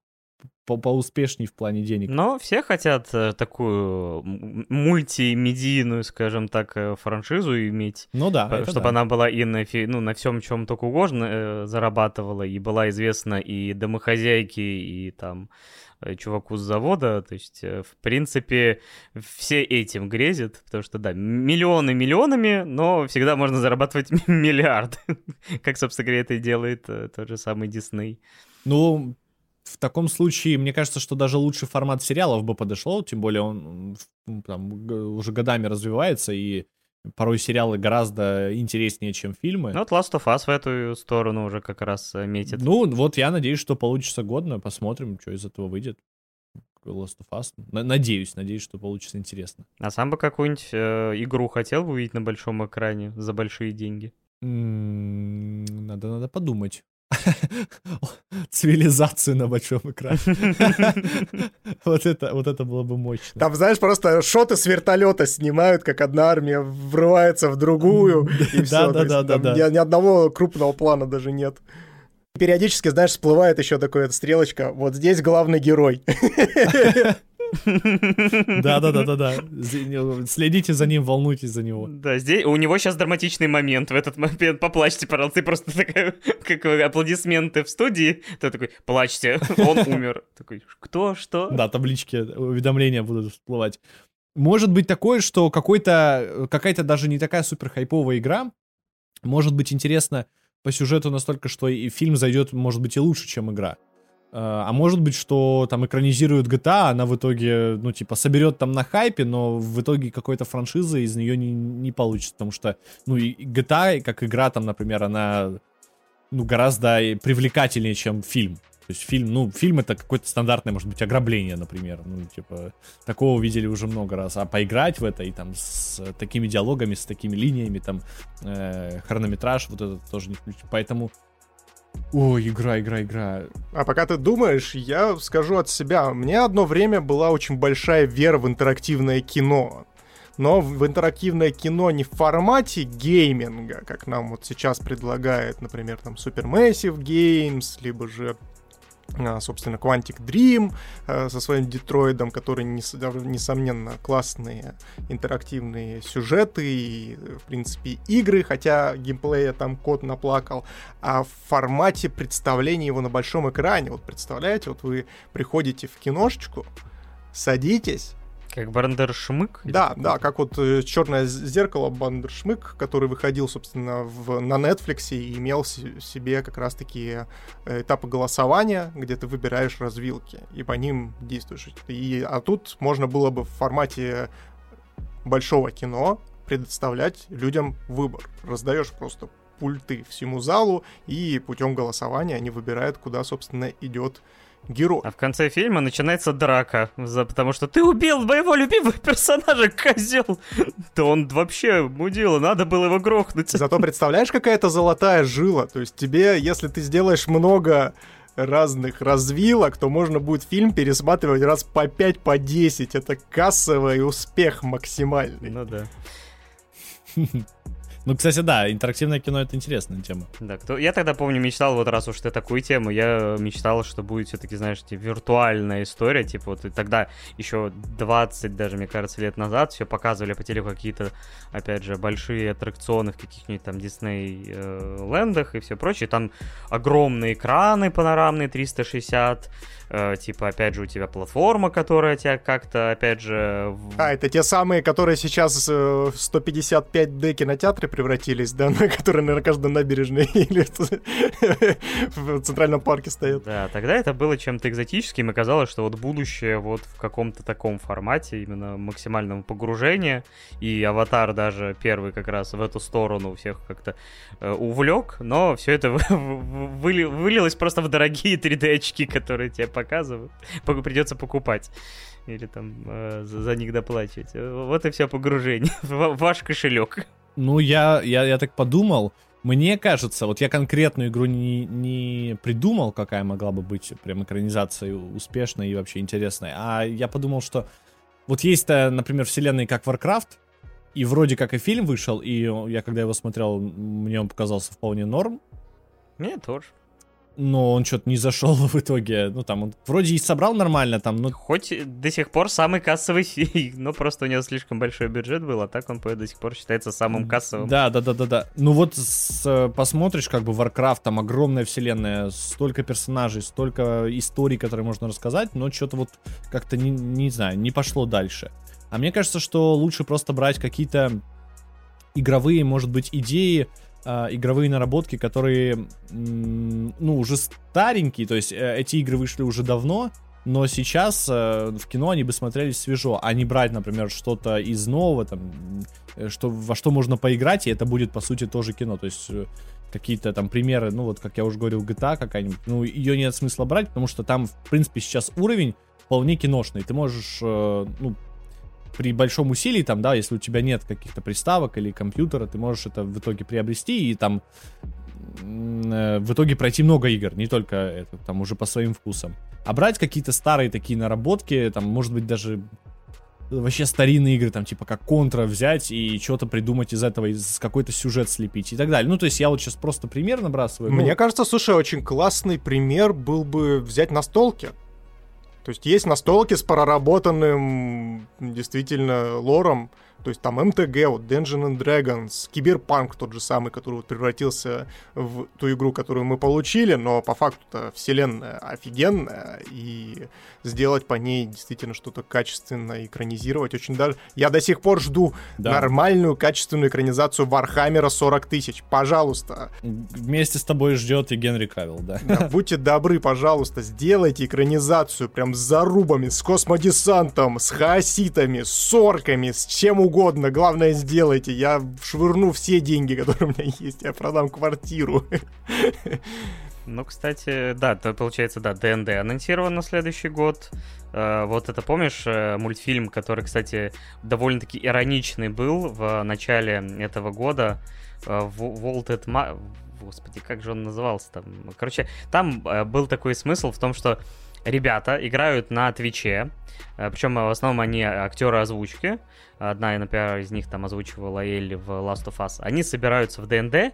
по поуспешней в плане денег. Но все хотят э, такую мультимедийную, скажем так, э, франшизу иметь. Ну да. Чтобы да. она была и на, ну, на всем, чем только угодно э, зарабатывала, и была известна и домохозяйке, и там чуваку с завода. То есть, в принципе, все этим грезят, потому что, да, миллионы миллионами, но всегда можно зарабатывать миллиард. Как, собственно говоря, это и делает тот же самый Дисней. Ну, в таком случае, мне кажется, что даже лучший формат сериалов бы подошло, тем более он там, уже годами развивается, и порой сериалы гораздо интереснее, чем фильмы. Ну, вот Last of Us в эту сторону уже как раз э, метит. Ну, вот я надеюсь, что получится годно, посмотрим, что из этого выйдет. Last of Us. Надеюсь, надеюсь, что получится интересно. А сам бы какую-нибудь э, игру хотел бы увидеть на большом экране за большие деньги? Надо, надо подумать. Цивилизацию на большом экране. вот, это, вот это было бы мощно. Там, знаешь, просто шоты с вертолета снимают, как одна армия врывается в другую, и все. Да, да, да, да. Ни одного крупного плана даже нет. Периодически, знаешь, всплывает еще такая стрелочка. Вот здесь главный герой. Да-да-да-да-да. Следите за ним, волнуйтесь за него. Да, здесь у него сейчас драматичный момент. В этот момент поплачьте, пожалуйста. Ты просто такая, как аплодисменты в студии. Ты такой, плачьте, он умер. Такой, кто, что? Да, таблички, уведомления будут всплывать. Может быть такое, что какой-то, какая-то даже не такая супер хайповая игра может быть интересна по сюжету настолько, что и фильм зайдет, может быть, и лучше, чем игра. А может быть, что там экранизируют GTA, она в итоге, ну, типа, соберет там на хайпе, но в итоге какой-то франшизы из нее не, не получится, потому что, ну, и GTA, как игра, там, например, она, ну, гораздо привлекательнее, чем фильм. То есть фильм, ну, фильм это какое-то стандартное, может быть, ограбление, например. Ну, типа, такого видели уже много раз. А поиграть в это и там с такими диалогами, с такими линиями, там, э, хронометраж, вот это тоже не включено. Поэтому Ой, игра, игра, игра. А пока ты думаешь, я скажу от себя. Мне одно время была очень большая вера в интерактивное кино. Но в интерактивное кино не в формате гейминга, как нам вот сейчас предлагает, например, там Supermassive Games, либо же собственно, Quantic Dream а, со своим Детроидом, который, несомненно, классные интерактивные сюжеты и, в принципе, игры, хотя геймплея там код наплакал, а в формате представления его на большом экране. Вот представляете, вот вы приходите в киношечку, садитесь, как Бандершмык? Да, да, как вот э, черное зеркало Бандершмык, который выходил, собственно, в, на Netflix и имел себе как раз-таки э, этапы голосования, где ты выбираешь развилки и по ним действуешь. И, а тут можно было бы в формате большого кино предоставлять людям выбор. Раздаешь просто пульты всему залу, и путем голосования они выбирают, куда, собственно, идет герой. А в конце фильма начинается драка, за, потому что ты убил моего любимого персонажа, козел. Да он вообще мудила, надо было его грохнуть. Зато представляешь, какая-то золотая жила. То есть тебе, если ты сделаешь много разных развилок, то можно будет фильм пересматривать раз по 5, по 10. Это кассовый успех максимальный. Ну да. Ну, кстати, да, интерактивное кино это интересная тема. Да, кто... я тогда помню, мечтал, вот раз уж ты такую тему, я мечтал, что будет все-таки, знаешь, типа, виртуальная история, типа вот и тогда еще 20 даже, мне кажется, лет назад все показывали по телеку какие-то, опять же, большие аттракционы в каких-нибудь там Дисней э, и все прочее, там огромные экраны панорамные 360, э, типа, опять же, у тебя платформа, которая тебя как-то, опять же... В... А, это те самые, которые сейчас э, 155D кинотеатры превратились, да, на которые, наверное, каждой набережной или в Центральном парке стоят. Да, тогда это было чем-то экзотическим, и казалось, что вот будущее вот в каком-то таком формате, именно максимального погружения, и Аватар даже первый как раз в эту сторону всех как-то э, увлек, но все это вылилось просто в дорогие 3D-очки, которые тебе показывают, придется покупать. Или там э, за, за них доплачивать. Вот и все погружение ваш кошелек. Ну, я, я, я так подумал. Мне кажется, вот я конкретную игру не, не придумал, какая могла бы быть прям экранизацией успешной и вообще интересной, а я подумал, что вот есть, например, вселенные как Warcraft, и вроде как и фильм вышел, и я когда его смотрел, мне он показался вполне норм. Мне тоже но он что-то не зашел в итоге. Ну, там, он вроде и собрал нормально, там, но... Хоть до сих пор самый кассовый фильм, но просто у него слишком большой бюджет был, а так он до сих пор считается самым кассовым. Да, да, да, да, да. Ну вот с, посмотришь, как бы Warcraft, там огромная вселенная, столько персонажей, столько историй, которые можно рассказать, но что-то вот как-то, не, не знаю, не пошло дальше. А мне кажется, что лучше просто брать какие-то игровые, может быть, идеи, э, игровые наработки, которые, ну, уже старенькие, то есть э, эти игры вышли уже давно, но сейчас э, в кино они бы смотрелись свежо, а не брать, например, что-то из нового, там, что, во что можно поиграть, и это будет, по сути, тоже кино, то есть какие-то там примеры, ну, вот, как я уже говорил, GTA какая-нибудь, ну, ее нет смысла брать, потому что там, в принципе, сейчас уровень вполне киношный, ты можешь, ну, при большом усилии, там, да, если у тебя нет каких-то приставок или компьютера, ты можешь это в итоге приобрести и там э, в итоге пройти много игр, не только это, там уже по своим вкусам. А брать какие-то старые такие наработки, там, может быть, даже вообще старинные игры, там, типа как Контра взять и что-то придумать из этого, из какой-то сюжет слепить и так далее. Ну, то есть я вот сейчас просто пример набрасываю. Мне ну... кажется, слушай, очень классный пример был бы взять настолки. То есть есть настолки с проработанным действительно лором, то есть там MTG, вот Dungeons and Dragons, Киберпанк тот же самый, который вот превратился в ту игру, которую мы получили, но по факту-то вселенная офигенная, и сделать по ней действительно что-то качественное, экранизировать очень даже... Я до сих пор жду да. нормальную качественную экранизацию Вархаммера 40 тысяч. Пожалуйста. Вместе с тобой ждет и Генри Кавилл, да. да. Будьте добры, пожалуйста, сделайте экранизацию прям с зарубами, с космодесантом, с хаоситами, с орками, с чем угодно угодно, главное сделайте. Я швырну все деньги, которые у меня есть, я продам квартиру. Ну, кстати, да, то получается, да, ДНД анонсирован на следующий год. Uh, вот это, помнишь, uh, мультфильм, который, кстати, довольно-таки ироничный был в начале этого года, Vaulted Ma... Господи, как же он назывался там? Короче, там был такой смысл в том, что ребята играют на Твиче, причем в основном они актеры озвучки, одна, например, из них там озвучивала Элли в Last of Us, они собираются в ДНД,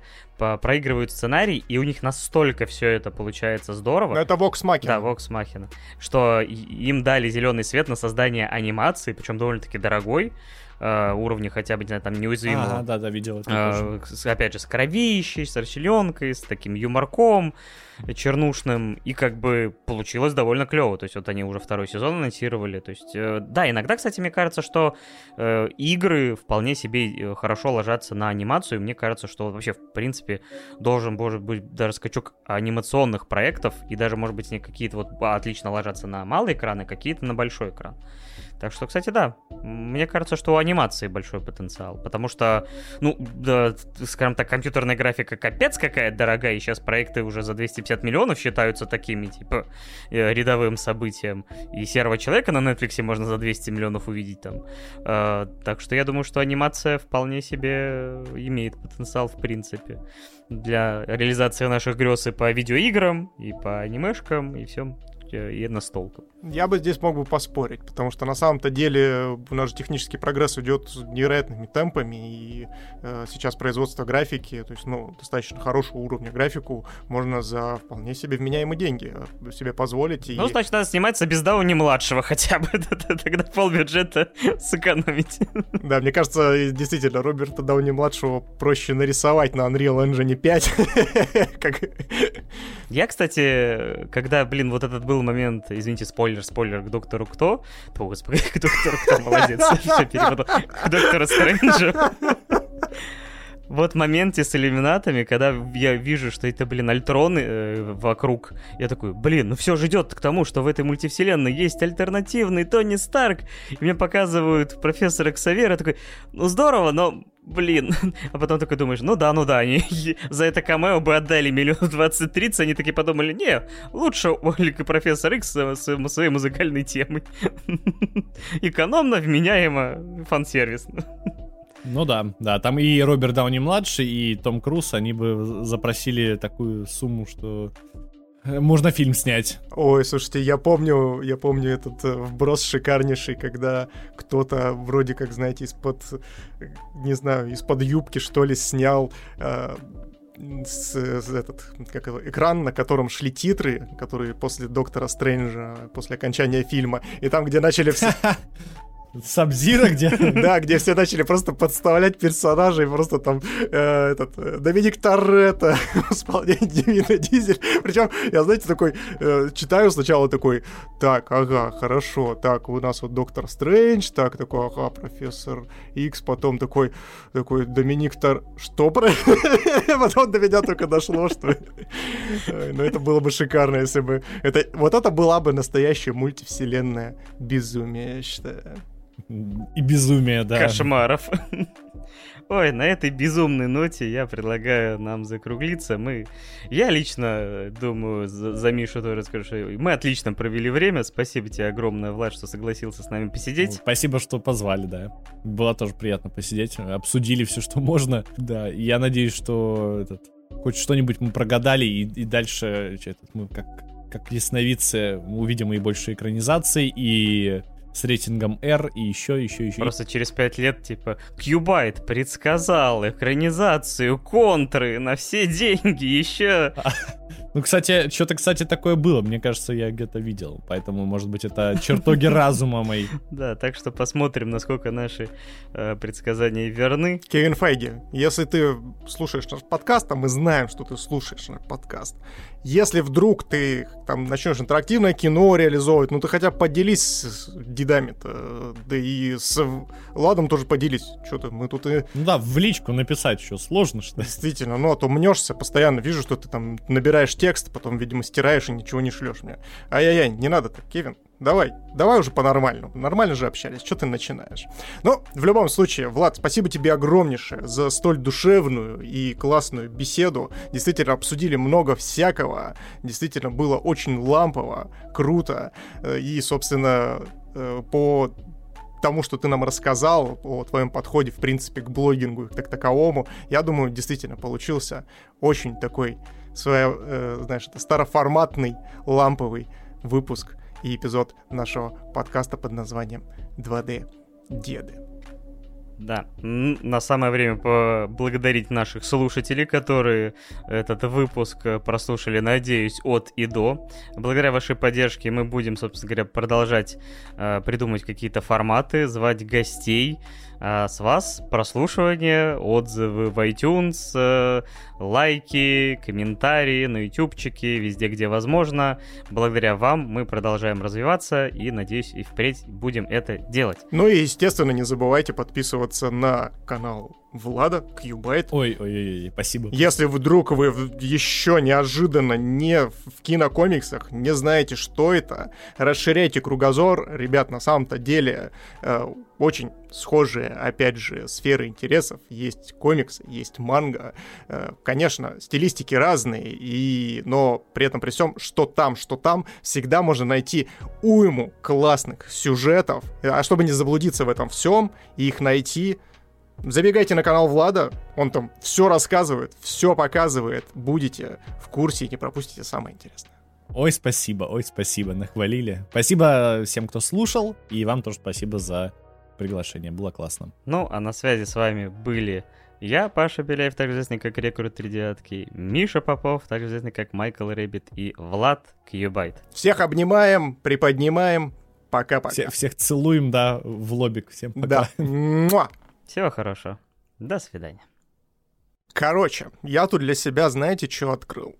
проигрывают сценарий, и у них настолько все это получается здорово. это Vox Machina. Да, Vox Machina. Что им дали зеленый свет на создание анимации, причем довольно-таки дорогой, э, уровня хотя бы, не знаю, там неуязвимого. Ага, да, да, видел это. Э, с, опять же, с кровищей, с расчленкой, с таким юморком чернушным, и как бы получилось довольно клево. То есть вот они уже второй сезон анонсировали. То есть, э, да, иногда, кстати, мне кажется, что э, игры вполне себе э, хорошо ложатся на анимацию. И мне кажется, что вообще, в принципе, должен, может быть, даже скачок анимационных проектов, и даже, может быть, какие-то вот отлично ложатся на малый экран, и какие-то на большой экран. Так что, кстати, да, мне кажется, что у анимации большой потенциал, потому что, ну, да, скажем так, компьютерная графика капец какая дорогая, и сейчас проекты уже за 250 миллионов считаются такими, типа, э, рядовым событием, и серого человека на Netflix можно за 200 миллионов увидеть там. Э, так что я думаю, что анимация вполне себе имеет потенциал в принципе для реализации наших грез и по видеоиграм, и по анимешкам, и всем и настолкам. Я бы здесь мог бы поспорить, потому что на самом-то деле у нас же технический прогресс идет невероятными темпами, и э, сейчас производство графики, то есть, ну, достаточно хорошего уровня графику можно за вполне себе вменяемые деньги э, себе позволить. И... Ну, значит, надо сниматься без Дауни младшего хотя бы, тогда полбюджета сэкономить. Да, мне кажется, действительно, Роберта Дауни младшего проще нарисовать на Unreal Engine 5. Я, кстати, когда, блин, вот этот был момент, извините, спойлер, спойлер, спойлер к доктору кто? О, господи, к доктору кто, молодец. Все перепутал. К доктору Стрэнджу. Вот моменте с иллюминатами, когда я вижу, что это, блин, альтроны э, вокруг, я такой, блин, ну все же идет к тому, что в этой мультивселенной есть альтернативный Тони Старк. И мне показывают профессора Ксавера, такой, ну здорово, но блин. А потом такой думаешь, ну да, ну да, они за это камео бы отдали миллион двадцать тридцать, они такие подумали, не, лучше Олик и Профессор Икс своей музыкальной темой. Экономно, вменяемо, фан-сервисно. Ну да, да, там и Роберт Дауни младший, и Том Круз, они бы запросили такую сумму, что Э, Можно фильм снять. Ой, слушайте, я помню, я помню этот э, вброс шикарнейший, когда кто-то вроде как, знаете, из-под, э, не знаю, из-под юбки, что ли, снял э, с, с этот, как его, экран, на котором шли титры, которые после Доктора Стрэнджа, после окончания фильма, и там, где начали все... Сабзира где? Да, где все начали просто подставлять персонажей, просто там э, этот э, Доминик Торетто в исполнении Вина Дизель. Причем я, знаете, такой э, читаю сначала такой, так, ага, хорошо, так, у нас вот Доктор Стрэндж, так, такой, ага, Профессор Икс, потом такой, такой Доминик Тор... Что про... Потом до меня только дошло, что... Ой, Ну, это было бы шикарно, если бы... Это... Вот это была бы настоящая мультивселенная безумие, я считаю. И безумие, да. Кошмаров. Ой, на этой безумной ноте я предлагаю нам закруглиться. Мы, я лично думаю, за, за Мишу тоже скажу, что мы отлично провели время. Спасибо тебе огромное, Влад, что согласился с нами посидеть. Спасибо, что позвали, да. Было тоже приятно посидеть. Обсудили все, что можно. Да, я надеюсь, что этот, хоть что-нибудь мы прогадали, и, и дальше что, этот, мы как, как ясновидцы увидим и больше экранизаций, и с рейтингом R, и еще, еще, еще. Просто через пять лет, типа, Кьюбайт предсказал экранизацию контры на все деньги, еще... Ну, кстати, что-то, кстати, такое было. Мне кажется, я где-то видел. Поэтому, может быть, это чертоги разума мои. Да, так что посмотрим, насколько наши э, предсказания верны. Кевин Файги, если ты слушаешь наш подкаст, а мы знаем, что ты слушаешь наш подкаст, если вдруг ты там начнешь интерактивное кино реализовывать, ну ты хотя бы поделись с дедами-то, да и с Ладом тоже поделись. Что-то мы тут и... Ну да, в личку написать что, сложно что? Действительно, ну а то мнешься постоянно, вижу, что ты там набираешь текст, потом, видимо, стираешь и ничего не шлешь мне. Ай-яй-яй, не надо так, Кевин. Давай, давай уже по-нормальному. Нормально же общались, что ты начинаешь? Ну, в любом случае, Влад, спасибо тебе огромнейшее за столь душевную и классную беседу. Действительно, обсудили много всякого. Действительно, было очень лампово, круто. Э, И, собственно, э, по тому, что ты нам рассказал, о твоем подходе, в принципе, к блогингу как таковому, я думаю, действительно получился очень такой, своя, э, знаешь, староформатный, ламповый выпуск и эпизод нашего подкаста под названием 2D Деды. Да, на самое время поблагодарить наших слушателей, которые этот выпуск э, прослушали, надеюсь, от и до. Благодаря вашей поддержке мы будем, собственно говоря, продолжать э, придумать какие-то форматы, звать гостей. А с вас прослушивание, отзывы в iTunes, э, лайки, комментарии на ютубчике, везде, где возможно. Благодаря вам мы продолжаем развиваться и, надеюсь, и впредь будем это делать. Ну и, естественно, не забывайте подписываться на канал Влада, Кьюбайт. Ой, ой, ой, ой, спасибо. Если вдруг вы еще неожиданно не в кинокомиксах, не знаете, что это, расширяйте кругозор. Ребят, на самом-то деле э, очень схожие, опять же, сферы интересов. Есть комиксы, есть манга. Э, конечно, стилистики разные, и... но при этом при всем, что там, что там, всегда можно найти уйму классных сюжетов. А чтобы не заблудиться в этом всем и их найти, Забегайте на канал Влада, он там все рассказывает, все показывает, будете в курсе и не пропустите самое интересное. Ой, спасибо, ой, спасибо, нахвалили. Спасибо всем, кто слушал, и вам тоже спасибо за приглашение, было классно. Ну, а на связи с вами были я, Паша Беляев, также известный как Рекрут Три Девятки, Миша Попов, также известный как Майкл Рэббит, и Влад Кьюбайт. Всех обнимаем, приподнимаем. Пока-пока. Все- всех целуем, да, в лобик. Всем пока. Да. Всего хорошего. До свидания. Короче, я тут для себя, знаете, что открыл?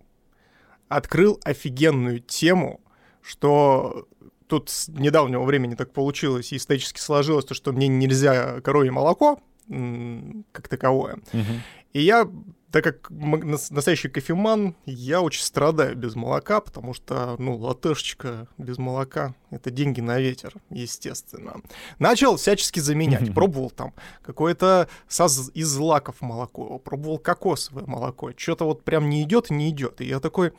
Открыл офигенную тему, что тут с недавнего времени так получилось и исторически сложилось, то, что мне нельзя коровье молоко, как таковое. Мгм. И я, так как настоящий кофеман, я очень страдаю без молока, потому что, ну, латешечка без молока — это деньги на ветер, естественно. Начал всячески заменять. Пробовал там какое-то из злаков молоко, пробовал кокосовое молоко. Что-то вот прям не идет и не идет. И я такой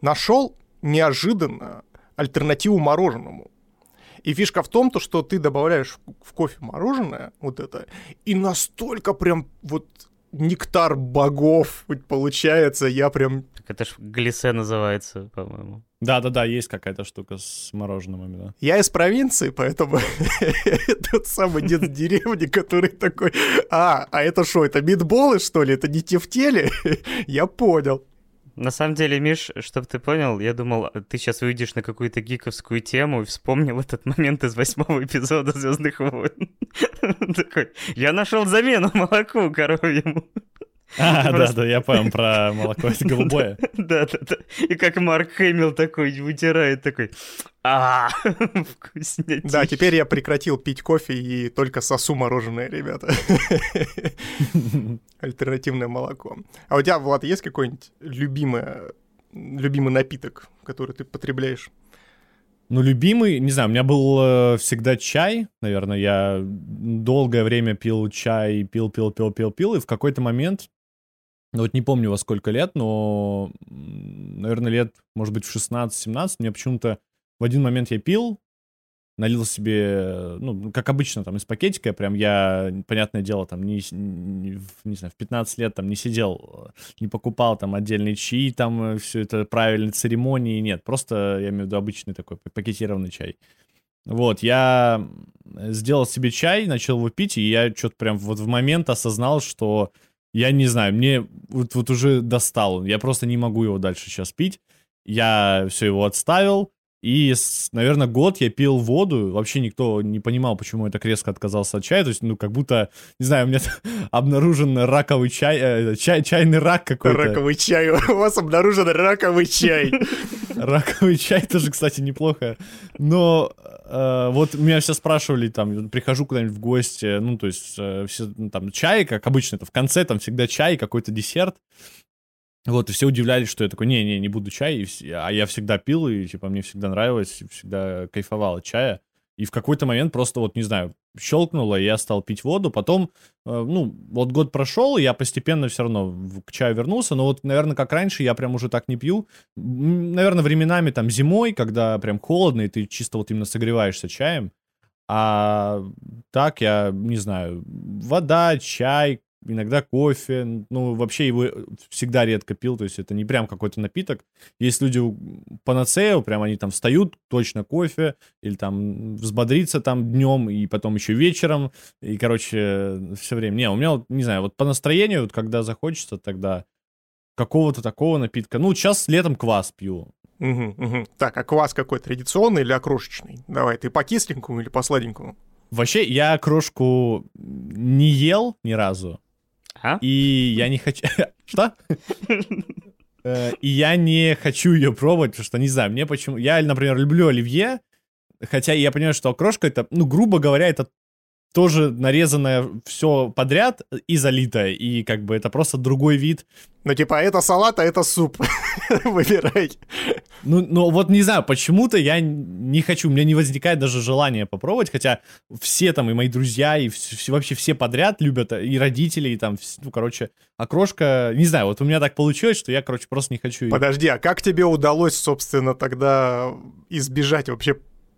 нашел неожиданно альтернативу мороженому. И фишка в том, то, что ты добавляешь в кофе мороженое, вот это, и настолько прям вот нектар богов получается, я прям... Это ж глиссе называется, по-моему. Да-да-да, есть какая-то штука с мороженым, да. Я из провинции, поэтому тот самый дед с деревни, который такой, а, а это что, это мидболы, что ли? Это не тефтели? Я понял. На самом деле, Миш, чтобы ты понял, я думал, ты сейчас выйдешь на какую-то гиковскую тему и вспомнил этот момент из восьмого эпизода Звездных войн. Такой, я нашел замену молоку коровьему. А, да, да, я понял про молоко, это голубое. Да, да, да. И как Марк Хэмилл такой вытирает, такой, а вкуснятина. Да, теперь я прекратил пить кофе и только сосу мороженое, ребята. Альтернативное молоко. А у тебя, Влад, есть какой-нибудь любимый, любимый напиток, который ты потребляешь? Ну, любимый, не знаю, у меня был э, всегда чай, наверное, я долгое время пил чай, пил, пил, пил, пил, пил, и в какой-то момент ну вот не помню во сколько лет, но, наверное, лет, может быть, в 16-17, мне почему-то в один момент я пил, налил себе, ну, как обычно, там, из пакетика, прям я, понятное дело, там, не, не, не знаю, в 15 лет там не сидел, не покупал там отдельные чаи, там, все это правильные церемонии, нет, просто, я имею в виду, обычный такой пакетированный чай. Вот, я сделал себе чай, начал его пить, и я что-то прям вот в момент осознал, что я не знаю, мне вот, вот уже достал. Я просто не могу его дальше сейчас пить. Я все его отставил. И, наверное, год я пил воду. Вообще никто не понимал, почему я так резко отказался от чая. То есть, ну, как будто, не знаю, у меня обнаружен раковый чай, э, чай чайный рак какой-то. Раковый чай. У вас обнаружен раковый чай. Раковый чай тоже, кстати, неплохо. Но э, вот меня все спрашивали, там, прихожу куда-нибудь в гости, ну, то есть, э, все, ну, там, чай, как обычно, это в конце, там, всегда чай, какой-то десерт. Вот, и все удивлялись, что я такой, не-не, не буду чай, и, а я всегда пил, и, типа, мне всегда нравилось, всегда кайфовал от чая. И в какой-то момент просто вот, не знаю, щелкнуло, и я стал пить воду. Потом, э, ну, вот год прошел, и я постепенно все равно к чаю вернулся. Но вот, наверное, как раньше, я прям уже так не пью. Наверное, временами там зимой, когда прям холодно, и ты чисто вот именно согреваешься чаем. А так я, не знаю, вода, чай, иногда кофе, ну, вообще его всегда редко пил, то есть это не прям какой-то напиток. Есть люди панацею, прям они там встают, точно кофе, или там взбодриться там днем, и потом еще вечером, и, короче, все время. Не, у меня вот, не знаю, вот по настроению, вот когда захочется, тогда какого-то такого напитка. Ну, сейчас летом квас пью. Угу, угу. Так, а квас какой, традиционный или окрошечный? Давай, ты по кисленькому или по сладенькому? Вообще, я крошку не ел ни разу. А? И я не хочу... Что? Э, и я не хочу ее пробовать, потому что, не знаю, мне почему... Я, например, люблю оливье, хотя я понимаю, что окрошка это, ну, грубо говоря, это тоже нарезанное все подряд и залитое, и как бы это просто другой вид. Ну, типа, это салат, а это суп. Выбирай. Ну, ну, вот не знаю, почему-то я не хочу, у меня не возникает даже желания попробовать, хотя все там, и мои друзья, и все, вообще все подряд любят, и родители, и там, ну, короче, окрошка, не знаю, вот у меня так получилось, что я, короче, просто не хочу... Подожди, а как тебе удалось, собственно, тогда избежать вообще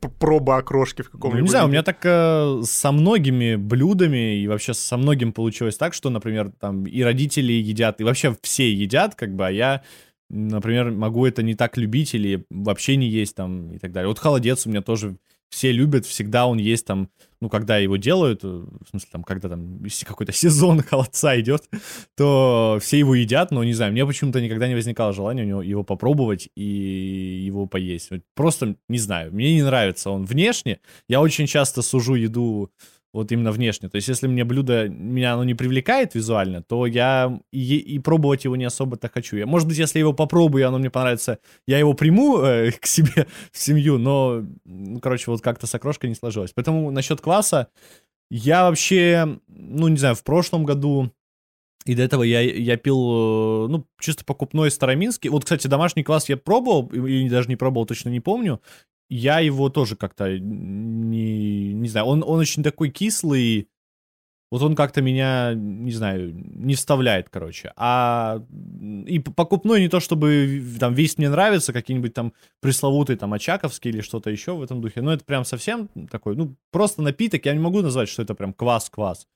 проба окрошки в каком-нибудь... Ну, не знаю, у меня так э, со многими блюдами и вообще со многим получилось так, что, например, там и родители едят, и вообще все едят, как бы, а я, например, могу это не так любить или вообще не есть там и так далее. Вот холодец у меня тоже все любят, всегда он есть там, ну, когда его делают, э, в смысле, там, когда там какой-то сезон холодца идет, то все его едят, но, не знаю, мне почему-то никогда не возникало желания у него его попробовать и его поесть. Просто, не знаю, мне не нравится он внешне. Я очень часто сужу еду вот именно внешне. То есть, если мне блюдо, меня оно не привлекает визуально, то я и, и пробовать его не особо-то хочу. Я, может быть, если его попробую, и оно мне понравится, я его приму э, к себе в семью, но, ну, короче, вот как-то с окрошкой не сложилось. Поэтому насчет кваса, я вообще, ну, не знаю, в прошлом году и до этого я, я пил, э, ну, чисто покупной староминский. Вот, кстати, домашний квас я пробовал, или даже не пробовал, точно не помню я его тоже как-то не, не знаю, он, он очень такой кислый, вот он как-то меня, не знаю, не вставляет, короче. А и покупной не то, чтобы там весь мне нравится, какие-нибудь там пресловутые там очаковские или что-то еще в этом духе. Но это прям совсем такой, ну, просто напиток. Я не могу назвать, что это прям квас-квас.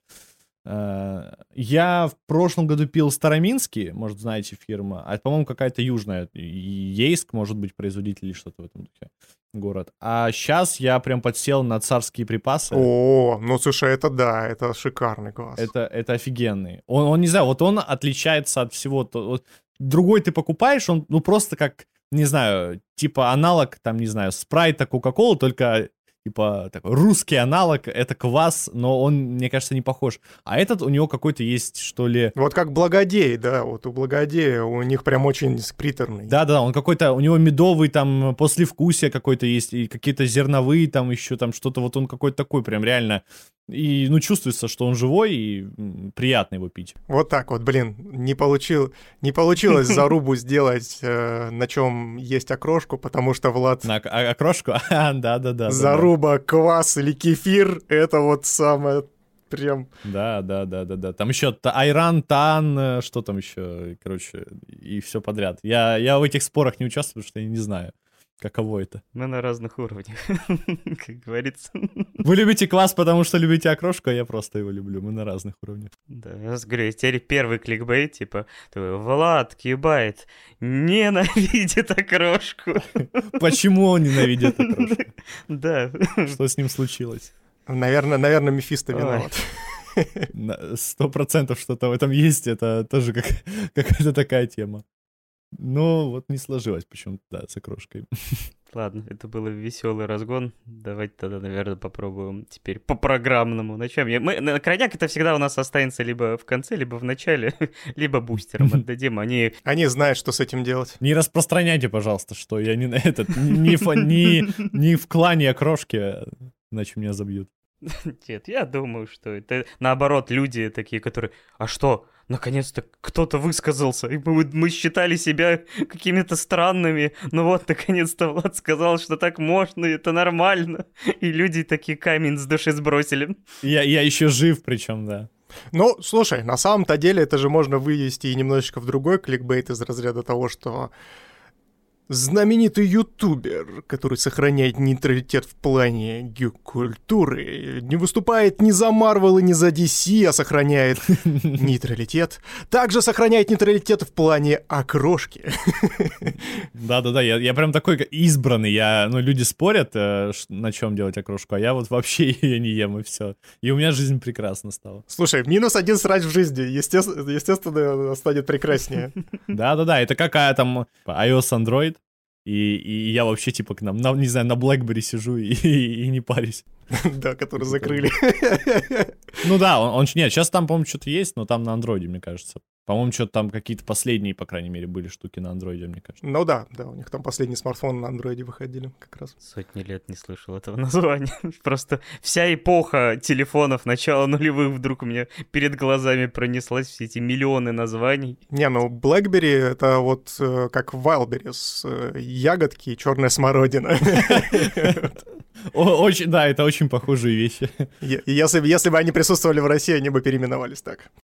Э, я в прошлом году пил Староминский, может, знаете, фирма, а по-моему, какая-то южная, Ейск, может быть, производитель или что-то в этом духе город. А сейчас я прям подсел на царские припасы. О, ну слушай, это да, это шикарный класс. Это, это офигенный. Он, он, не знаю, вот он отличается от всего. То, вот, другой ты покупаешь, он, ну, просто как, не знаю, типа аналог, там, не знаю, спрайта, Кока-Колы, только типа такой русский аналог, это квас, но он, мне кажется, не похож. А этот у него какой-то есть, что ли... Вот как Благодей, да, вот у Благодея у них прям очень приторный. Да-да, он какой-то, у него медовый там послевкусие какой-то есть, и какие-то зерновые там еще там что-то, вот он какой-то такой прям реально и, ну, чувствуется, что он живой, и приятно его пить. Вот так вот, блин, не, получил, не получилось зарубу сделать, э, на чем есть окрошку, потому что, Влад... На а, окрошку? Да-да-да. Заруба, квас или кефир — это вот самое прям... Да, да, да, да, да. Там еще Айран, Тан, э, что там еще, короче, и все подряд. Я, я в этих спорах не участвую, потому что я не знаю. Каково это? Мы на разных уровнях, как говорится. Вы любите квас, потому что любите окрошку, а я просто его люблю. Мы на разных уровнях. Да, я говорю, теперь первый кликбейт, типа, Влад Кибайт ненавидит окрошку. Почему он ненавидит окрошку? Да. Что с ним случилось? Наверное, наверное, Мефисто виноват. Сто процентов что-то в этом есть, это тоже как, какая-то такая тема. Но вот не сложилось почему-то, да, с окрошкой. Ладно, это был веселый разгон. Давайте тогда, наверное, попробуем теперь по программному. Начнем. Мы, на крайняк это всегда у нас останется либо в конце, либо в начале, либо бустером отдадим. Они... Они знают, что с этим делать. Не распространяйте, пожалуйста, что я не на этот, не, не, не в клане окрошки, иначе меня забьют. Нет, я думаю, что это наоборот люди такие, которые, а что, наконец-то кто-то высказался, и мы, мы считали себя какими-то странными, но вот наконец-то Влад сказал, что так можно, и это нормально, и люди такие камень с души сбросили. Я, я еще жив причем, да. Ну, слушай, на самом-то деле это же можно вывести и немножечко в другой кликбейт из разряда того, что Знаменитый ютубер, который сохраняет нейтралитет в плане гик-культуры, не выступает ни за Марвел и ни за DC, а сохраняет нейтралитет. Также сохраняет нейтралитет в плане окрошки. Да-да-да, я, я прям такой избранный. Я, ну, люди спорят, э, на чем делать окрошку, а я вот вообще ее не ем, и все. И у меня жизнь прекрасна стала. Слушай, минус один срач в жизни, естественно, естественно станет прекраснее. Да-да-да, это какая там iOS, Android, и, и я вообще, типа, к нам, на, не знаю, на BlackBerry сижу и, и, и не парюсь. Да, который закрыли. Ну да, он, он нет, сейчас там, по-моему, что-то есть, но там на андроиде, мне кажется. По-моему, что-то там какие-то последние, по крайней мере, были штуки на андроиде, мне кажется. Ну да, да, у них там последние смартфоны на андроиде выходили как раз. Сотни лет не слышал этого названия. Просто вся эпоха телефонов начала нулевых вдруг у меня перед глазами пронеслась все эти миллионы названий. Не, ну BlackBerry это вот э, как Wildberries, э, ягодки и черная смородина. Очень, да, это очень похожие вещи. Если, если бы они присутствовали в России, они бы переименовались так.